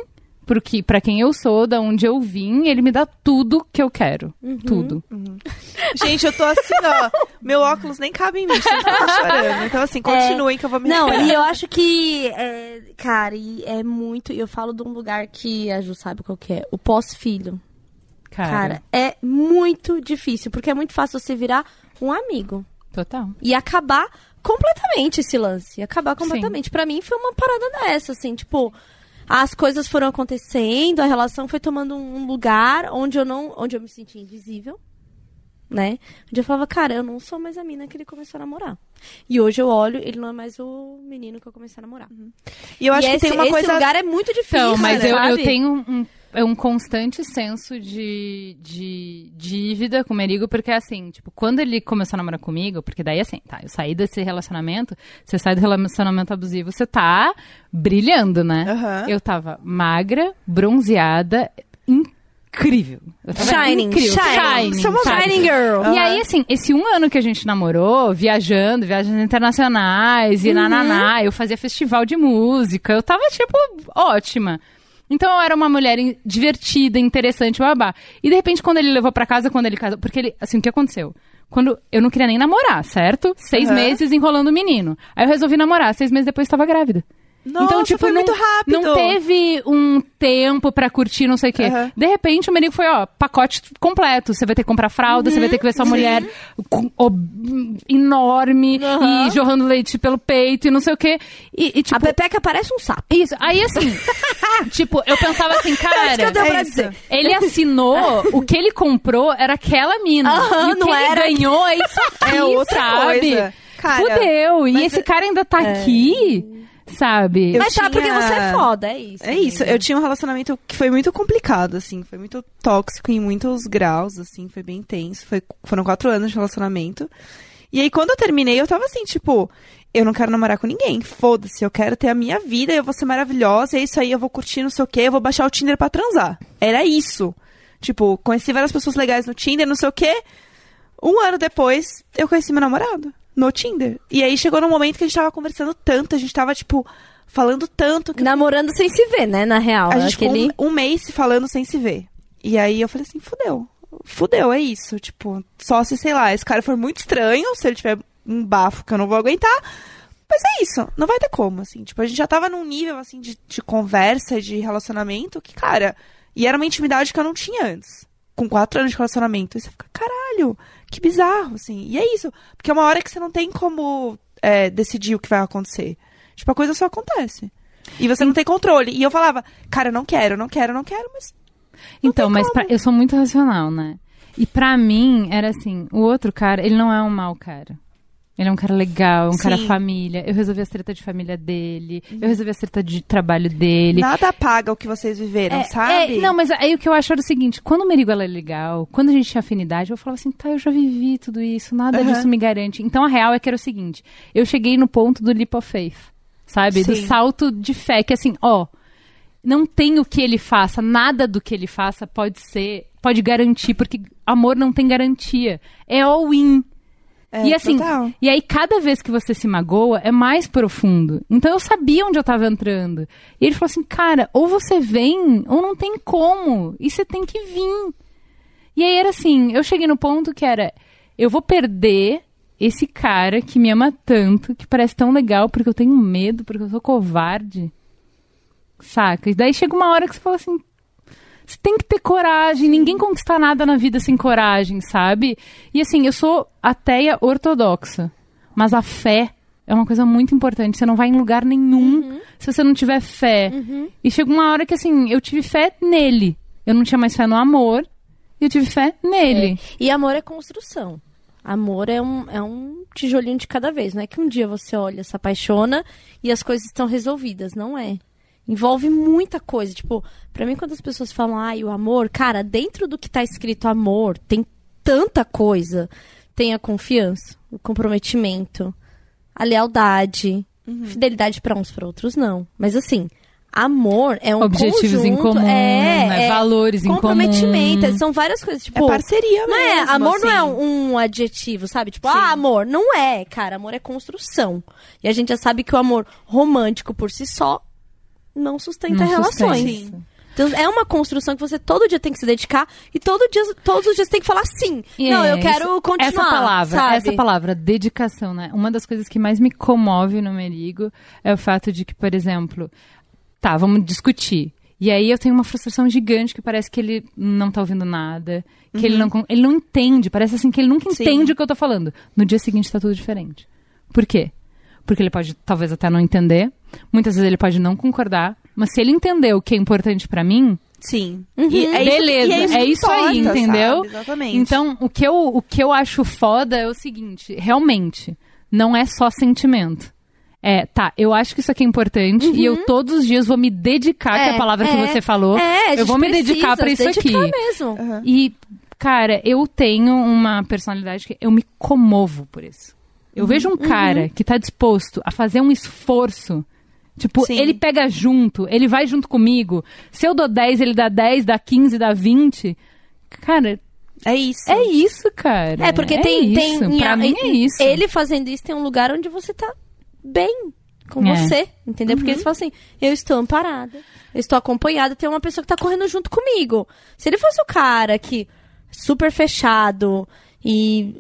Speaker 9: porque para quem eu sou, da onde eu vim, ele me dá tudo que eu quero.
Speaker 2: Uhum.
Speaker 9: Tudo.
Speaker 3: Gente, eu tô assim, ó. Meu óculos nem cabe em mim, chorando. Então, assim, continuem que eu vou me
Speaker 2: Não, e eu acho que, é, cara, e é muito. E eu falo de um lugar que a Ju sabe qual que é: o pós-filho.
Speaker 9: Cara,
Speaker 2: Cara, é muito difícil, porque é muito fácil você virar um amigo
Speaker 9: total.
Speaker 2: e acabar completamente esse lance. Acabar completamente. Pra mim foi uma parada dessa, assim, tipo. As coisas foram acontecendo, a relação foi tomando um lugar onde eu não. onde eu me sentia invisível. Né? Onde eu falava, cara, eu não sou mais a mina que ele começou a namorar. E hoje eu olho, ele não é mais o menino que eu comecei a namorar.
Speaker 3: E eu acho
Speaker 2: E
Speaker 3: que
Speaker 2: esse,
Speaker 3: tem uma
Speaker 2: esse
Speaker 3: coisa.
Speaker 2: lugar é muito difícil.
Speaker 9: Então, mas eu, eu
Speaker 2: sabe?
Speaker 9: tenho um, é um constante senso de, de dívida com o Merigo, porque assim, tipo, quando ele começou a namorar comigo, porque daí assim, tá, eu saí desse relacionamento, você sai do relacionamento abusivo, você tá brilhando, né?
Speaker 3: Aham.
Speaker 9: Eu tava magra, bronzeada, incrível. Eu tava
Speaker 2: Shining,
Speaker 9: incrível.
Speaker 2: shining.
Speaker 9: shining,
Speaker 2: Somos
Speaker 9: sabe?
Speaker 2: shining girl.
Speaker 9: E aí, assim, esse um ano que a gente namorou, viajando, viagens internacionais e nananá, eu fazia festival de música, eu tava, tipo, ótima. Então eu era uma mulher divertida, interessante, babá. E de repente, quando ele levou pra casa, quando ele casou. Porque ele, assim, o que aconteceu? Quando eu não queria nem namorar, certo? Seis
Speaker 3: Aham.
Speaker 9: meses enrolando o menino. Aí eu resolvi namorar, seis meses depois estava grávida.
Speaker 3: Nossa,
Speaker 9: então, tipo,
Speaker 3: foi
Speaker 9: não,
Speaker 3: muito rápido.
Speaker 9: não teve um tempo pra curtir, não sei o quê.
Speaker 3: Aham.
Speaker 9: De repente, o Merigo foi, ó, pacote completo. Você vai ter que comprar fralda, você vai ter que ver sua mulher com- enorme
Speaker 2: Aham.
Speaker 9: e jorrando leite pelo peito e não sei o quê. E, e, tipo,
Speaker 2: A Pepeca parece um sapo.
Speaker 9: isso. Aí, assim, tipo, eu pensava assim, cara...
Speaker 2: que eu pra
Speaker 3: é
Speaker 2: dizer.
Speaker 9: Ele assinou, o que ele comprou era aquela mina. E o que ele
Speaker 2: era-
Speaker 9: ganhou é isso aqui,
Speaker 3: É outra
Speaker 9: sabe?
Speaker 3: coisa. Cara,
Speaker 9: Fudeu. E esse
Speaker 3: é-
Speaker 9: cara ainda tá aqui, sabe?
Speaker 3: Eu
Speaker 2: Mas tá,
Speaker 3: tinha-
Speaker 2: porque você é foda, é isso.
Speaker 3: É isso,
Speaker 2: amiga.
Speaker 3: eu tinha um relacionamento que foi muito complicado, assim, foi muito tóxico em muitos graus, assim, foi bem intenso. Foi, foram quatro anos de relacionamento. E aí, quando eu terminei, eu tava assim, tipo, eu não quero namorar com ninguém, foda-se, eu quero ter a minha vida, eu vou ser maravilhosa, é isso aí, eu vou curtir não sei o quê, eu vou baixar o Tinder pra transar. Era isso. Tipo, conheci várias pessoas legais no Tinder, não sei o quê. Um ano depois, eu conheci meu namorado no Tinder. E aí chegou num momento que a gente tava conversando tanto, a gente tava, tipo, falando tanto que
Speaker 2: Namorando sem se ver, né, na real.
Speaker 3: a gente
Speaker 2: Aquele...
Speaker 3: ficou um, um mês se falando sem se ver. E aí eu falei assim, fudeu. Fudeu, é isso. Tipo, só se, sei lá, esse cara for muito estranho, se ele tiver um bafo que eu não vou aguentar. Mas é isso, não vai ter como, assim. Tipo, a gente já tava num nível, assim, de, de conversa, de relacionamento, que, cara... E era uma intimidade que eu não tinha antes. Com quatro anos de relacionamento. E você fica, caralho, que bizarro, assim. E é isso. Porque é uma hora que você não tem como é, decidir o que vai acontecer. Tipo, a coisa só acontece. E você não tem controle. E eu falava, cara, eu não quero, eu não quero, eu não quero, mas.
Speaker 9: Então, mas pra- eu sou muito racional, né? E pra mim, era assim, o outro cara, ele não é um mau cara. Ele é um cara legal, um cara
Speaker 3: Sim.
Speaker 9: família. Eu resolvi as treta de família dele. Eu resolvi as treta de trabalho dele.
Speaker 3: Nada apaga o que vocês viveram,
Speaker 9: É,
Speaker 3: sabe?
Speaker 9: é, não, mas aí o que eu acho era o seguinte: quando o Merigo ela é legal, quando a gente tinha afinidade, eu falava assim, tá, eu já vivi tudo isso, nada
Speaker 3: Aham.
Speaker 9: disso me garante. Então a real é que era o seguinte: eu cheguei no ponto do leap of faith, sabe? Do
Speaker 3: Sim.
Speaker 9: salto de fé, que assim, ó, não tem o que ele faça, nada do que ele faça pode ser, pode garantir, porque amor não tem garantia. É all-in.
Speaker 3: É,
Speaker 9: e assim,
Speaker 3: total.
Speaker 9: e aí cada vez que você se magoa é mais profundo. Então eu sabia onde eu tava entrando. E ele falou assim, cara, ou você vem, ou não tem como. E você tem que vir. E aí era assim, eu cheguei no ponto que era, eu vou perder esse cara que me ama tanto, que parece tão legal, porque eu tenho medo, porque eu sou covarde. Saca? E daí chega uma hora que você fala assim, você tem que ter coragem. Ninguém conquista nada na vida sem coragem, sabe? E assim, eu sou ateia ortodoxa. Mas a fé é uma coisa muito importante. Você não vai em lugar nenhum se você não tiver fé. E chega uma hora que assim, eu tive fé nele. Eu não tinha mais fé no amor. E eu tive fé nele.
Speaker 2: E amor é construção. Amor é um, é um tijolinho de cada vez. Não é que um dia você olha, se apaixona e as coisas estão resolvidas. Não é. Envolve muita coisa. Tipo, pra mim, quando as pessoas falam, ai, o amor, cara, dentro do que tá escrito amor, tem tanta coisa. Tem a confiança, o comprometimento, a lealdade, fidelidade pra uns, pra outros não. Mas assim, amor é um
Speaker 9: Objetivos em
Speaker 2: conjunto,
Speaker 9: comum,
Speaker 2: é,
Speaker 9: né?
Speaker 2: é
Speaker 9: valores em comum.
Speaker 2: comprometimento, são várias coisas, tipo,
Speaker 3: É parceria
Speaker 2: não é,
Speaker 3: mesmo,
Speaker 2: amor não é
Speaker 3: assim.
Speaker 2: um, um adjetivo, sabe? Tipo, ah, amor, não é, cara, amor é construção. E a gente já sabe que o amor romântico por si só não sustenta
Speaker 9: Não
Speaker 2: relações.
Speaker 9: sustenta.
Speaker 3: Sim.
Speaker 2: Então é uma construção que você todo dia tem que se dedicar e todo dia, todos os dias tem que falar sim. Não,
Speaker 9: é,
Speaker 2: eu quero
Speaker 9: isso-
Speaker 2: continuar.
Speaker 9: Essa palavra,
Speaker 2: sabe?
Speaker 9: essa palavra, dedicação, né? Uma das coisas que mais me comove no Merigo é o fato de que, por exemplo, tá, vamos discutir. E aí eu tenho uma frustração gigante que parece que ele não tá ouvindo nada, que ele, não, ele não entende, parece assim que ele nunca
Speaker 3: Sim.
Speaker 9: entende o que eu tô falando. No dia seguinte tá tudo diferente. Por quê? Porque ele pode talvez até não entender, muitas vezes ele pode não concordar, mas se ele entender o que é importante pra mim,
Speaker 3: Sim.
Speaker 2: Uhum.
Speaker 3: E é isso que-
Speaker 9: Beleza,
Speaker 3: e
Speaker 9: é
Speaker 3: que
Speaker 9: isso aí,
Speaker 3: importa,
Speaker 9: entendeu?
Speaker 3: sabe? Exatamente.
Speaker 9: Então, o que, eu, o que eu acho foda é o seguinte: realmente, não é só sentimento. É, tá, eu acho que isso aqui é importante e eu todos os dias vou me dedicar, que é a palavra que
Speaker 2: é,
Speaker 9: você falou.
Speaker 2: É, a
Speaker 9: eu vou me
Speaker 2: precisa
Speaker 9: dedicar pra
Speaker 2: se
Speaker 9: isso aqui.
Speaker 2: dedicar mesmo.
Speaker 9: E, cara, eu tenho uma personalidade que eu me comovo por isso. Eu vejo um cara que tá disposto a fazer um esforço. Tipo,
Speaker 3: Sim.
Speaker 9: ele pega junto, ele vai junto comigo. Se eu dou 10, ele dá 10, dá 15, dá 20. Cara,
Speaker 3: É isso.
Speaker 9: é isso, cara.
Speaker 2: É, porque
Speaker 9: é
Speaker 2: tem,
Speaker 9: isso.
Speaker 2: tem.
Speaker 9: Pra mim é isso.
Speaker 2: Ele fazendo isso tem um lugar onde você tá bem com
Speaker 9: É.
Speaker 2: você. Entendeu? Porque eles falam assim: eu estou amparada, eu estou acompanhada, tem uma pessoa que tá correndo junto comigo. Se ele fosse o cara que super fechado e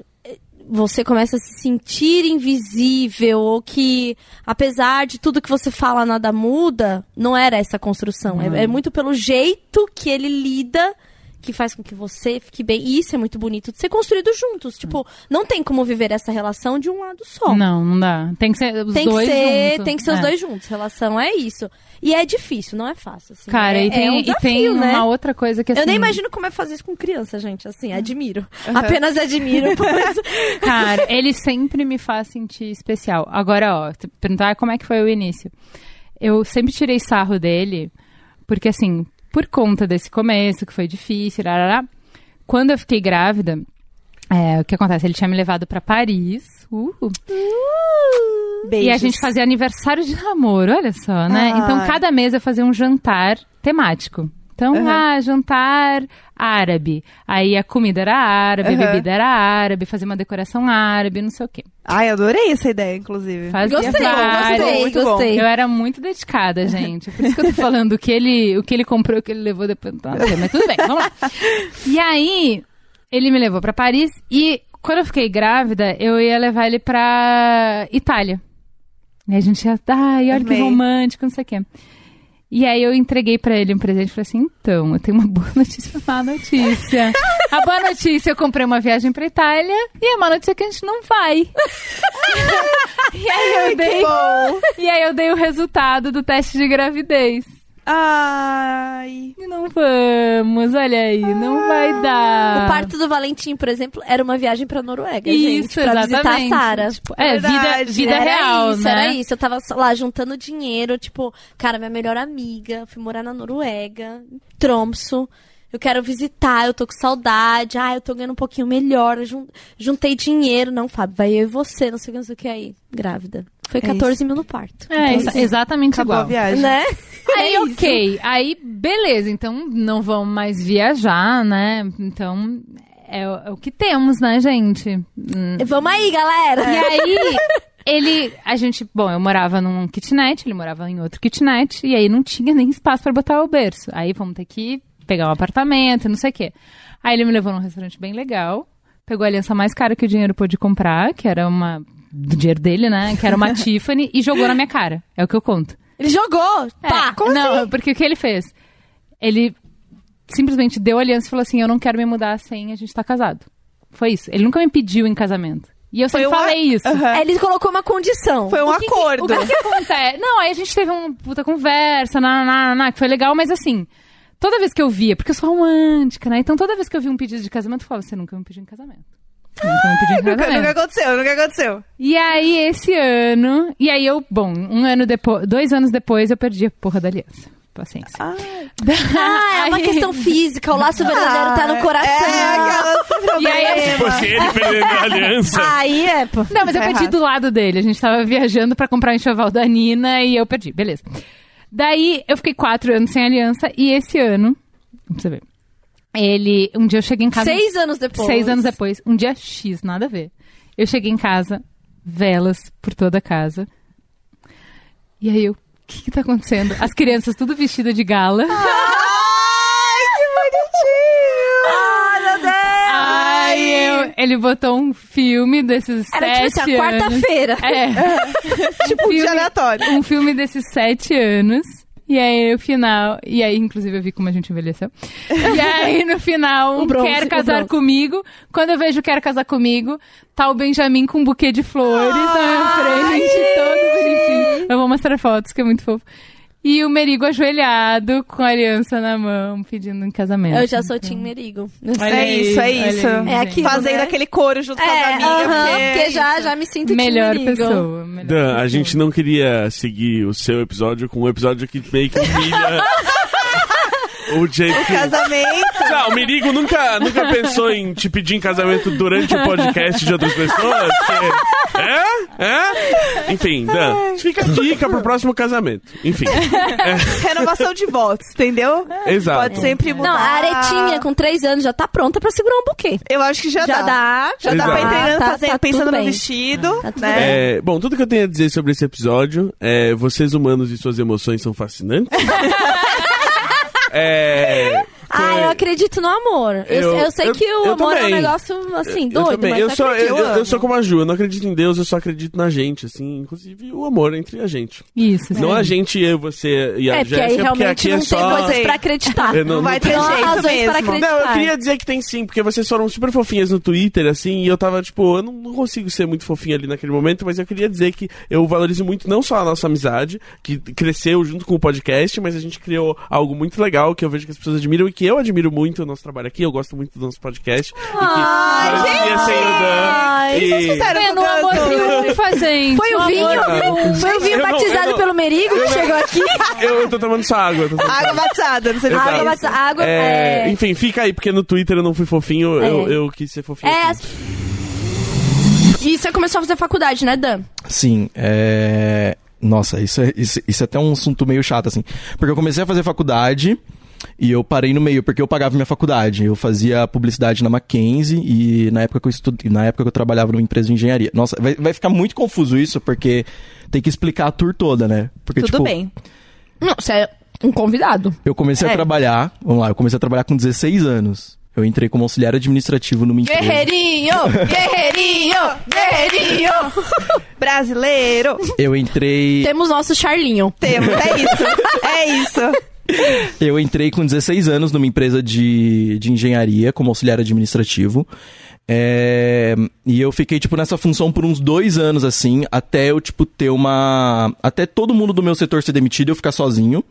Speaker 2: você começa a se sentir invisível, ou que, apesar de tudo que você fala, nada muda, não era essa construção. É, é muito pelo jeito que ele lida que faz com que você fique bem. E isso é muito bonito de ser construído juntos. Tipo, não tem como viver essa relação de um lado só.
Speaker 9: Não, não dá. Tem que ser os
Speaker 2: Tem que,
Speaker 9: dois
Speaker 2: ser,
Speaker 9: juntos.
Speaker 2: tem que ser os
Speaker 9: É.
Speaker 2: dois juntos. Relação é isso. E é difícil, não é fácil. assim.
Speaker 9: Cara,
Speaker 2: é,
Speaker 9: e tem,
Speaker 2: é um
Speaker 9: e tem
Speaker 2: desafio, né?
Speaker 9: uma outra coisa que assim.
Speaker 2: Eu nem imagino como é fazer isso com criança, gente. Assim, admiro. Apenas admiro. Mas...
Speaker 9: Cara, ele sempre me faz sentir especial. Agora, ó, perguntar como é que foi o início. Eu sempre tirei sarro dele, porque assim, por conta desse começo, que foi difícil, arará, quando eu fiquei grávida, é, o que acontece? Ele tinha me levado pra Paris. Uh, e a gente fazia aniversário de namoro, olha só, né?
Speaker 3: Ai.
Speaker 9: Então, cada mês eu fazia um jantar temático. Então,
Speaker 3: Uhum.
Speaker 9: ah, jantar árabe. Aí a comida era árabe, a
Speaker 3: Uhum.
Speaker 9: bebida era árabe, fazia uma decoração árabe, não sei o quê.
Speaker 3: Ai, adorei essa ideia, inclusive.
Speaker 9: Fazia
Speaker 2: Gostei,
Speaker 9: várias.
Speaker 2: gostei,
Speaker 3: Muito bom.
Speaker 2: gostei.
Speaker 9: Eu era muito dedicada, gente. Por isso que eu tô falando o que ele, o que ele comprou, o que ele levou depois. Não sei, mas tudo bem, vamos lá. E aí, ele me levou pra Paris e quando eu fiquei grávida, eu ia levar ele pra Itália. E a gente ia, ai, olha que
Speaker 3: Amei.
Speaker 9: romântico, não sei o quê. E aí eu entreguei pra ele um presente e falei assim, então, eu tenho uma boa notícia e uma má notícia. a boa notícia, eu comprei uma viagem pra Itália e a má notícia é que a gente não vai. e aí eu dei... E aí eu dei o resultado do teste de gravidez.
Speaker 3: Ai.
Speaker 9: Não vamos, olha aí, não vai dar.
Speaker 2: O parto do Valentim, por exemplo, era uma viagem pra Noruega,
Speaker 9: Isso,
Speaker 2: gente. Pra visitar a
Speaker 9: exatamente.
Speaker 2: Sara.
Speaker 9: Tipo, é, vida,
Speaker 3: Verdade,
Speaker 9: vida
Speaker 2: era
Speaker 9: real,
Speaker 2: isso,
Speaker 9: né?
Speaker 2: era isso. Eu tava lá juntando dinheiro, tipo, cara, minha melhor amiga, fui morar na Noruega, em Tromso. Eu quero visitar, eu tô com saudade. Ah, eu tô ganhando um pouquinho melhor. jun- Juntei dinheiro. Não, Fábio, vai eu e você, não sei o que, não sei o que aí. Grávida. Foi
Speaker 3: É
Speaker 2: 14 mil no parto.
Speaker 9: É,
Speaker 2: Então,
Speaker 9: exa- exatamente
Speaker 3: Acabou a
Speaker 9: igual.
Speaker 3: viagem.
Speaker 2: Né?
Speaker 9: Aí,
Speaker 2: É
Speaker 9: ok. Aí, beleza. Então, não vamos mais viajar, né? Então, é, o- é o que temos, né, gente? Hum.
Speaker 2: Vamos aí, galera.
Speaker 9: E aí, ele... A gente... Bom, eu morava num kitnet, ele morava em outro kitnet. E aí, não tinha nem espaço pra botar o berço. Aí, vamos ter que pegar um apartamento, não sei o quê. Aí, ele me levou num restaurante bem legal. Pegou a aliança mais cara que o dinheiro pôde comprar, que era uma... Do dinheiro dele, né? Que era uma Tiffany. E jogou na minha cara. É o que eu conto.
Speaker 2: Ele jogou. Pá.
Speaker 9: É, não, porque o que ele fez? Ele simplesmente deu a aliança e falou assim: Eu não quero me mudar sem a gente estar casado. Foi isso. Ele nunca me pediu em casamento. E eu
Speaker 3: Foi
Speaker 9: sempre
Speaker 3: uma-
Speaker 9: falei isso.
Speaker 3: Aham.
Speaker 2: Aí Ele colocou uma condição.
Speaker 3: Foi um
Speaker 9: O que que-
Speaker 3: acordo.
Speaker 9: o que, que acontece? Não, aí a gente teve uma puta conversa, na, na, na, que foi legal, mas assim, toda vez que eu via, porque eu sou romântica, né? Então toda vez que eu via um pedido de casamento, eu falava: Você nunca me pediu em casamento. Pediu em
Speaker 3: Nunca, aconteceu, nunca aconteceu.
Speaker 9: E aí, esse ano. E aí, eu, bom, um ano depois. Dois anos depois, eu perdi a porra da aliança. Paciência.
Speaker 2: Ah, é uma
Speaker 9: Aí-
Speaker 2: questão física. O laço verdadeiro tá no coração.
Speaker 3: É, aquela
Speaker 9: E aí,
Speaker 1: Se fosse ele perdendo a aliança.
Speaker 2: Aí é, pô.
Speaker 9: Não, mas eu
Speaker 3: Tá
Speaker 9: perdi
Speaker 3: errado.
Speaker 9: do lado dele. A gente tava viajando pra comprar um enxoval da Nina e eu perdi. Beleza. Daí, eu fiquei quatro anos sem aliança e esse ano. Vamos ver. Ele. Um dia eu cheguei em casa.
Speaker 2: Seis anos depois.
Speaker 9: Seis anos depois. Um dia X, nada a ver. Eu cheguei em casa, velas por toda a casa. E aí eu. O que, que tá acontecendo? As crianças tudo vestidas de gala.
Speaker 3: Ai, que bonitinho! Ai, meu Deus!
Speaker 9: Aí eu, ele botou um filme desses
Speaker 2: Era tipo
Speaker 9: sete
Speaker 2: assim, a
Speaker 9: anos.
Speaker 2: quarta-feira.
Speaker 9: É.
Speaker 3: Tipo um dia aleatório.
Speaker 9: um filme desses sete anos. E aí, no final. E aí, inclusive, eu vi como a gente envelheceu. E aí, no final, um
Speaker 2: bronze,
Speaker 9: quer casar comigo. Quando eu vejo quer casar comigo, tá o Benjamin com um buquê de flores na minha frente, todo bonitinho. Eu vou mostrar fotos, que é muito fofo. E o Merigo ajoelhado, com a aliança na mão, pedindo em casamento.
Speaker 2: Eu já sou Tim Merigo.
Speaker 9: Olha
Speaker 3: É isso, é isso.
Speaker 9: aí,
Speaker 2: É
Speaker 9: gente.
Speaker 2: aquilo,
Speaker 3: Fazendo
Speaker 2: né?
Speaker 3: aquele coro junto com as
Speaker 2: É,
Speaker 3: amigas.
Speaker 2: aham,
Speaker 3: porque,
Speaker 2: porque já, já me sinto
Speaker 9: Melhor
Speaker 2: Tim Merigo.
Speaker 9: pessoa. melhor
Speaker 1: Dan, a
Speaker 9: pessoa.
Speaker 1: gente não queria seguir o seu episódio com um episódio que meio que humilha o jeito que...
Speaker 3: Casamento.
Speaker 1: Não, o Mirigo nunca, nunca pensou em te pedir em casamento durante o podcast de outras pessoas? É? É? Enfim, Dan, fica a dica pro próximo casamento. Enfim,
Speaker 3: Renovação de votos, entendeu?
Speaker 1: exato.
Speaker 3: Pode sempre mudar.
Speaker 2: Não, a aretinha com três anos já tá pronta pra segurar um buquê.
Speaker 3: Eu acho que já,
Speaker 2: Já
Speaker 3: dá.
Speaker 2: dá.
Speaker 3: Já dá pra ir
Speaker 1: Exato.
Speaker 3: treinando,
Speaker 2: Tá,
Speaker 3: fazendo,
Speaker 2: tá
Speaker 3: pensando no
Speaker 2: bem.
Speaker 3: vestido,
Speaker 2: Tá tudo
Speaker 3: né?
Speaker 1: É, bom, tudo que eu tenho a dizer sobre esse episódio é vocês humanos e suas emoções são fascinantes. É,
Speaker 2: Ah, eu acredito no amor. Eu,
Speaker 1: Eu-
Speaker 2: eu sei
Speaker 1: eu-
Speaker 2: que o
Speaker 1: eu
Speaker 2: amor é um
Speaker 1: também.
Speaker 2: negócio, assim,
Speaker 1: Eu
Speaker 2: doido,
Speaker 1: também.
Speaker 2: mas
Speaker 1: eu sou, eu,
Speaker 2: acredito.
Speaker 1: eu- eu sou como a Ju, eu não acredito em Deus, eu só acredito na gente, assim, inclusive o amor entre a gente.
Speaker 9: Isso,
Speaker 1: Não a gente, eu, você e a
Speaker 2: É, porque aí
Speaker 1: Jéssica, porque
Speaker 2: realmente
Speaker 1: aqui
Speaker 2: não
Speaker 1: é
Speaker 2: tem
Speaker 1: só...
Speaker 2: coisas pra acreditar.
Speaker 1: Eu não-
Speaker 3: Não vai ter
Speaker 2: Não
Speaker 3: jeito
Speaker 2: razões
Speaker 3: mesmo.
Speaker 2: para acreditar.
Speaker 1: Não, eu queria dizer que tem sim, porque vocês foram super fofinhas no Twitter, assim, e eu tava, tipo, eu não, não consigo ser muito fofinha ali naquele momento, mas eu queria dizer que eu valorizo muito não só a nossa amizade, que cresceu junto com o podcast, mas a gente criou algo muito legal que eu vejo que as pessoas admiram e que eu admiro muito o nosso trabalho aqui, eu gosto muito do nosso podcast.
Speaker 2: Ai,
Speaker 1: e que parecia sem o Dan.
Speaker 2: Ai,
Speaker 1: e...
Speaker 2: vocês fizeram
Speaker 9: Vendo amor.
Speaker 2: Foi o vinho? Foi o vinho batizado pelo Merigo que chegou aqui?
Speaker 1: Eu, tô tomando só água.
Speaker 3: Água batizada, não sei
Speaker 1: Exato.
Speaker 3: o que
Speaker 2: Água,
Speaker 3: é
Speaker 2: batizada- água
Speaker 1: É,
Speaker 2: é...
Speaker 1: Enfim, fica aí, porque no Twitter eu não fui fofinho, eu,
Speaker 2: É.
Speaker 1: eu quis ser fofinho.
Speaker 2: É,
Speaker 1: aqui.
Speaker 2: E você começou a fazer faculdade, né, Dan?
Speaker 10: Sim, é. Nossa, isso é, isso, isso é até um assunto meio chato, assim. Porque eu comecei a fazer faculdade e eu parei no meio, porque eu pagava minha faculdade. Eu fazia publicidade na Mackenzie e na época que eu estudei, na época que eu trabalhava numa empresa de engenharia. Nossa, vai, vai ficar muito confuso isso, porque tem que explicar a tour toda, né? Porque,
Speaker 3: Tudo
Speaker 10: tipo,
Speaker 3: bem.
Speaker 2: Não, você é um convidado.
Speaker 10: eu comecei a
Speaker 3: É.
Speaker 10: trabalhar, vamos lá, eu comecei a trabalhar com 16 anos. Eu entrei como auxiliar administrativo numa empresa.
Speaker 2: Guerreirinho! Guerreirinho! Guerreirinho!
Speaker 3: Brasileiro.
Speaker 10: Eu entrei.
Speaker 2: Temos nosso Charlinho.
Speaker 3: Temos, é isso. É isso.
Speaker 10: Eu entrei com 16 anos numa empresa de, de engenharia como auxiliar administrativo. É, e eu fiquei, tipo, nessa função por uns dois anos, assim, até eu, tipo, ter uma. Até todo mundo do meu setor ser demitido e eu ficar sozinho.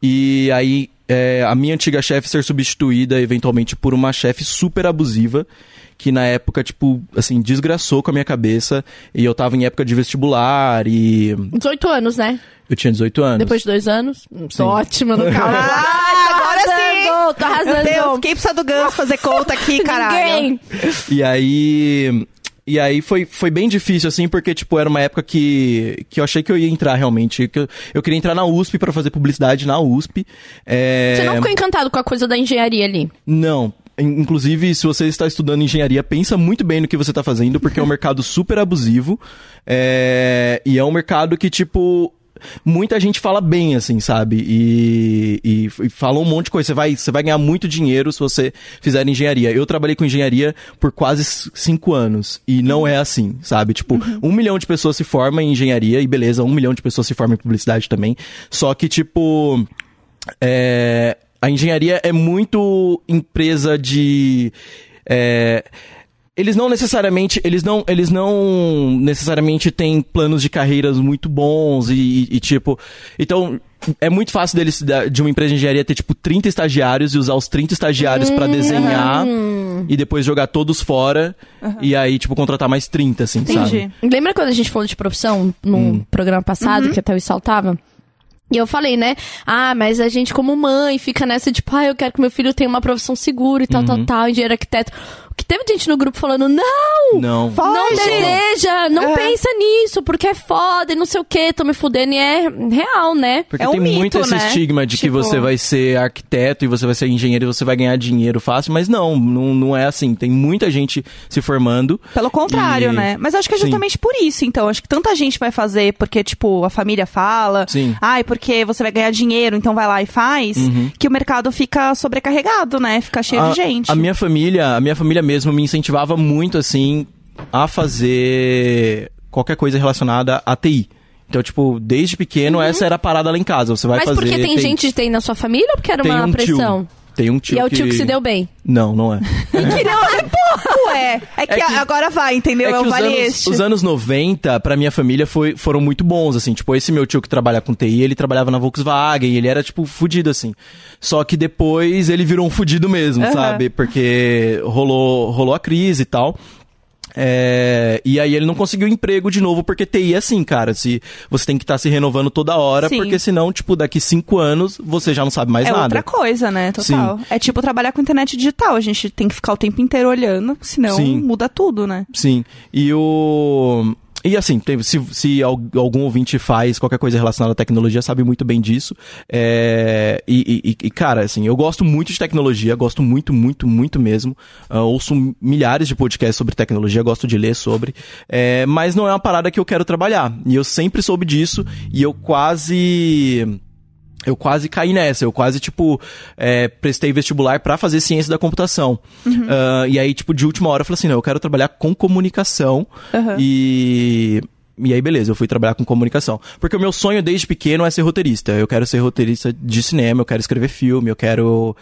Speaker 10: E aí, é, a minha antiga chefe ser substituída, eventualmente, por uma chefe super abusiva. Que na época, tipo, assim, desgraçou com a minha cabeça. E eu tava em época de vestibular e.
Speaker 2: 18 anos, né?
Speaker 10: Eu tinha 18 anos.
Speaker 2: Depois de dois anos.
Speaker 10: Sim.
Speaker 2: Tô ótima no carro.
Speaker 3: Ah, agora sim.
Speaker 2: Tô arrasando.
Speaker 3: Meu Deus, quem precisa do Gans fazer conta aqui, caralho?
Speaker 2: Ninguém.
Speaker 10: E aí. E aí foi, foi bem difícil, assim, porque, tipo, era uma época que, que eu achei que eu ia entrar realmente. Que eu, eu queria entrar na USP pra fazer publicidade na USP. É...
Speaker 2: Você não ficou encantado com a coisa da engenharia ali?
Speaker 10: Não. In- Inclusive, se você está estudando engenharia, pensa muito bem no que você está fazendo, porque é um mercado super abusivo. é, E é um mercado que, tipo. Muita gente fala bem, assim, sabe? E, e, e fala um monte de coisa. Você vai, você vai ganhar muito dinheiro se você fizer engenharia. Eu trabalhei com engenharia por quase cinco anos. E não é assim, sabe? Tipo, um milhão de pessoas se formam em engenharia, e beleza, um milhão de pessoas se formam em publicidade também. Só que, tipo. É, a engenharia é muito empresa de. é, eles não necessariamente, eles não, eles não necessariamente têm planos de carreiras muito bons e, e- e, tipo, então é muito fácil deles de uma empresa de engenharia ter tipo 30 estagiários e usar os 30 estagiários pra desenhar e depois jogar todos fora e aí tipo contratar mais 30 assim, sabe?
Speaker 3: Entendi.
Speaker 2: Lembra quando a gente falou de profissão num programa passado, que até o saltava? E eu falei, né? Ah, mas a gente, como mãe, fica nessa, tipo, ah, eu quero que meu filho tenha uma profissão segura e tal, tal, tal, engenheiro arquiteto. O que teve gente no grupo falando, não!
Speaker 10: Não.
Speaker 2: Não deseja, não pensa nisso, porque é foda e não sei o que, tô me fudendo. E é real, né?
Speaker 10: Porque
Speaker 3: É um
Speaker 10: tem muito
Speaker 3: mito,
Speaker 10: esse
Speaker 3: né?
Speaker 10: estigma de que
Speaker 3: Tipo-
Speaker 10: você vai ser arquiteto e você vai ser engenheiro e você vai ganhar dinheiro fácil, mas não, não, não é assim. Tem muita gente se formando.
Speaker 3: Pelo contrário,
Speaker 10: E-
Speaker 3: né? Mas acho que é
Speaker 10: Sim.
Speaker 3: justamente por isso, então. Acho que tanta gente vai fazer porque, tipo, a família fala.
Speaker 10: Sim.
Speaker 3: Ai, porque você vai ganhar dinheiro, então vai lá e faz. Que o mercado fica sobrecarregado, né? Fica cheio
Speaker 10: a,
Speaker 3: de gente.
Speaker 10: A minha família, a minha família mesmo me incentivava muito assim a fazer qualquer coisa relacionada a TI. Então, tipo, desde pequeno essa era a parada lá em casa. Você vai
Speaker 2: Mas
Speaker 10: fazer
Speaker 2: porque tem
Speaker 10: TI.
Speaker 2: gente de TI na sua família ou porque era
Speaker 10: tem
Speaker 2: uma
Speaker 10: um
Speaker 2: pressão?
Speaker 10: Tio, tem um tio
Speaker 2: e é o tio que se deu bem.
Speaker 10: Não, não é.
Speaker 3: Ué, é que,
Speaker 10: É que-
Speaker 3: agora vai, entendeu? É,
Speaker 10: É
Speaker 3: o
Speaker 10: que os
Speaker 3: vale
Speaker 10: anos,
Speaker 3: este.
Speaker 10: os anos 90, pra minha família, foi, foram muito bons, assim. Tipo, esse meu tio que trabalha com TI, ele trabalhava na Volkswagen, ele era, tipo, fudido, assim. Só que depois ele virou um fudido mesmo,
Speaker 3: Aham.
Speaker 10: sabe? Porque rolou, rolou a crise e tal. É, e aí ele não conseguiu emprego de novo, porque TI é assim, cara. Se você tem que estar se renovando toda hora,
Speaker 3: Sim.
Speaker 10: porque senão, tipo, daqui cinco anos você já não sabe mais
Speaker 3: É
Speaker 10: nada.
Speaker 3: outra coisa, né? Total. É tipo trabalhar com internet digital. A gente tem que ficar o tempo inteiro olhando, senão
Speaker 10: Sim.
Speaker 3: muda tudo, né?
Speaker 10: Sim. E o. E assim, se, se al- algum ouvinte faz qualquer coisa relacionada à tecnologia, sabe muito bem disso. É, e, e- e, cara, assim, eu gosto muito de tecnologia, gosto muito, muito, muito mesmo. Ah, ouço milhares de podcasts sobre tecnologia, gosto de ler sobre. É, mas não é uma parada que eu quero trabalhar. E eu sempre soube disso, e eu quase eu quase caí nessa. Eu quase, tipo, é, prestei vestibular pra fazer ciência da computação. Ah, e aí, tipo, de última hora eu falei assim, não, eu quero trabalhar com comunicação.
Speaker 3: Aham.
Speaker 10: E... E aí, beleza, eu fui trabalhar com comunicação. Porque o meu sonho desde pequeno é ser roteirista. Eu quero ser roteirista de cinema, eu quero escrever filme, eu quero.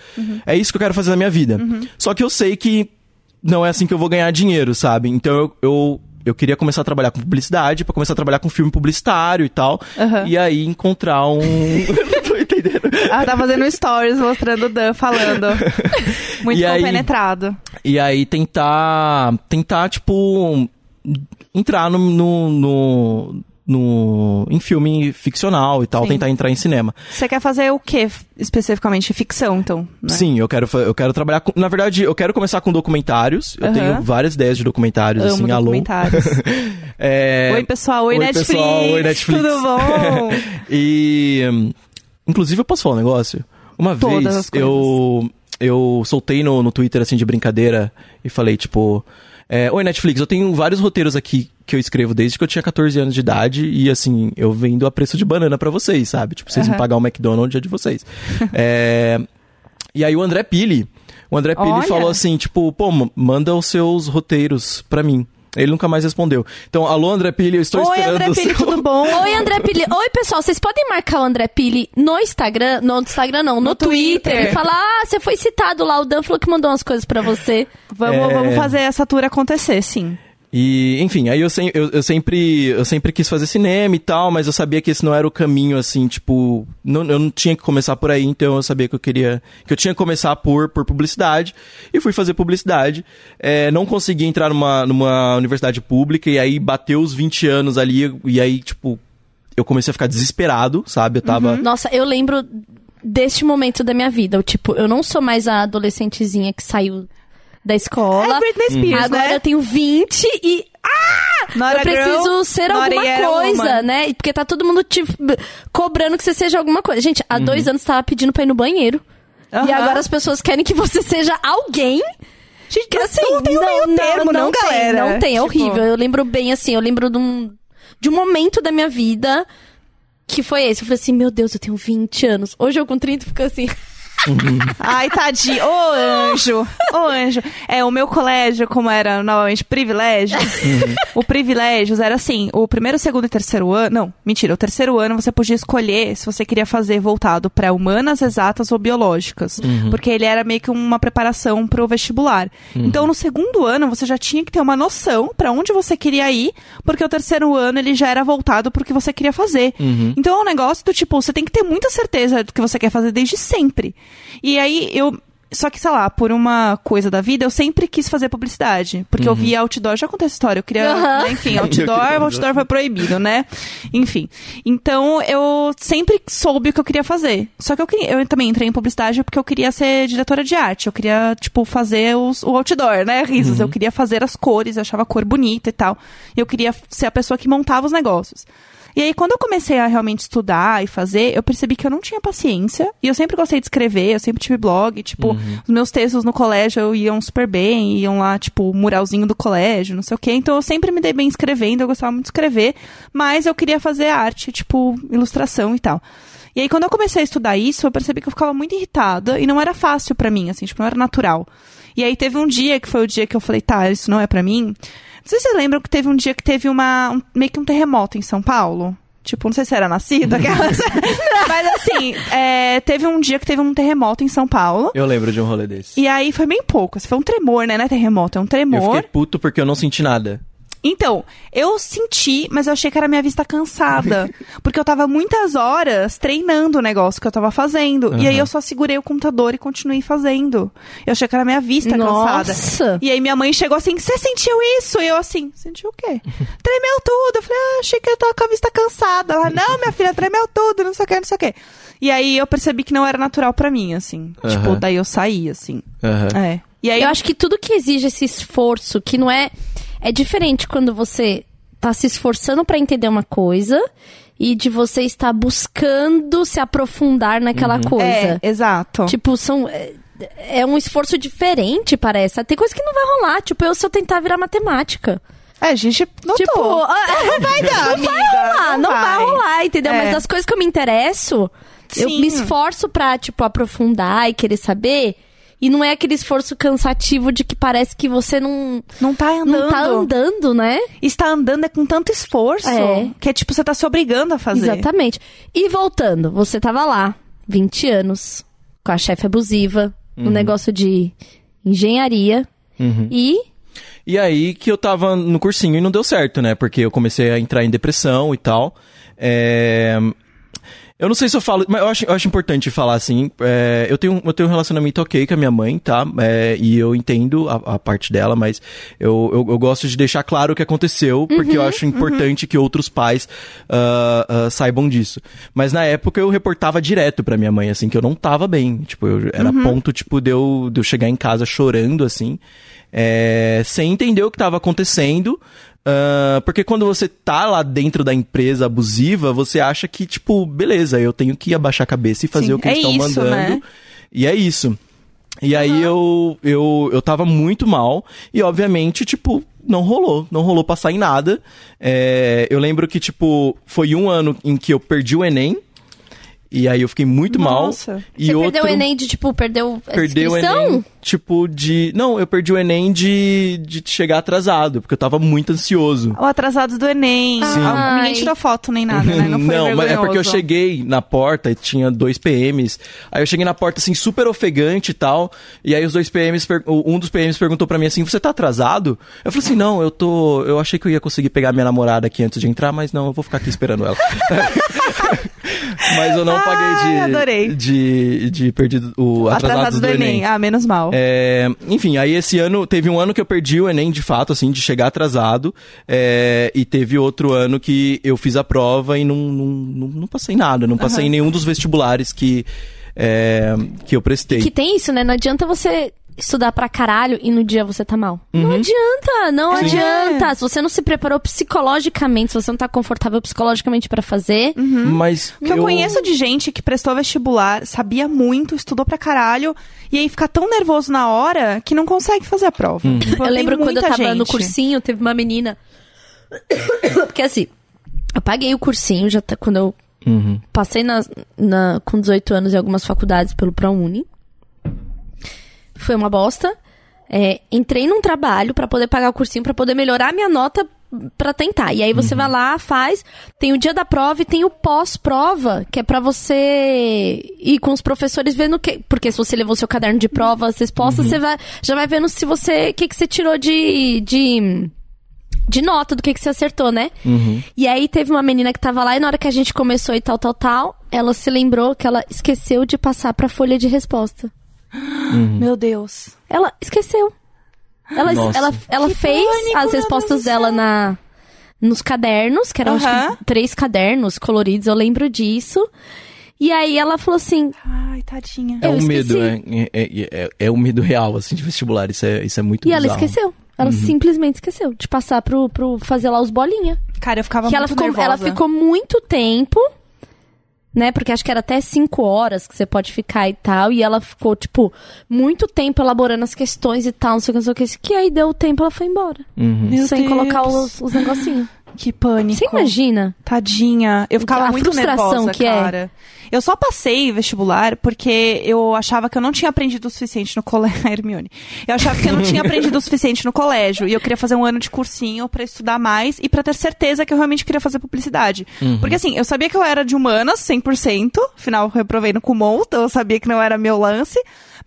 Speaker 10: É isso que eu quero fazer na minha vida. Só que eu sei que não é assim que eu vou ganhar dinheiro, sabe? Então eu. eu eu queria começar a trabalhar com publicidade, pra começar a trabalhar com filme publicitário e tal.
Speaker 3: Aham.
Speaker 10: E aí encontrar um. não tô entendendo.
Speaker 3: Ela tá fazendo stories mostrando o Dan falando. Muito
Speaker 10: E aí-
Speaker 3: compenetrado.
Speaker 10: E aí tentar. Tentar, tipo. Entrar no. no, no, no- em filme ficcional e tal,
Speaker 3: Sim.
Speaker 10: tentar entrar em cinema.
Speaker 3: Você quer fazer o que especificamente? Ficção, então? né?
Speaker 10: Sim, eu quero, eu quero trabalhar com. Na verdade, eu quero começar com documentários. Eu
Speaker 3: Aham.
Speaker 10: tenho várias ideias de documentários,
Speaker 3: Amo
Speaker 10: assim, alô.
Speaker 3: documentários.
Speaker 10: É,
Speaker 3: Oi, pessoal. Oi,
Speaker 10: Oi,
Speaker 3: Netflix.
Speaker 10: pessoal. Oi, Netflix.
Speaker 3: Tudo bom?
Speaker 10: E. Inclusive, eu posso falar um negócio? Uma
Speaker 3: Todas
Speaker 10: vez eu. Eu soltei no, no Twitter, assim, de brincadeira, e falei, tipo. É, Oi, Netflix, eu tenho vários roteiros aqui que eu escrevo desde que eu tinha 14 anos de idade, e assim, eu vendo a preço de banana pra vocês, sabe? Tipo, vocês me
Speaker 3: Aham.
Speaker 10: pagar o McDonald's é de vocês. É, E aí o André Pili. O André Pili
Speaker 3: Olha.
Speaker 10: falou assim, tipo, pô, manda os seus roteiros pra mim. Ele nunca mais respondeu. Então, alô, André Pili, eu estou
Speaker 3: Oi,
Speaker 10: esperando
Speaker 3: André
Speaker 10: o
Speaker 3: Pili,
Speaker 10: seu-
Speaker 3: tudo bom?
Speaker 2: Oi, André Pili. Oi, pessoal, vocês podem marcar o André Pili no Instagram, no Instagram não, no,
Speaker 3: No
Speaker 2: Twitter,
Speaker 3: Twitter.
Speaker 2: e falar, ah, você foi citado lá, o Dan falou que mandou umas coisas pra você.
Speaker 3: Vamos,
Speaker 10: É.
Speaker 3: vamos fazer essa tour acontecer, sim.
Speaker 10: E, enfim, aí eu, sem- eu, eu sempre eu sempre quis fazer cinema e tal, mas eu sabia que esse não era o caminho, assim, tipo, não, eu não tinha que começar por aí, então eu sabia que eu queria, que eu tinha que começar por, por publicidade, e fui fazer publicidade. É, não consegui entrar numa, numa universidade pública, e aí bateu os 20 anos ali, e aí, tipo, eu comecei a ficar desesperado, sabe? Eu tava...
Speaker 2: Nossa, eu lembro deste momento da minha vida. Eu, tipo, eu não sou mais a adolescentezinha que saiu da escola.
Speaker 3: É Britney Spears,
Speaker 2: Agora
Speaker 3: né?
Speaker 2: eu tenho 20 e
Speaker 3: Not
Speaker 2: eu
Speaker 3: a
Speaker 2: preciso
Speaker 3: girl,
Speaker 2: ser alguma coisa,
Speaker 3: woman.
Speaker 2: né? Porque tá todo mundo te cobrando que você seja alguma coisa. Gente, há dois
Speaker 10: Uhum.
Speaker 2: anos tava pedindo pra ir no banheiro. E
Speaker 3: Aham.
Speaker 2: agora as pessoas querem que você seja alguém.
Speaker 3: Gente,
Speaker 2: Que assim,
Speaker 3: não tem um meio termo, não,
Speaker 2: tem,
Speaker 3: galera?
Speaker 2: Não tem, é
Speaker 3: Tipo,
Speaker 2: horrível. Eu lembro bem assim, eu lembro de um, de um momento da minha vida que foi esse. Eu falei assim, meu Deus, eu tenho 20 anos. Hoje eu com 30 fico assim.
Speaker 3: Ai, tadinho. Ô, anjo. Ô, anjo. É, o meu colégio, como era normalmente privilégios, o privilégios era assim, o primeiro, segundo e terceiro ano... Não, mentira. O terceiro ano você podia escolher se você queria fazer voltado para humanas, exatas ou biológicas. Porque ele era meio que uma preparação pro vestibular. Então, no segundo ano, você já tinha que ter uma noção para onde você queria ir, porque o terceiro ano ele já era voltado pro que você queria fazer. Então, é um negócio do tipo, você tem que ter muita certeza do que você quer fazer desde sempre. E aí, eu... Só que, sei lá, por uma coisa da vida, eu sempre quis fazer publicidade. Porque eu via outdoor, já contei essa história. Eu queria,
Speaker 2: Aham.
Speaker 3: né, enfim, outdoor, outdoor foi proibido, né? Enfim. Então, eu sempre soube o que eu queria fazer. Só que eu, queria, eu também entrei em publicidade porque eu queria ser diretora de arte. Eu queria, tipo, fazer os, o outdoor, né? Risos. Eu queria fazer as cores, eu achava a cor bonita e tal. E eu queria ser a pessoa que montava os negócios. E aí, quando eu comecei a realmente estudar e fazer, eu percebi que eu não tinha paciência. E eu sempre gostei de escrever, eu sempre tive blog. Tipo, os meus textos no colégio iam super bem, iam lá, tipo, muralzinho do colégio, não sei o quê. Então, eu sempre me dei bem escrevendo, eu gostava muito de escrever. Mas eu queria fazer arte, tipo, ilustração e tal. E aí, quando eu comecei a estudar isso, eu percebi que eu ficava muito irritada e não era fácil pra mim, assim, tipo, não era natural. E aí, teve um dia que foi o dia que eu falei, tá, isso não é pra mim. Não sei se vocês lembram que teve um dia que teve uma, um- meio que um terremoto em São Paulo. Tipo, não sei se era nascido, aquelas... Mas assim, é, teve um dia que teve um terremoto em São Paulo.
Speaker 10: Eu lembro de um rolê desse.
Speaker 3: E aí foi bem pouco. assim, Foi um tremor, né? Não é terremoto, é um
Speaker 10: Eu
Speaker 3: tremor.
Speaker 10: fiquei puto porque eu não senti nada.
Speaker 3: Então, eu senti, mas eu achei que era minha vista cansada. porque eu tava muitas horas treinando o negócio que eu tava fazendo. E aí eu só segurei o computador e continuei fazendo. Eu achei que era minha vista cansada.
Speaker 2: Nossa!
Speaker 3: E aí minha mãe chegou assim, você sentiu isso? E eu assim, sentiu o quê? tremeu tudo. Eu falei, ah, achei que eu tava com a vista cansada. Ela, não, minha filha, tremeu tudo, não sei o que, não sei o que. E aí eu percebi que não era natural pra mim, assim.
Speaker 10: Aham.
Speaker 3: Tipo, daí eu saí, assim.
Speaker 10: Aham.
Speaker 3: É. E aí
Speaker 2: Eu acho que tudo que exige esse esforço, que não é. É diferente quando você tá se esforçando pra entender uma coisa e de você estar buscando se aprofundar naquela coisa.
Speaker 3: É, exato.
Speaker 2: Tipo, são. É, é um esforço diferente, parece. Tem coisa que não vai rolar. Tipo, eu se eu tentar virar matemática.
Speaker 3: É, a gente notou.
Speaker 2: Tipo,
Speaker 3: não vai dar,
Speaker 2: não
Speaker 3: amiga.
Speaker 2: vai rolar, não, vai. rolar, entendeu?
Speaker 3: É.
Speaker 2: Mas das coisas que eu me interesso, eu
Speaker 3: Sim.
Speaker 2: me esforço pra, tipo, aprofundar e querer saber. E não é aquele esforço cansativo de que parece que você não,
Speaker 3: Não tá andando.
Speaker 2: não tá andando, né?
Speaker 3: Está andando é com tanto esforço.
Speaker 2: É.
Speaker 3: Que é tipo, você tá se obrigando a fazer.
Speaker 2: Exatamente. E voltando, você tava lá, 20 anos, com a chefe abusiva, um negócio de engenharia.
Speaker 10: Uhum.
Speaker 2: E
Speaker 10: E aí que eu tava no cursinho e não deu certo, né? Porque eu comecei a entrar em depressão e tal. É... Eu não sei se eu falo, mas eu acho, eu acho importante falar assim. é, eu, tenho, eu tenho um relacionamento ok com a minha mãe, tá? É, e eu entendo a, a parte dela, mas eu, eu, eu gosto de deixar claro o que aconteceu, porque eu acho importante que outros pais ah, ah, saibam disso. Mas na época eu reportava direto pra minha mãe, assim, que eu não tava bem. Tipo, eu, era ponto, tipo, de eu, de eu chegar em casa chorando, assim, é, sem entender o que tava acontecendo. Ah, porque quando você tá lá dentro da empresa abusiva, você acha que, tipo, beleza, eu tenho que abaixar a cabeça e fazer
Speaker 3: Sim,
Speaker 10: o que
Speaker 3: é
Speaker 10: eles estão
Speaker 3: isso,
Speaker 10: mandando.
Speaker 3: né?
Speaker 10: E é isso. E aí eu, eu, eu tava muito mal e, obviamente, tipo, não rolou. Não rolou passar em nada. É, eu lembro que, tipo, foi um ano em que eu perdi o Enem. E aí eu fiquei muito
Speaker 3: Nossa.
Speaker 10: mal. E
Speaker 2: você
Speaker 10: outro...
Speaker 2: perdeu o Enem de, tipo, perdeu a
Speaker 10: Perdeu o? Enem, tipo, de... Não, eu perdi o Enem de, de chegar atrasado, porque eu tava muito ansioso.
Speaker 3: O atrasado do Enem.
Speaker 2: Sim.
Speaker 3: Ah, Ninguém tirou foto nem nada, né? Não foi
Speaker 10: mas é porque eu cheguei na porta e tinha dois PMs. Aí eu cheguei na porta, assim, super ofegante e tal. E aí os dois PMs, per- um dos PMs perguntou pra mim assim: Você tá atrasado? Eu falei assim: Não, eu tô. Eu achei que eu ia conseguir pegar minha namorada aqui antes de entrar, mas não, eu vou ficar aqui esperando ela. mas eu não
Speaker 3: Ai,
Speaker 10: paguei
Speaker 3: adorei.
Speaker 10: de. De, de perdido o atrasado,
Speaker 3: Atrasado do Enem. Ah, menos mal.
Speaker 10: é, enfim, aí esse ano, teve um ano que eu perdi o Enem de fato, assim, de chegar atrasado. é, e teve outro ano que eu fiz a prova e não, não, não, não passei nada. Não passei em nenhum dos vestibulares que, é, que eu prestei.
Speaker 2: Que tem isso, né? Não adianta você estudar pra caralho e no dia você tá mal. Não adianta, não
Speaker 3: Sim.
Speaker 2: adianta. Se você não se preparou psicologicamente, se você não tá confortável psicologicamente pra fazer,
Speaker 10: Mas
Speaker 3: O que eu... conheço de gente que prestou vestibular, sabia muito, estudou pra caralho, e aí fica tão nervoso na hora que não consegue fazer a prova. Tipo,
Speaker 2: Eu lembro quando eu tava no
Speaker 3: gente.
Speaker 2: cursinho, teve uma menina. Porque assim, eu paguei o cursinho já tá- quando eu
Speaker 10: Uhum.
Speaker 2: passei na, na- com 18 anos em algumas faculdades pelo ProUni. Foi uma bosta. É, entrei num trabalho pra poder pagar o cursinho, pra poder melhorar a minha nota pra tentar. E aí você vai lá, faz, tem o dia da prova e tem o pós-prova, que é pra você ir com os professores vendo que, porque se você levou seu caderno de prova, as respostas, você vai, já vai vendo se você, o que que você tirou de de de nota do que que você acertou, né? E aí teve uma menina que tava lá e na hora que a gente começou e tal, tal, tal, ela se lembrou que ela esqueceu de passar pra folha de resposta.
Speaker 3: Meu Deus.
Speaker 2: Ela esqueceu. Ela,
Speaker 10: Nossa.
Speaker 2: ela, ela
Speaker 3: Que
Speaker 2: fez
Speaker 3: pânico,
Speaker 2: as respostas dela na nos cadernos, que eram acho que, três cadernos coloridos, eu lembro disso. E aí ela falou assim:
Speaker 3: Ai, tadinha.
Speaker 10: É
Speaker 2: eu
Speaker 10: um medo, é, é, é, é um medo real, assim, de vestibular. Isso é, isso é muito
Speaker 2: E ela
Speaker 10: bizarro.
Speaker 2: esqueceu. Ela simplesmente esqueceu de passar pro, pro fazer lá os bolinha.
Speaker 3: Cara, eu ficava
Speaker 2: que ela
Speaker 3: muito
Speaker 2: ficou,
Speaker 3: nervosa.
Speaker 2: ela ficou muito tempo, né? Porque acho que era até cinco horas que você pode ficar e tal. E ela ficou, tipo, muito tempo elaborando as questões e tal, não sei o que, não sei o que. Que aí deu o tempo ela foi embora.
Speaker 10: Uhum.
Speaker 2: Sem
Speaker 3: Deus.
Speaker 2: colocar os, os negocinhos.
Speaker 3: Que pânico.
Speaker 2: Você imagina?
Speaker 3: Tadinha. Eu ficava
Speaker 2: A
Speaker 3: muito
Speaker 2: frustração
Speaker 3: nervosa,
Speaker 2: que é.
Speaker 3: cara. Eu só passei vestibular porque eu achava que eu não tinha aprendido o suficiente no colégio. Hermione. Eu achava que eu não tinha aprendido o suficiente no colégio. E eu queria fazer um ano de cursinho pra estudar mais e pra ter certeza que eu realmente queria fazer publicidade. Porque assim, eu sabia que eu era de humanas, 100%. Afinal, eu reprovei no Kumon, então eu sabia que não era meu lance.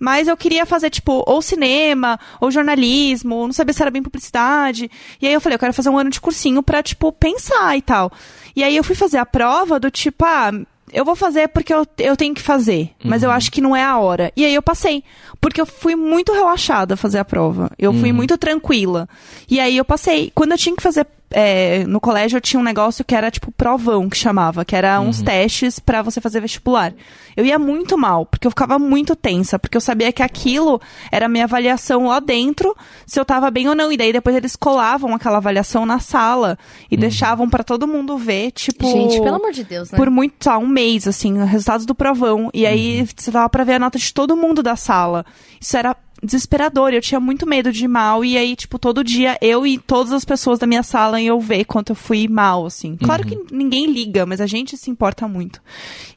Speaker 3: Mas eu queria fazer, tipo, ou cinema, ou jornalismo, ou não sabia se era bem publicidade. E aí eu falei, eu quero fazer um ano de cursinho pra, tipo, pensar e tal. E aí eu fui fazer a prova do tipo, ah, eu vou fazer porque eu, eu tenho que fazer, mas eu acho que não é a hora. E aí eu passei, porque eu fui muito relaxada a fazer a prova. Eu fui muito tranquila. E aí eu passei. Quando eu tinha que fazer é, no colégio, eu tinha um negócio que era tipo provão, que chamava, que era uns testes pra você fazer vestibular. Eu ia muito mal, porque eu ficava muito tensa, porque eu sabia que aquilo era a minha avaliação lá dentro, se eu tava bem ou não. E daí depois eles colavam aquela avaliação na sala e deixavam pra todo mundo ver, tipo.
Speaker 2: Gente, pelo amor de Deus, né?
Speaker 3: Por muito, lá, um mês, assim, resultados do provão. E aí você tava pra ver a nota de todo mundo da sala. Isso era desesperador. Eu tinha muito medo de ir mal. E aí, tipo, todo dia eu e todas as pessoas da minha sala iam ver quanto eu fui mal, assim. Claro que ninguém liga, mas a gente se importa muito.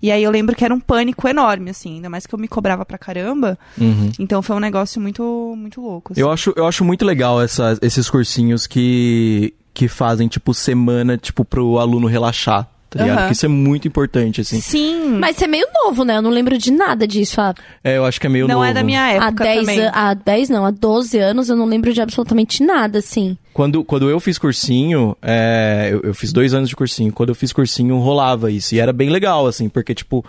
Speaker 3: E aí eu lembro que era um pânico enorme, assim. Ainda mais que eu me cobrava pra caramba.
Speaker 10: Uhum.
Speaker 3: Então foi um negócio muito, muito louco. assim.
Speaker 10: Eu acho, eu acho muito legal essa- esses cursinhos que, que fazem, tipo, semana, tipo, pro aluno relaxar, tá ligado? Porque isso é muito importante, assim.
Speaker 3: Sim.
Speaker 2: Mas você é meio novo, né? Eu não lembro de nada disso. Há,
Speaker 10: É, eu acho que é meio
Speaker 3: não
Speaker 10: novo.
Speaker 3: é da minha época
Speaker 2: há 10
Speaker 3: também.
Speaker 2: há 10 não, há 12 anos eu não lembro de absolutamente nada, assim.
Speaker 10: Quando, quando eu fiz cursinho, é, eu, eu fiz dois anos de cursinho. Quando eu fiz cursinho, rolava isso. E era bem legal, assim, porque, tipo,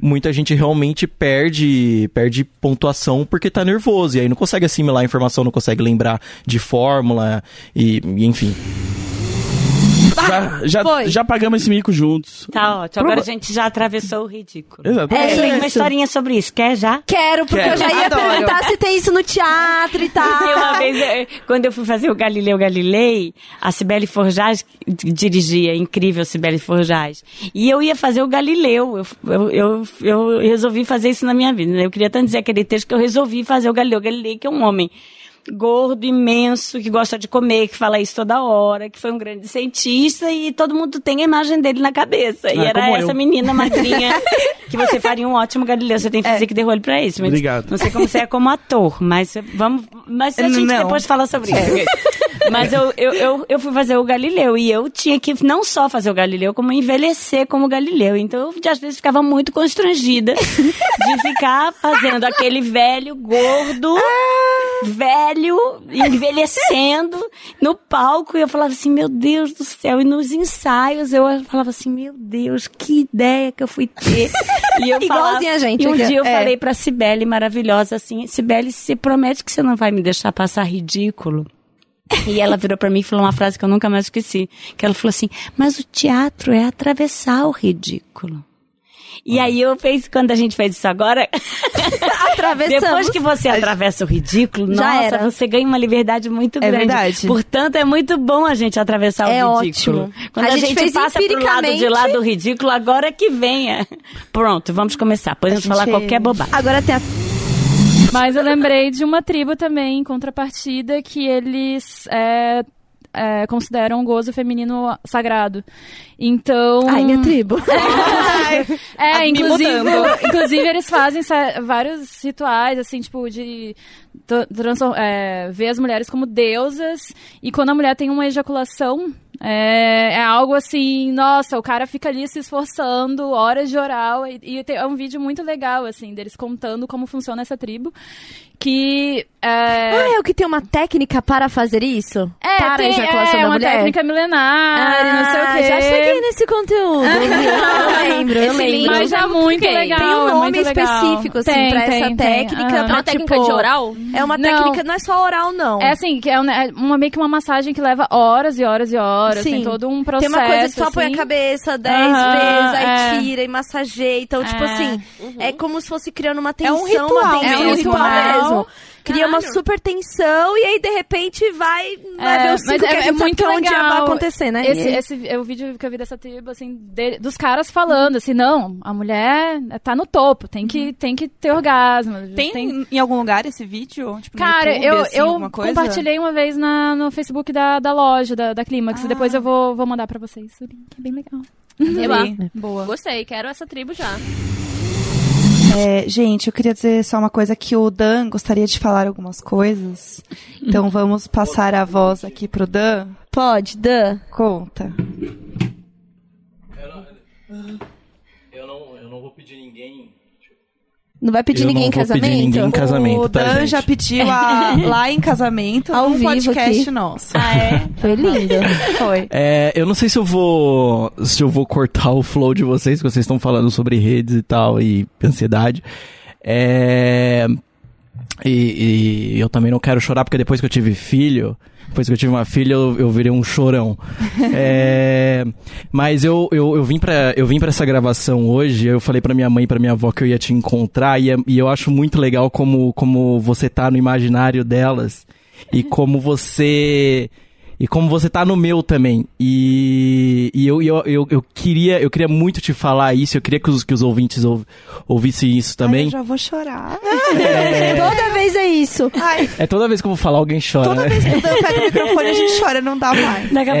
Speaker 10: muita gente realmente perde, perde pontuação porque tá nervoso. E aí não consegue assimilar a informação, não consegue lembrar de fórmula e, e enfim.
Speaker 4: Já, já,
Speaker 2: foi.
Speaker 4: já pagamos esse mico juntos.
Speaker 11: Tá ótimo. Agora a gente já atravessou o ridículo.
Speaker 4: Exato.
Speaker 2: É
Speaker 11: Tem uma
Speaker 2: isso.
Speaker 11: historinha sobre isso. Quer já?
Speaker 2: Quero, porque
Speaker 4: Quero.
Speaker 2: eu já ia
Speaker 3: Adoro.
Speaker 2: perguntar se tem isso no teatro e tal.
Speaker 11: Uma vez, eh, quando eu fui fazer o Galileu Galilei, a Cibele Forjaz dirigia, incrível Cibele Forjaz. E eu ia fazer o Galileu. Eu, eu, eu, eu resolvi fazer isso na minha vida. né? Eu queria tanto dizer aquele texto que eu resolvi fazer o Galileu Galilei, que é um homem gordo, imenso, que gosta de comer, que fala isso toda hora, que foi um grande cientista e todo mundo tem a imagem dele na cabeça. e
Speaker 4: Ah,
Speaker 11: era essa
Speaker 4: eu.
Speaker 11: menina magrinha que você faria um ótimo Galileu. Você tem físico de olho pra isso. Mas
Speaker 4: Obrigado.
Speaker 11: Não sei como você é como ator, mas vamos. Mas a gente
Speaker 3: Não.
Speaker 11: depois fala sobre isso. Mas eu, eu, eu, eu fui fazer o Galileu e eu tinha que não só fazer o Galileu, como envelhecer como Galileu. Então eu às vezes ficava muito constrangida de ficar fazendo aquele velho gordo, velho, envelhecendo no palco. E eu falava assim, meu Deus do céu. E nos ensaios eu falava assim, meu Deus, que ideia que eu fui ter. E eu falava,
Speaker 2: a gente
Speaker 11: E um dia eu
Speaker 2: É.
Speaker 11: falei pra Cibele, maravilhosa, assim, Cibele, se promete que você não vai me deixar passar ridículo. E ela virou pra mim e falou uma frase que eu nunca mais esqueci. Que ela falou assim, mas o teatro é atravessar o ridículo. E aí eu fiz, quando a gente fez isso agora,
Speaker 2: Atravessamos.
Speaker 11: depois que você atravessa o ridículo,
Speaker 2: Já
Speaker 11: nossa,
Speaker 2: era.
Speaker 11: você ganha uma liberdade muito
Speaker 3: É
Speaker 11: grande.
Speaker 3: verdade.
Speaker 11: Portanto, é muito bom a gente atravessar
Speaker 2: É
Speaker 11: o ridículo.
Speaker 2: ótimo.
Speaker 11: Quando
Speaker 2: A
Speaker 11: a,
Speaker 2: gente
Speaker 11: gente, passa pro lado de lá do ridículo, agora que venha. Pronto, vamos começar. Podemos falar qualquer bobagem.
Speaker 2: Agora tem a...
Speaker 9: Mas eu lembrei de uma tribo também, em contrapartida, que eles é, é, consideram o gozo feminino sagrado. Então.
Speaker 2: Ai, minha tribo.
Speaker 9: É,
Speaker 3: Me
Speaker 9: inclusive, inclusive eles fazem vários rituais, assim, tipo, de é, ver as mulheres como deusas. E quando a mulher tem uma ejaculação, é, é algo assim, nossa, o cara fica ali se esforçando, horas de oral. E, e tem- é um vídeo muito legal, assim, deles contando como funciona essa tribo. Que. É,
Speaker 2: Ah, é o que tem uma técnica para fazer isso?
Speaker 9: é,
Speaker 2: para
Speaker 9: tem,
Speaker 2: a ejaculação
Speaker 9: é
Speaker 2: da
Speaker 9: uma
Speaker 2: mulher?
Speaker 9: técnica milenar, e não sei o
Speaker 2: Ah,
Speaker 9: quê.
Speaker 2: Já cheguei nesse conteúdo. eu lembro, eu
Speaker 9: Mas
Speaker 2: lembro.
Speaker 9: é
Speaker 2: Já
Speaker 9: muito
Speaker 2: fiquei.
Speaker 9: legal.
Speaker 2: Tem um
Speaker 9: é
Speaker 2: nome
Speaker 9: muito
Speaker 2: específico, assim,
Speaker 9: Tem,
Speaker 2: pra
Speaker 9: tem,
Speaker 2: essa
Speaker 9: tem.
Speaker 2: técnica.
Speaker 9: Aham.
Speaker 2: pra,
Speaker 8: É uma técnica
Speaker 2: tipo,
Speaker 8: de oral?
Speaker 2: É uma
Speaker 9: Não.
Speaker 2: técnica, não é só oral, não.
Speaker 9: É assim, que é, um- é uma, meio que uma massagem que leva horas e horas e horas.
Speaker 2: Sim.
Speaker 9: Tem todo um
Speaker 2: Tem
Speaker 9: processo.
Speaker 2: uma coisa que só põe
Speaker 9: assim.
Speaker 2: a cabeça dez
Speaker 9: Aham,
Speaker 2: vezes, aí
Speaker 9: é.
Speaker 2: tira e massageia. Então, tipo
Speaker 9: É.
Speaker 2: assim, é como se fosse criando uma
Speaker 3: É
Speaker 2: tensão
Speaker 3: um ritual
Speaker 2: dentro.
Speaker 3: mesmo,
Speaker 2: É um ritual
Speaker 3: né?
Speaker 2: mesmo. Cria uma super tensão e aí, de repente, vai, vai
Speaker 9: É,
Speaker 2: ver o
Speaker 9: mas
Speaker 2: ciclo que
Speaker 9: é- é muito legal.
Speaker 2: vai acontecer, né?
Speaker 9: Esse, esse é o vídeo que eu vi dessa tribo, assim, de- dos caras falando, assim, não, a mulher tá no topo, tem que, tem que ter orgasmo.
Speaker 3: Tem, em algum lugar esse vídeo? Tipo, no
Speaker 9: Cara,
Speaker 3: YouTube,
Speaker 9: eu,
Speaker 3: assim,
Speaker 9: eu compartilhei uma vez na, no Facebook da, da loja, da, da Clímax,
Speaker 3: Ah.
Speaker 9: e depois eu vou, vou mandar pra vocês o link, é bem legal.
Speaker 3: Adorei.
Speaker 9: Boa.
Speaker 8: Gostei, quero essa tribo já.
Speaker 3: É, gente, eu queria dizer só uma coisa que o Dan gostaria de falar algumas coisas. Então vamos passar a voz aqui pro Dan.
Speaker 2: Pode, Dan.
Speaker 3: Conta.
Speaker 10: Eu não, eu não vou pedir ninguém.
Speaker 2: Não vai pedir
Speaker 10: Eu
Speaker 2: ninguém em
Speaker 10: não vou pedir
Speaker 2: casamento?
Speaker 10: ninguém em casamento,
Speaker 3: o
Speaker 10: tá,
Speaker 3: Dan
Speaker 10: gente?
Speaker 3: já pediu a- lá em casamento
Speaker 2: Ao
Speaker 3: num
Speaker 2: vivo
Speaker 3: podcast
Speaker 2: aqui.
Speaker 3: nosso.
Speaker 11: Ah, é?
Speaker 2: Foi lindo.
Speaker 3: Foi.
Speaker 10: É, eu não sei se eu vou se eu vou cortar o flow de vocês, que vocês estão falando sobre redes e tal e ansiedade. É, e, e eu também não quero chorar porque depois que eu tive filho, depois que eu tive uma filha, eu, eu virei um chorão. É, mas eu, eu, eu vim pra eu vim para essa gravação hoje. Eu falei pra minha mãe e pra minha avó que eu ia te encontrar e, e eu acho muito legal como como você tá no imaginário delas e como você E como você tá no meu também. E, e eu, eu, eu, eu queria eu queria muito te falar isso, eu queria que os, que os ouvintes ouv, ouvissem isso
Speaker 3: Ai,
Speaker 10: também.
Speaker 3: eu já vou chorar.
Speaker 8: Toda vez é isso.
Speaker 3: Ai,
Speaker 10: É toda vez que eu vou falar, alguém chora,
Speaker 3: toda
Speaker 10: né?
Speaker 3: vez que o Dan pega o microfone, a gente chora, não dá mais.
Speaker 11: Daqui a
Speaker 10: É.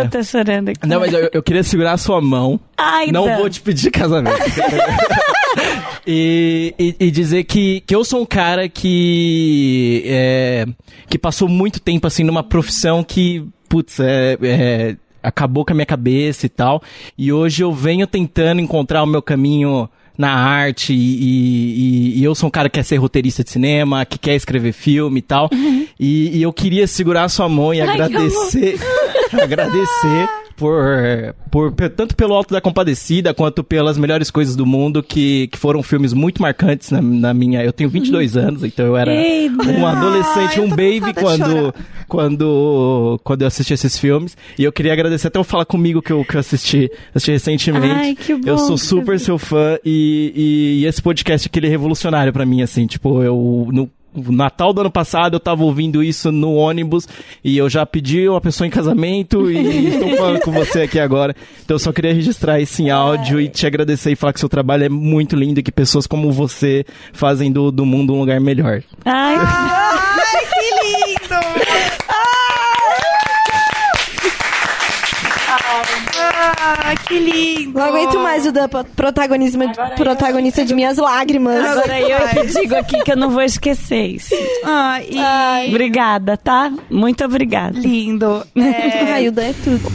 Speaker 11: pouco eu tô chorando aqui.
Speaker 10: Não, mas eu, eu queria segurar a sua mão.
Speaker 11: Ai,
Speaker 10: Não vou te pedir casamento. e, e, e dizer que, que eu sou um cara que. é, que passou muito tempo assim numa profissão que. Putz, é. é, acabou com a minha cabeça e tal. E hoje eu venho tentando encontrar o meu caminho na arte e, e- e eu sou um cara que quer ser roteirista de cinema, que quer escrever filme e tal. E, e eu queria segurar a sua mão e
Speaker 11: Ai,
Speaker 10: agradecer. agradecer por, por tanto pelo Alto da Compadecida quanto pelas melhores coisas do mundo que, que foram filmes muito marcantes na, na minha eu tenho 22 anos então eu era
Speaker 11: Ei,
Speaker 10: um adolescente
Speaker 3: eu
Speaker 10: um baby quando quando quando eu assisti esses filmes. E eu queria agradecer até o Fala Comigo que eu, que eu assisti, assisti recentemente.
Speaker 11: Ai, que bom
Speaker 10: eu sou super seu fã e, e, e esse podcast aquele é revolucionário pra mim assim tipo eu no Natal do ano passado eu tava ouvindo isso no ônibus e eu já pedi uma pessoa em casamento e estou falando com você aqui agora. Então eu só queria registrar isso em áudio e te agradecer e falar que seu trabalho é muito lindo e que pessoas como você fazem do, do mundo um lugar melhor.
Speaker 11: Ai,
Speaker 3: Ai, que Ah, que lindo!
Speaker 8: Não aguento mais o Dan protagonismo, protagonista de minhas lágrimas.
Speaker 11: agora eu que digo aqui que eu não vou esquecer isso.
Speaker 3: Ah, e...
Speaker 11: Obrigada, tá? Muito obrigada.
Speaker 3: Lindo. É...
Speaker 8: Ai, o Dan é tudo.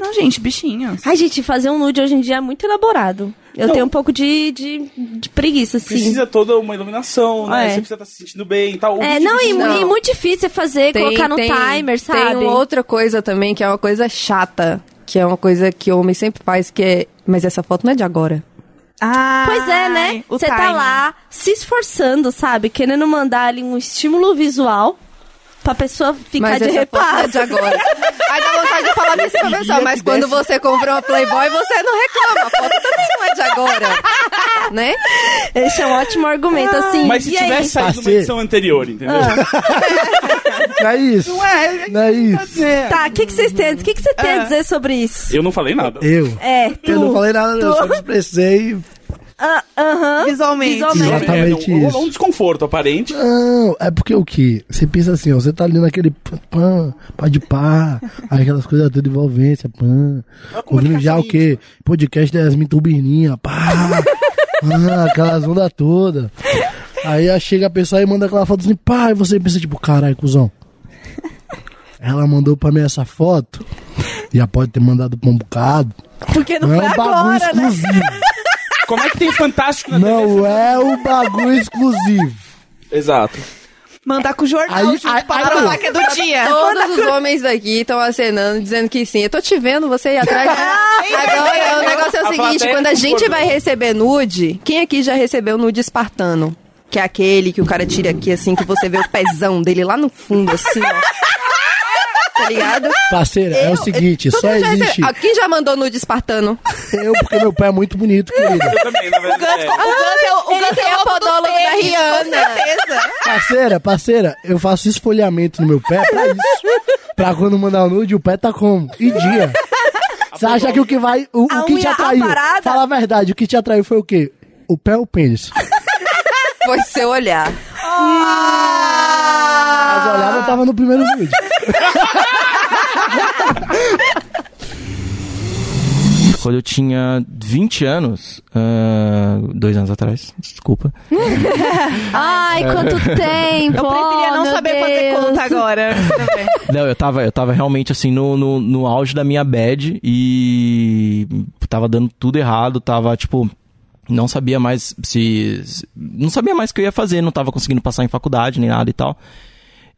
Speaker 3: Não, gente, bichinhos.
Speaker 2: Ai, gente, fazer um nude hoje em dia é muito elaborado. Eu
Speaker 4: Não.
Speaker 2: tenho um pouco de, de, de preguiça, assim.
Speaker 4: Precisa toda uma iluminação, né?
Speaker 2: É.
Speaker 4: Você precisa estar se sentindo bem e tal.
Speaker 2: É, não e, e muito difícil fazer, colocar no timer, sabe?
Speaker 12: Tem outra coisa também, que é uma coisa chata, que é uma coisa que o homem sempre faz, que é... Mas essa foto não é de agora.
Speaker 3: Ah,
Speaker 2: Pois é, né? Você tá lá se esforçando, sabe? Querendo mandar ali um estímulo visual pra pessoa ficar
Speaker 12: mas
Speaker 2: de
Speaker 12: é
Speaker 2: reparo.
Speaker 12: de agora. Aí dá vontade de falar desse pra pessoa, mas quando você compra uma Playboy, você não reclama. A foto também não é de agora. Né?
Speaker 2: Esse é um ótimo argumento, assim.
Speaker 4: Mas se
Speaker 2: e aí?
Speaker 4: tivesse saído uma
Speaker 13: Parceiro.
Speaker 4: edição anterior, entendeu?
Speaker 13: Não é isso.
Speaker 3: Não é,
Speaker 13: Não é isso.
Speaker 2: Tá, o que, que vocês têm? O que, que você tem a
Speaker 3: Ah.
Speaker 2: dizer sobre isso?
Speaker 4: Eu não falei nada.
Speaker 13: Eu.
Speaker 2: É, tu.
Speaker 13: Eu não falei nada, não. Eu só me
Speaker 2: Ah, Aham.
Speaker 3: Visualmente.
Speaker 2: Visualmente.
Speaker 13: Exatamente
Speaker 4: é, não-
Speaker 13: isso.
Speaker 4: Um desconforto aparente.
Speaker 13: Não, é porque o que? Você pensa assim, ó, você tá ali naquele pã, pá de pá, aí aquelas coisas tudo envolvência, pã. Ouvindo já o quê? Podcast da Yasmin Turbininha, pá, pá, aquelas ondas todas. Aí chega a pessoa e manda aquela foto assim, pá, e você pensa tipo, caralho, cuzão. Ela mandou pra mim essa foto, já pode ter mandado pra um bocado.
Speaker 2: Porque não,
Speaker 13: Não
Speaker 2: foi
Speaker 13: é um bagulho
Speaker 2: agora, né?
Speaker 13: exclusivo.
Speaker 4: Como é que tem fantástico na
Speaker 13: Não é o bagulho exclusivo.
Speaker 4: Exato.
Speaker 3: Mandar com o jornal
Speaker 13: Aí-
Speaker 3: junto
Speaker 13: aí- não.
Speaker 3: que é do dia.
Speaker 12: Todos os homens daqui estão acenando, dizendo que sim. Eu tô te vendo, você aí atrás. Agora, o negócio é o seguinte, quando a gente vai receber nude, quem aqui já recebeu nude espartano? Que é aquele que o cara tira aqui, assim, que você vê o pezão dele lá no fundo, assim, ó. Tá ligado?
Speaker 13: Parceira, é o seguinte,
Speaker 12: Todo
Speaker 13: só
Speaker 12: já recebeu-
Speaker 13: existe
Speaker 12: Ah, Quem já mandou nude espartano?
Speaker 13: eu, porque meu pai é muito bonito, querida.
Speaker 4: Eu também, na verdade. é.
Speaker 3: O Gus é o,
Speaker 12: que é
Speaker 3: é
Speaker 12: o
Speaker 3: o
Speaker 12: podólogo da Rihanna.
Speaker 3: Com certeza.
Speaker 13: Parceira, parceira, eu faço esfolhamento no meu pé pra isso. pra quando mandar o nude, o pé tá como? E dia. Você acha que o que vai. O,
Speaker 2: A
Speaker 13: o que te atraiu?
Speaker 2: aparada?
Speaker 13: Fala a verdade, o que te atraiu foi o quê? O pé ou o pênis?
Speaker 12: Foi seu olhar.
Speaker 13: Mas tava no primeiro nude.
Speaker 10: Quando eu tinha 20 anos, ah, dois anos atrás, desculpa.
Speaker 2: Ai, quanto tempo!
Speaker 3: Eu preferia não
Speaker 2: meu
Speaker 3: saber fazer
Speaker 2: Deus.
Speaker 3: conta agora.
Speaker 10: Não, eu tava, eu tava realmente assim no, no, no auge da minha bad e tava dando tudo errado, tava tipo. Não sabia mais se. se- Não sabia mais o que eu ia fazer, não tava conseguindo passar em faculdade nem nada e tal.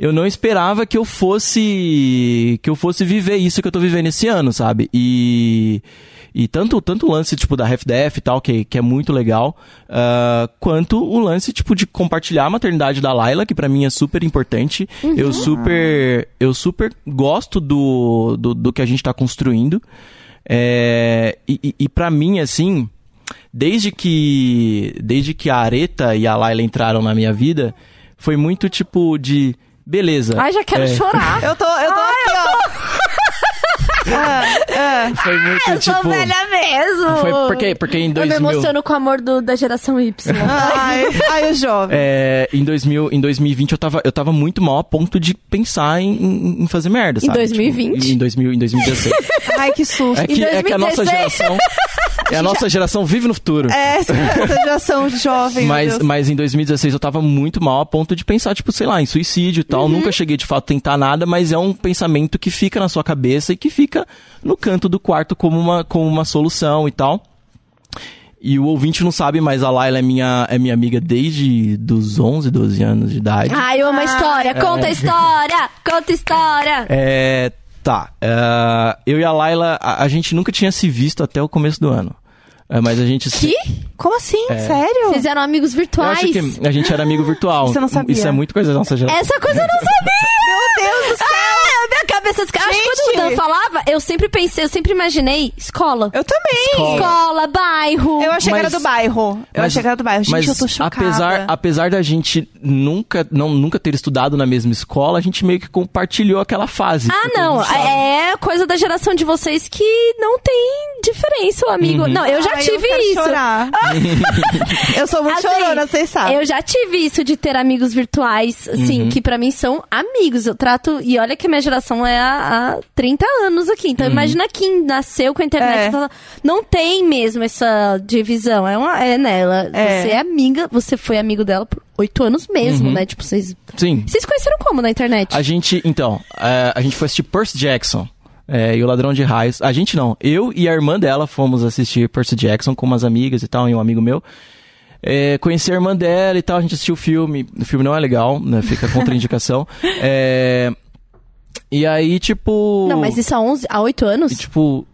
Speaker 10: Eu não esperava que eu fosse. que eu fosse viver isso que eu tô vivendo esse ano, sabe? E. E tanto, tanto o lance, tipo, da RefDef e tal, que, que é muito legal, ah, quanto o lance, tipo, de compartilhar a maternidade da Laila, que pra mim é super importante. Eu super. Eu super gosto do, do, do que a gente tá construindo. É, e, e, e para mim, assim, desde que. Desde que a Areta e a Laila entraram na minha vida, foi muito tipo de. Beleza.
Speaker 2: Ai, já quero
Speaker 10: É.
Speaker 2: chorar.
Speaker 3: Eu tô, eu tô aqui, ó. Ah, ah.
Speaker 10: Foi muito,
Speaker 2: Eu
Speaker 10: tipo...
Speaker 2: sou velha mesmo.
Speaker 10: Foi porque, porque em
Speaker 2: Eu me
Speaker 10: 2000...
Speaker 2: emociono com o amor do- da geração Y.
Speaker 3: Ai, ai, o jovem.
Speaker 10: É, em, 2000, em 2020 eu tava, eu tava muito mal a ponto de pensar em, em- em fazer merda,
Speaker 2: Em
Speaker 10: sabe?
Speaker 2: 2020?
Speaker 10: Tipo, em, 2000, em 2016.
Speaker 3: Ai, que susto.
Speaker 10: É que, é que a nossa
Speaker 2: 2016.
Speaker 10: geração. É a nossa geração vive no futuro.
Speaker 3: É, essa, essa geração jovem,
Speaker 10: Mas, mas em 2016 eu tava muito mal a ponto de pensar, tipo, sei lá, em suicídio e
Speaker 3: Uhum.
Speaker 10: tal. Nunca cheguei de fato a tentar nada, mas é um pensamento que fica na sua cabeça e que fica no canto do quarto como uma, como uma solução e tal. E o ouvinte não sabe, mas a Laila é minha, é minha amiga desde dos 11, 12 anos de idade.
Speaker 2: Ai, eu amo a história. Conta a história. Conta a história.
Speaker 10: É. Tá. é, eu e a Laila, a, a gente nunca tinha se visto até o começo do ano. É, mas a gente.
Speaker 2: Que?
Speaker 3: Como assim?
Speaker 10: É.
Speaker 3: Sério?
Speaker 2: Vocês eram amigos
Speaker 10: Eu
Speaker 2: virtuais.
Speaker 10: acho que a gente era amigo virtual.
Speaker 3: Você não sabia?
Speaker 10: Isso é muito coisa da nossa geração.
Speaker 2: Essa coisa eu não sabia!
Speaker 3: Meu Deus do céu!
Speaker 2: Acho que quando o! Dan falava, eu sempre pensei, eu sempre imaginei escola.
Speaker 3: Eu também.
Speaker 10: Escola.
Speaker 2: Escola, bairro.
Speaker 3: Eu achei que era
Speaker 10: Mas-
Speaker 3: do bairro. Eu achei que era do bairro. Gente,
Speaker 10: mas
Speaker 3: eu tô chocada.
Speaker 10: Apesar, apesar da gente nunca, não, nunca ter estudado na mesma escola, a gente meio que compartilhou aquela fase.
Speaker 2: Ah, não.
Speaker 10: sabe?
Speaker 2: É coisa da geração de vocês que não tem diferença, o amigo.
Speaker 10: Uhum.
Speaker 2: Não, eu já
Speaker 3: Ai, eu
Speaker 2: tive
Speaker 3: quero
Speaker 2: isso.
Speaker 3: chorar. eu sou muito
Speaker 2: Assim,
Speaker 3: chorona, vocês sabem.
Speaker 2: Eu já tive isso de ter amigos virtuais, assim,
Speaker 10: Uhum.
Speaker 2: que pra mim são amigos. Eu trato. E olha que a minha geração é há, há 30 anos aqui. Então
Speaker 10: Uhum.
Speaker 2: imagina quem nasceu com a internet.
Speaker 3: É.
Speaker 2: Não tem mesmo essa divisão. É, uma, é nela.
Speaker 3: É.
Speaker 2: Você é amiga, você foi amigo dela por oito anos mesmo,
Speaker 10: Uhum.
Speaker 2: né? Tipo, vocês.
Speaker 10: Sim.
Speaker 2: Vocês conheceram como na internet?
Speaker 10: A gente, então, é, a gente foi assistir Percy Jackson. é, e o Ladrão de Raios. A gente não. Eu e a irmã dela fomos assistir Percy Jackson com umas amigas e tal, e um amigo meu. É, conheci a irmã dela e tal, a gente assistiu o filme. O filme não é legal, né? Fica contraindicação. é, e aí, tipo.
Speaker 2: Não, mas isso há 11, há 8 anos?
Speaker 10: e, tipo,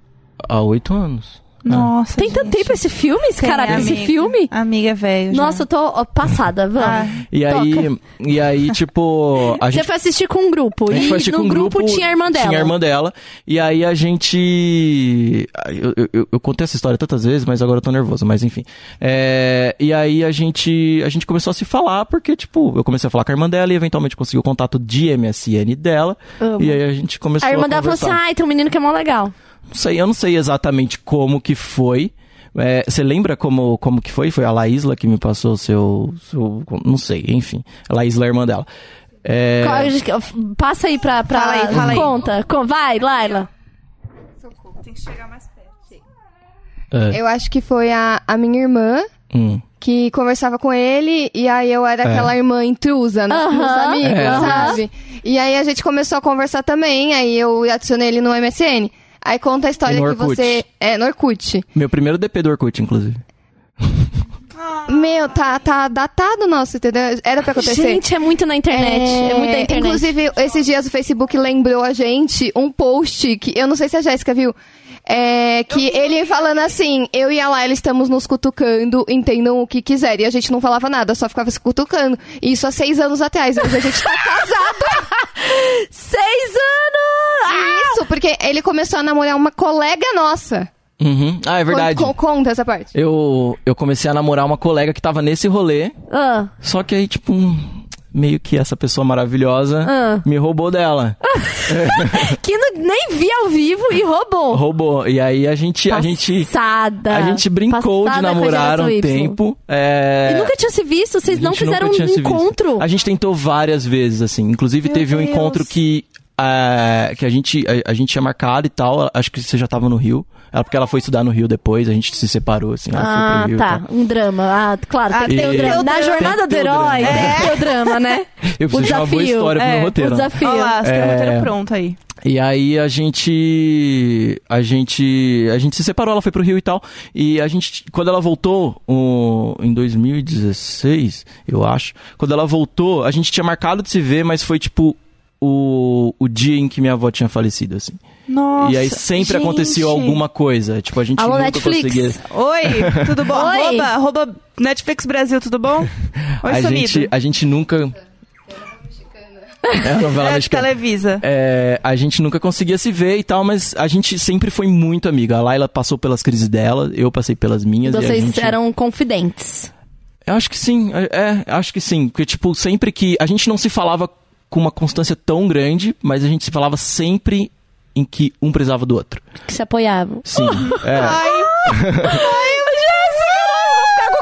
Speaker 10: há oito anos.
Speaker 3: Nossa,
Speaker 2: Tem tanto tempo esse filme? Esse caraca, esse filme?
Speaker 3: Amiga velho.
Speaker 2: Nossa, eu tô ó, passada, vamos.
Speaker 3: Ah,
Speaker 10: E aí, e aí, tipo, a
Speaker 2: Você
Speaker 10: gente
Speaker 2: foi assistir com um grupo.
Speaker 10: A gente
Speaker 2: e
Speaker 10: foi assistir
Speaker 2: no
Speaker 10: com um
Speaker 2: grupo,
Speaker 10: grupo,
Speaker 2: tinha a irmã dela.
Speaker 10: Tinha a irmã dela. E aí a gente. Eu, eu- eu- eu contei essa história tantas vezes, mas agora eu tô nervoso, mas enfim. É, E aí a gente, a gente começou a se falar, porque, tipo, eu comecei a falar com a irmã dela e eventualmente consegui o contato de MSN dela.
Speaker 2: Amo.
Speaker 10: E aí a gente começou a.
Speaker 2: A irmã dela falou assim: ai, tem um menino que é mó legal.
Speaker 10: Não sei, eu não sei exatamente como que foi. É, Você lembra como, como que foi? Foi a Laísla que me passou o seu, seu- Não sei, enfim. A Laísla é a irmã dela. É,
Speaker 2: Passa aí pra. pra
Speaker 3: Fala aí, fala aí.
Speaker 2: conta. Com- Vai, Laila.
Speaker 3: Tem que chegar mais perto.
Speaker 10: é,
Speaker 12: Eu acho que foi a, a minha irmã
Speaker 10: hum.
Speaker 12: que conversava com ele e aí eu era
Speaker 10: É.
Speaker 12: aquela irmã intrusa nos,
Speaker 2: Aham.
Speaker 12: nos amigos,
Speaker 10: É.
Speaker 12: sabe? E aí a gente começou a conversar também, aí eu adicionei ele no MSN. Aí conta a história que você... É, no Orkut.
Speaker 10: Meu primeiro DP do Orkut, inclusive.
Speaker 12: Meu, tá, tá datado o nosso, entendeu? Era pra acontecer.
Speaker 2: Gente, é muito na internet. É, muito na internet.
Speaker 12: Inclusive, esses dias o Facebook lembrou a gente um post que eu não sei se a Jéssica viu. É, que ele falando assim, eu e a Laila estamos nos cutucando, entendam o que quiserem. E a gente não falava nada, só ficava se cutucando. Isso há seis anos atrás. Hoje a gente tá casado.
Speaker 2: Seis anos!
Speaker 12: Isso, porque ele começou a namorar uma colega nossa.
Speaker 10: Uhum. Ah, é verdade.
Speaker 12: Con- con- conta essa parte.
Speaker 10: Eu, eu comecei a namorar uma colega que tava nesse rolê,
Speaker 2: Ah,
Speaker 10: só que aí, tipo, meio que essa pessoa maravilhosa
Speaker 2: Ah.
Speaker 10: me roubou dela.
Speaker 2: que não- nem vi ao vivo e roubou.
Speaker 10: Roubou. E aí a gente. A gente,
Speaker 2: Passada.
Speaker 10: a gente brincou de
Speaker 2: Passada a
Speaker 10: namorar um tempo. É...
Speaker 2: E nunca tinha se visto? Vocês não fizeram um encontro?
Speaker 10: A gente tentou várias vezes, assim. Inclusive, teve um
Speaker 3: Deus.
Speaker 10: encontro que, ah, que a, gente, a, a gente tinha marcado e tal. Acho que você já tava no Rio. Ela, porque ela foi estudar no Rio depois, a gente se separou, assim. Ela foi
Speaker 2: Ah,
Speaker 10: pro Rio
Speaker 2: tá.
Speaker 10: tal.
Speaker 2: Um drama. Ah, claro, tem
Speaker 3: Ah,
Speaker 2: que ter o
Speaker 10: tem
Speaker 2: drama. Na jornada
Speaker 10: Tem
Speaker 2: do
Speaker 10: que ter o
Speaker 2: herói,
Speaker 10: drama.
Speaker 2: tem que ter o drama, né?
Speaker 10: Eu preciso
Speaker 2: o
Speaker 10: de uma boa
Speaker 2: desafio.
Speaker 10: história pro
Speaker 3: É,
Speaker 10: meu
Speaker 2: O
Speaker 10: roteiro.
Speaker 2: desafio.
Speaker 3: Olha lá, você tem o
Speaker 10: É.
Speaker 3: roteiro pronto aí.
Speaker 10: E aí a gente. A gente. A gente se separou, ela foi pro Rio e tal. E a gente. Quando ela voltou, o- em 2016, eu acho. Quando ela voltou, a gente tinha marcado de se ver, mas foi tipo. O, o dia em que minha avó tinha falecido, assim.
Speaker 3: Nossa.
Speaker 10: e aí sempre
Speaker 3: gente.
Speaker 10: acontecia alguma coisa. Tipo, a gente
Speaker 2: Alô,
Speaker 10: nunca
Speaker 2: Netflix.
Speaker 10: conseguia.
Speaker 3: Oi, tudo bom?
Speaker 2: Oi.
Speaker 3: Arroba, arroba Netflix Brasil, tudo bom? Oi,
Speaker 10: a,
Speaker 3: sumido.
Speaker 10: gente, a gente nunca. É, a novela
Speaker 3: É,
Speaker 10: mexicana.
Speaker 3: Televisa.
Speaker 10: É, a gente nunca conseguia se ver e tal, mas a gente sempre foi muito amiga. A Laila passou pelas crises dela, eu passei pelas minhas. e a
Speaker 2: Vocês
Speaker 10: gente...
Speaker 2: eram confidentes.
Speaker 10: Eu acho que sim, é, acho que sim. Porque, tipo, sempre que. A gente não se falava com uma constância tão grande, mas a gente se falava sempre em que um precisava do outro.
Speaker 8: Que se apoiavam.
Speaker 10: Sim. É.
Speaker 3: Ai,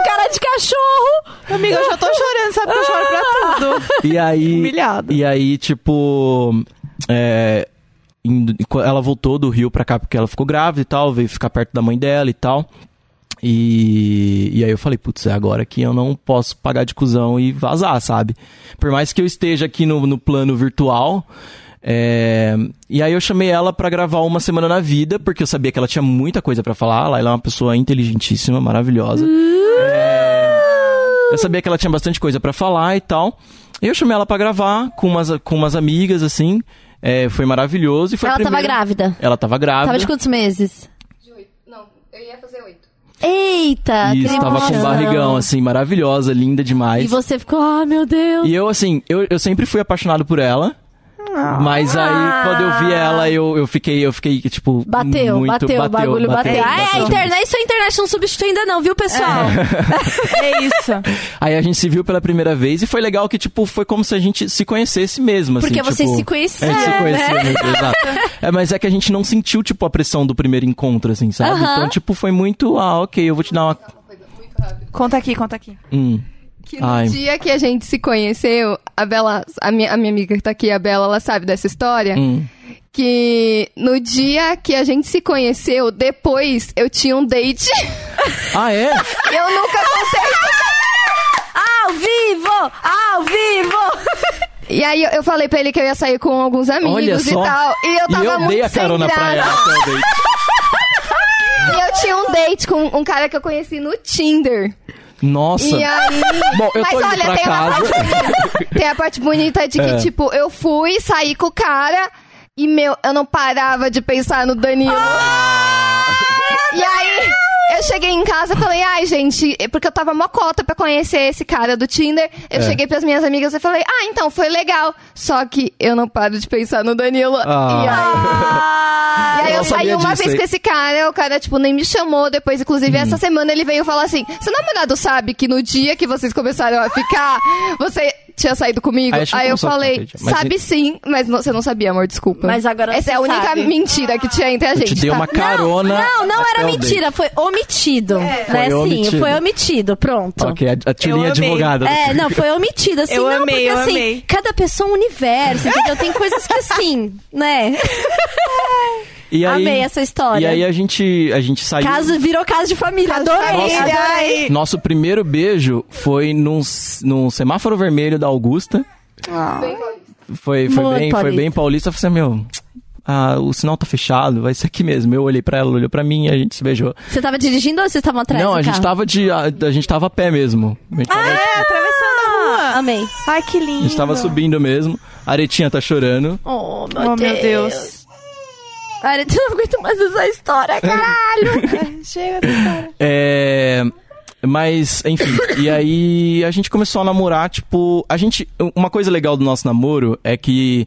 Speaker 8: cara de cachorro.
Speaker 3: amiga, eu já tô chorando, sabe que eu choro pra tudo.
Speaker 10: E aí.
Speaker 3: Humilhado.
Speaker 10: E aí, tipo. É, indo- ela voltou do Rio pra cá porque ela ficou grávida e tal, veio ficar perto da mãe dela e tal. E, e aí eu falei, putz, é agora que eu não posso pagar de cuzão e vazar, sabe? Por mais que eu esteja aqui no, no plano virtual. É, E aí eu chamei ela pra gravar uma semana na vida, porque eu sabia que ela tinha muita coisa pra falar. Ela é uma pessoa inteligentíssima, maravilhosa. É, Eu sabia que ela tinha bastante coisa pra falar e tal. E eu chamei ela pra gravar com umas, com umas amigas, assim. É, foi maravilhoso. E foi a
Speaker 8: Ela tava
Speaker 10: primeira-
Speaker 8: grávida.
Speaker 10: Ela tava grávida.
Speaker 8: Tava de quantos meses?
Speaker 12: Não, eu ia fazer oito.
Speaker 8: Eita!
Speaker 10: E estava com
Speaker 8: emoção.
Speaker 10: barrigão, assim, maravilhosa, linda demais.
Speaker 8: E você ficou, ah, meu Deus.
Speaker 10: E eu, assim, eu, eu sempre fui apaixonado por ela. Mas aí, quando eu vi ela, eu, eu fiquei, eu fiquei, tipo.
Speaker 8: Bateu,
Speaker 10: muito,
Speaker 8: bateu, o bagulho bateu. Ah, é, a internet, isso a internet não substitui ainda não, viu, pessoal?
Speaker 3: É isso.
Speaker 10: Aí a gente se viu pela primeira vez e foi legal que, tipo, foi como se a gente se conhecesse mesmo, assim.
Speaker 8: Porque vocês
Speaker 10: tipo,
Speaker 8: se conheciam,
Speaker 10: A gente se conhecia
Speaker 8: né?
Speaker 10: mesmo, exato. É, mas é que a gente não sentiu, tipo, a pressão do primeiro encontro, assim, sabe?
Speaker 8: Aham.
Speaker 10: Então, tipo, foi muito, ah, ok, eu vou te dar uma.
Speaker 3: Conta aqui, conta aqui.
Speaker 10: Hum.
Speaker 12: Que no
Speaker 10: Ai.
Speaker 12: dia que a gente se conheceu, a Bela, a minha, a minha amiga que tá aqui, a Bela, ela sabe dessa história.
Speaker 10: Hum.
Speaker 12: Que no dia que a gente se conheceu, depois eu tinha um date.
Speaker 10: Ah, é?
Speaker 12: eu nunca contei.
Speaker 8: Ao vivo! Ao vivo!
Speaker 12: E aí eu- falei pra ele que eu ia sair com alguns
Speaker 10: Olha
Speaker 12: amigos e tal. E eu tava
Speaker 10: e eu
Speaker 12: muito
Speaker 10: dei a carona pra ela até o date.
Speaker 12: E eu tinha um date com um cara que eu conheci no Tinder.
Speaker 10: Nossa.
Speaker 12: E aí.
Speaker 10: Bom, eu
Speaker 12: Mas
Speaker 10: tô indo
Speaker 12: olha,
Speaker 10: pra
Speaker 12: tem,
Speaker 10: casa.
Speaker 12: parte, tem a parte bonita de que,
Speaker 10: É.
Speaker 12: tipo, eu fui sair com o cara e, meu, eu não parava de pensar no Danilo. E aí. Eu cheguei em casa e falei, ai, gente, é porque eu tava mocota pra conhecer esse cara do Tinder. Eu
Speaker 10: É.
Speaker 12: cheguei pras minhas amigas e falei, ah, então foi legal. Só que eu não paro de pensar no Danilo.
Speaker 10: Ah.
Speaker 12: E aí, e aí
Speaker 10: Eu
Speaker 12: saí uma
Speaker 10: disso
Speaker 12: vez
Speaker 10: aí.
Speaker 12: com esse cara, o cara, tipo, nem me chamou depois. Inclusive,
Speaker 10: Hum.
Speaker 12: essa semana ele veio falar assim: seu namorado sabe que no dia que vocês começaram a ficar, você tinha saído comigo?
Speaker 10: Aí
Speaker 12: Aí eu falei, sabe
Speaker 10: e-
Speaker 12: sim, mas não- você não sabia, amor, desculpa.
Speaker 2: Mas agora
Speaker 12: Essa é a única
Speaker 2: sabe.
Speaker 12: mentira que tinha entre a
Speaker 10: Eu
Speaker 12: gente.
Speaker 10: te dei
Speaker 12: tá?
Speaker 10: uma carona.
Speaker 2: Não, não
Speaker 10: até
Speaker 2: era mentira, foi omitido. Né?
Speaker 10: Foi
Speaker 2: Sim,
Speaker 10: omitido.
Speaker 2: foi omitido, pronto.
Speaker 10: Ok, a, a
Speaker 3: Eu amei.
Speaker 10: advogada.
Speaker 2: É, não, foi omitido, assim,
Speaker 3: Eu
Speaker 2: não,
Speaker 3: amei,
Speaker 2: porque
Speaker 3: eu
Speaker 2: assim,
Speaker 3: amei.
Speaker 2: cada pessoa é um universo, entendeu? Tem coisas que assim, né?
Speaker 10: E aí,
Speaker 2: Amei essa história.
Speaker 10: E aí a gente, a gente saiu.
Speaker 2: Caso, virou caso de família, adorei,
Speaker 10: Nossa.
Speaker 2: adorei.
Speaker 10: Nosso primeiro beijo foi num, num semáforo vermelho da Augusta. Foi, foi,
Speaker 2: Muito
Speaker 10: bem, foi
Speaker 2: paulista.
Speaker 10: bem paulista. Eu falei assim, meu, ah, o sinal tá fechado, vai ser aqui mesmo. Eu olhei pra ela, ela olhou pra mim e a gente se beijou.
Speaker 2: Você tava dirigindo ou vocês estavam atrás
Speaker 10: Não,
Speaker 2: do
Speaker 10: a gente
Speaker 2: carro?
Speaker 10: tava de. A, a gente tava a pé mesmo. A gente tava,
Speaker 3: É, atravessando a rua.
Speaker 2: Amei.
Speaker 3: Ai, que
Speaker 10: a
Speaker 3: lindo.
Speaker 10: gente tava subindo mesmo. A Aretinha tá chorando.
Speaker 2: Oh, meu
Speaker 3: Oh,
Speaker 2: Deus.
Speaker 3: meu Deus.
Speaker 2: Ai, eu não aguento mais essa história, caralho.
Speaker 3: É, Chega dessa história.
Speaker 10: É. Mas, enfim, e aí a gente começou a namorar, tipo. A gente. Uma coisa legal do nosso namoro é que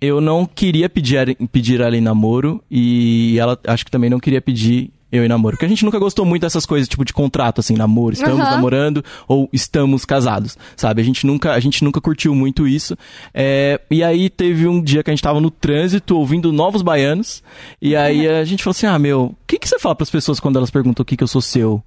Speaker 10: eu não queria pedir, pedir ela em namoro e ela acho que também não queria pedir eu em namoro. Porque a gente nunca gostou muito dessas coisas, tipo, de contrato, assim, namoro, estamos
Speaker 2: Aham.
Speaker 10: namorando ou estamos casados, sabe? A gente nunca, a gente nunca curtiu muito isso. É, e aí teve um dia que a gente tava no trânsito ouvindo Novos Baianos, e aí a gente falou assim: ah, meu, o que, que você fala pras pessoas quando elas perguntam o que, que eu sou seu?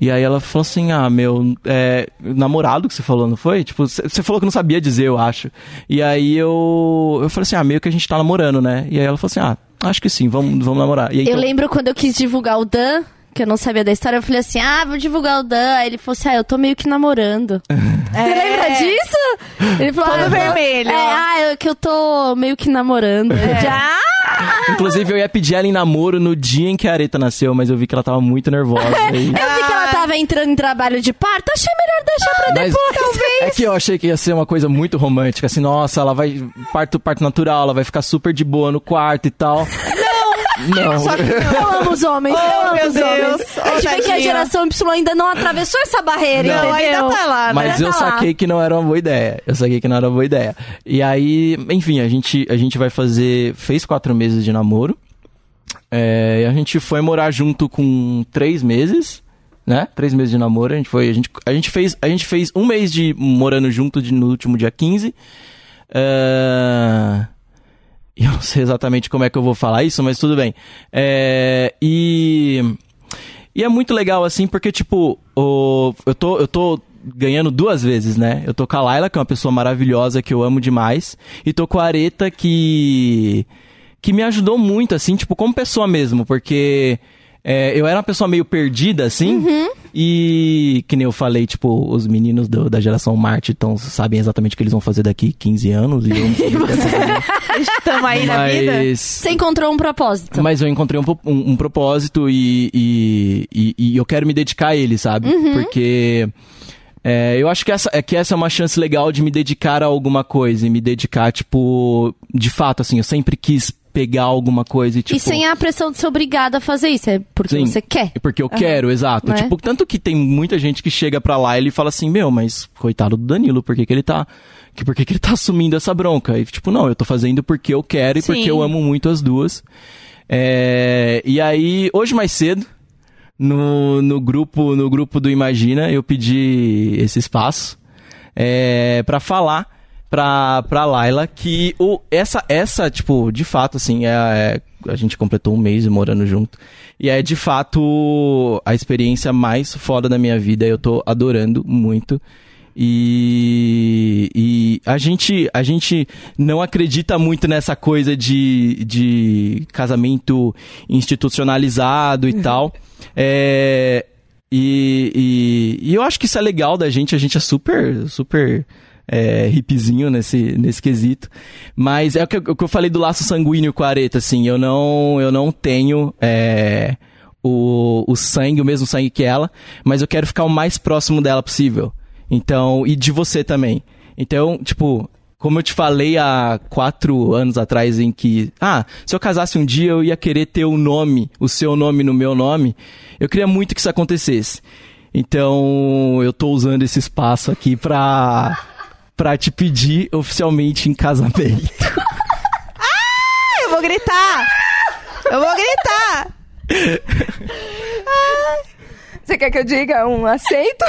Speaker 10: E aí ela falou assim, ah, meu, é, namorado que você falou, não foi? Tipo, você falou que não sabia dizer, eu acho. E aí eu, eu falei assim, ah, meio que a gente tá namorando, né? E aí ela falou assim, ah, acho que sim, vamos, vamos namorar. E aí,
Speaker 2: Eu
Speaker 10: então-
Speaker 2: lembro quando eu quis divulgar o Dan, que eu não sabia da história, eu falei assim, ah, vou divulgar o Dan. Aí ele falou assim, ah, eu tô meio que namorando. Você lembra disso? Ele falou,
Speaker 3: Todo
Speaker 2: ah,
Speaker 3: vermelho.
Speaker 2: É, ah, eu, que eu tô meio que namorando. Já?
Speaker 10: Inclusive, eu ia pedir ela em namoro no dia em que a Areta nasceu, mas eu vi que ela tava muito nervosa. e-
Speaker 2: Eu que tava entrando em trabalho de parto, achei melhor deixar pra
Speaker 10: Mas
Speaker 2: depois.
Speaker 10: é que eu achei que ia ser uma coisa muito romântica, assim, nossa, ela vai parto parto natural, ela vai ficar super de boa no quarto e tal. Não. Não.
Speaker 2: Eu amo os homens, eu
Speaker 3: Oh,
Speaker 2: amo
Speaker 3: meu
Speaker 2: os
Speaker 3: Deus.
Speaker 2: homens.
Speaker 3: Oh,
Speaker 2: a gente vê que a geração Y ainda não atravessou essa barreira,
Speaker 3: Não,
Speaker 2: entendeu?
Speaker 3: ainda tá lá, né?
Speaker 10: Mas eu
Speaker 2: Tá lá.
Speaker 10: saquei que não era uma boa ideia. Eu saquei que não era uma boa ideia. E aí, enfim, a gente, a gente vai fazer. Fez quatro meses de namoro. É, e a gente foi morar junto com três meses. Né? Três meses de namoro. A gente foi. A gente, a gente, fez, a gente fez um mês de morando junto de- no último dia 15. Ah, eu não sei exatamente como é que eu vou falar isso, mas tudo bem. É, e, e é muito legal, assim, porque, tipo, o, eu, tô, eu tô ganhando duas vezes, né? Eu tô com a Laila, que é uma pessoa maravilhosa, que eu amo demais, e tô com a Areta, que, que me ajudou muito, assim, tipo, como pessoa mesmo, porque... é, eu era uma pessoa meio perdida, assim. E que nem eu falei, tipo, os meninos do- da geração Marte então, sabem exatamente o que eles vão fazer daqui 15 anos. E eu que é
Speaker 3: Estamos aí na vida.
Speaker 10: Mas-
Speaker 2: Você encontrou um propósito.
Speaker 10: mas eu encontrei um, um- um propósito e, e, e- e eu quero me dedicar a ele, sabe?
Speaker 2: Uhum.
Speaker 10: Porque é, eu acho que essa, é que essa é uma chance legal de me dedicar a alguma coisa e me dedicar, tipo, de fato, assim, eu sempre quis pegar alguma coisa e, tipo...
Speaker 2: E sem a pressão de ser obrigada a fazer isso, é porque
Speaker 10: Sim.
Speaker 2: você quer.
Speaker 10: Porque eu
Speaker 2: Aham.
Speaker 10: quero, exato.
Speaker 2: Né?
Speaker 10: Tipo, tanto que tem muita gente que chega pra lá e ele fala assim, meu, mas coitado do Danilo, por que, que ele tá. Que, por que, que ele tá assumindo essa bronca? E tipo, não, eu tô fazendo porque eu quero e
Speaker 3: Sim.
Speaker 10: porque eu amo muito as duas. É, e aí, hoje mais cedo, no, no, grupo, no grupo do Imagina, eu pedi esse espaço é, para falar pra, pra Laila que o, essa, essa, tipo, de fato, assim, é, é- a gente completou um mês morando junto. E é de fato a experiência mais foda da minha vida. Eu tô adorando muito. E, e a, gente, a gente não acredita muito nessa coisa de, de casamento institucionalizado e tal. É, e, e, e eu acho que isso é legal da gente, a gente é super, super é, hippiezinho nesse, nesse quesito. Mas é o que, eu- o que eu falei do laço sanguíneo com a areta, assim, eu não, eu não tenho é, o, o sangue, o mesmo sangue que ela, mas eu quero ficar o mais próximo dela possível. Então, e de você também. Então, tipo, como eu te falei há quatro anos atrás, em que, ah, se eu casasse um dia eu ia querer ter o nome, o seu nome no meu nome, eu queria muito que isso acontecesse. Então, eu tô usando esse espaço aqui pra, pra te pedir oficialmente em casamento.
Speaker 3: Ah, eu vou gritar! Eu vou gritar!
Speaker 12: Você quer que eu diga um aceito?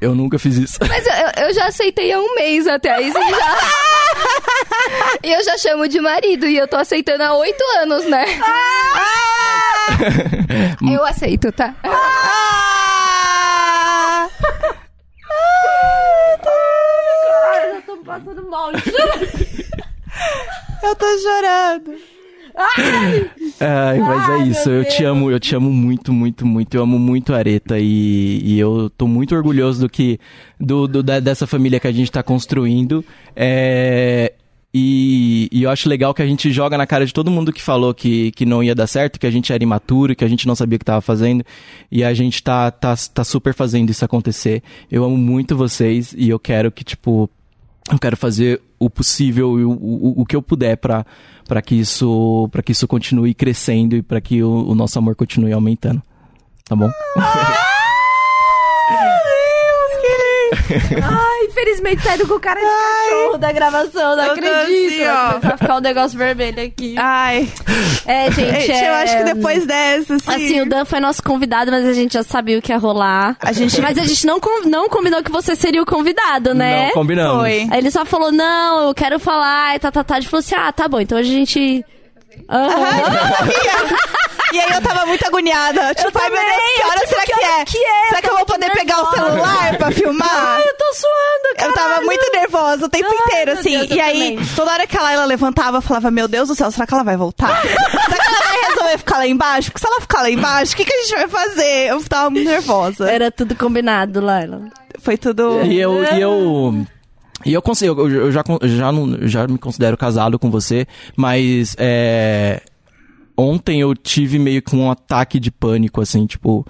Speaker 10: Eu nunca fiz isso.
Speaker 12: Mas eu, eu- já aceitei há um mês até isso já. E eu já chamo de marido e eu tô aceitando há oito anos, né? Eu aceito, tá?
Speaker 2: Eu tô passando mal.
Speaker 3: Eu tô chorando.
Speaker 10: Ai, mas é isso. Eu te amo, eu te amo muito, muito, muito. Eu amo muito a Areta e, e eu tô muito orgulhoso do que do, do- da- dessa família que a gente tá construindo. É, e, e eu acho legal que a gente joga na cara de todo mundo que falou que, que não ia dar certo, que a gente era imaturo, que a gente não sabia o que tava fazendo. E a gente tá, tá, tá super fazendo isso acontecer. Eu amo muito vocês e eu quero que, tipo, eu quero fazer o possível e o, o, o que eu puder para que isso para que isso continue crescendo e para que o, o nosso amor continue aumentando tá bom
Speaker 2: Ai, infelizmente saiu com o cara de cachorro da gravação, não
Speaker 3: eu
Speaker 2: acredito.
Speaker 3: assim, ó.
Speaker 2: Vai ficar um negócio vermelho aqui.
Speaker 3: Ai.
Speaker 2: É, gente,
Speaker 3: Gente,
Speaker 2: é...
Speaker 3: eu acho que depois dessa, assim...
Speaker 2: Assim, o Dan foi nosso convidado, mas a gente já sabia o que ia rolar.
Speaker 3: A gente-
Speaker 2: Mas a gente não, com- não combinou que você seria o convidado, né?
Speaker 10: não combinamos
Speaker 3: Foi.
Speaker 2: Aí ele só falou, não, eu quero falar, e tá, tá, tá. A gente falou assim, ah, tá bom, então hoje a gente... Aham.
Speaker 3: E aí eu tava muito agoniada. Tipo, ai meu Deus, que hora
Speaker 2: tipo,
Speaker 3: será
Speaker 2: que
Speaker 3: é?
Speaker 2: que é?
Speaker 3: Será que eu vou poder pegar o celular pra filmar?
Speaker 2: Ai, eu tô suando, cara.
Speaker 3: Eu tava muito nervosa o tempo
Speaker 2: Ai,
Speaker 3: inteiro, assim. E aí,
Speaker 2: também.
Speaker 3: toda hora que a Laila levantava, eu falava, meu Deus do céu, será que ela vai voltar? será que ela vai resolver ficar lá embaixo? Porque se ela ficar lá embaixo, o que, que a gente vai fazer? Eu tava muito nervosa.
Speaker 2: Era tudo combinado, Laila.
Speaker 3: Foi tudo...
Speaker 10: e eu e eu e eu consigo eu, eu já já não já me considero casado com você mas é ontem eu tive meio que um ataque de pânico assim tipo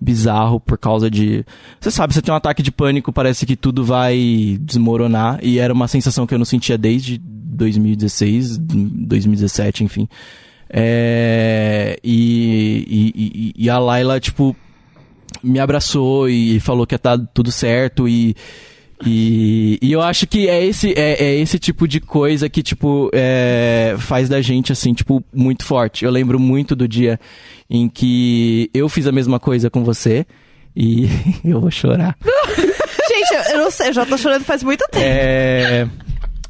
Speaker 10: bizarro por causa de você sabe você tem um ataque de pânico parece que tudo vai desmoronar e era uma sensação que eu não sentia desde 2016 2017 enfim. É, e, e, e- a Laila tipo me abraçou e falou que ia estar tudo certo e e, e eu acho que é esse é, é esse tipo de coisa que tipo é, faz da gente assim tipo muito forte eu lembro muito do dia em que eu fiz a mesma coisa com você e eu vou chorar
Speaker 3: Gente, eu- eu Eu sei, eu já tô chorando faz muito tempo.
Speaker 10: É,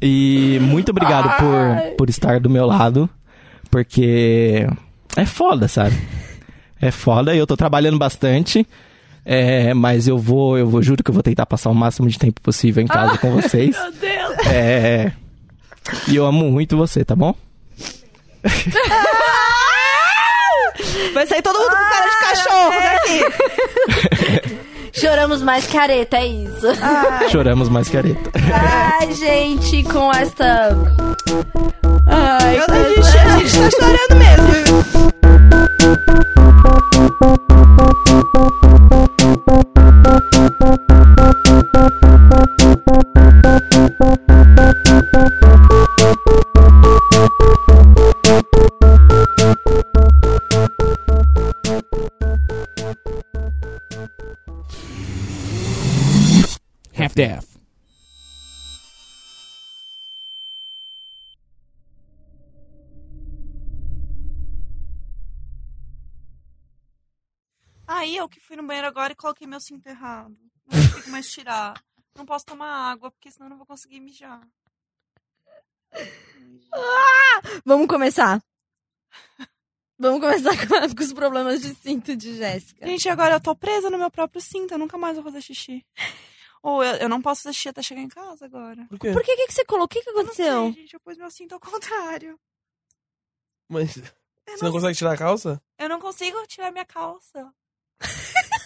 Speaker 10: e muito obrigado por, por estar do meu lado, porque é foda, sabe? É foda e eu tô trabalhando bastante. É, mas eu vou, eu vou, juro que eu vou tentar passar o máximo de tempo possível em casa com vocês.
Speaker 11: Meu Deus.
Speaker 10: É, e eu amo muito você, tá bom?
Speaker 3: Vai sair todo mundo com cara de cachorro daqui.
Speaker 2: Choramos mais careta, é isso.
Speaker 10: Choramos mais careta.
Speaker 2: Ai, gente, com esta. Ai,
Speaker 3: Eu- a, gente, a gente tá chorando mesmo.
Speaker 4: Half-Death.
Speaker 3: Aí eu que fui no banheiro agora e coloquei meu cinto errado. Não consigo mais tirar. Não posso tomar água, porque senão eu não vou conseguir mijar.
Speaker 2: Vamos começar. Vamos começar com, com os problemas de cinto de Jéssica.
Speaker 3: Gente, agora eu tô presa no meu próprio cinto. Eu nunca mais vou fazer xixi. Ou eu, eu não posso xixi até chegar em casa agora.
Speaker 1: Por quê?
Speaker 2: Por que, que, que você colocou? O que, que
Speaker 3: Eu não
Speaker 2: aconteceu?
Speaker 3: sei, gente. Eu pus meu cinto ao contrário.
Speaker 1: Mas
Speaker 3: Eu
Speaker 1: você
Speaker 3: não,
Speaker 1: não consegue tirar a calça?
Speaker 3: eu não consigo tirar minha calça.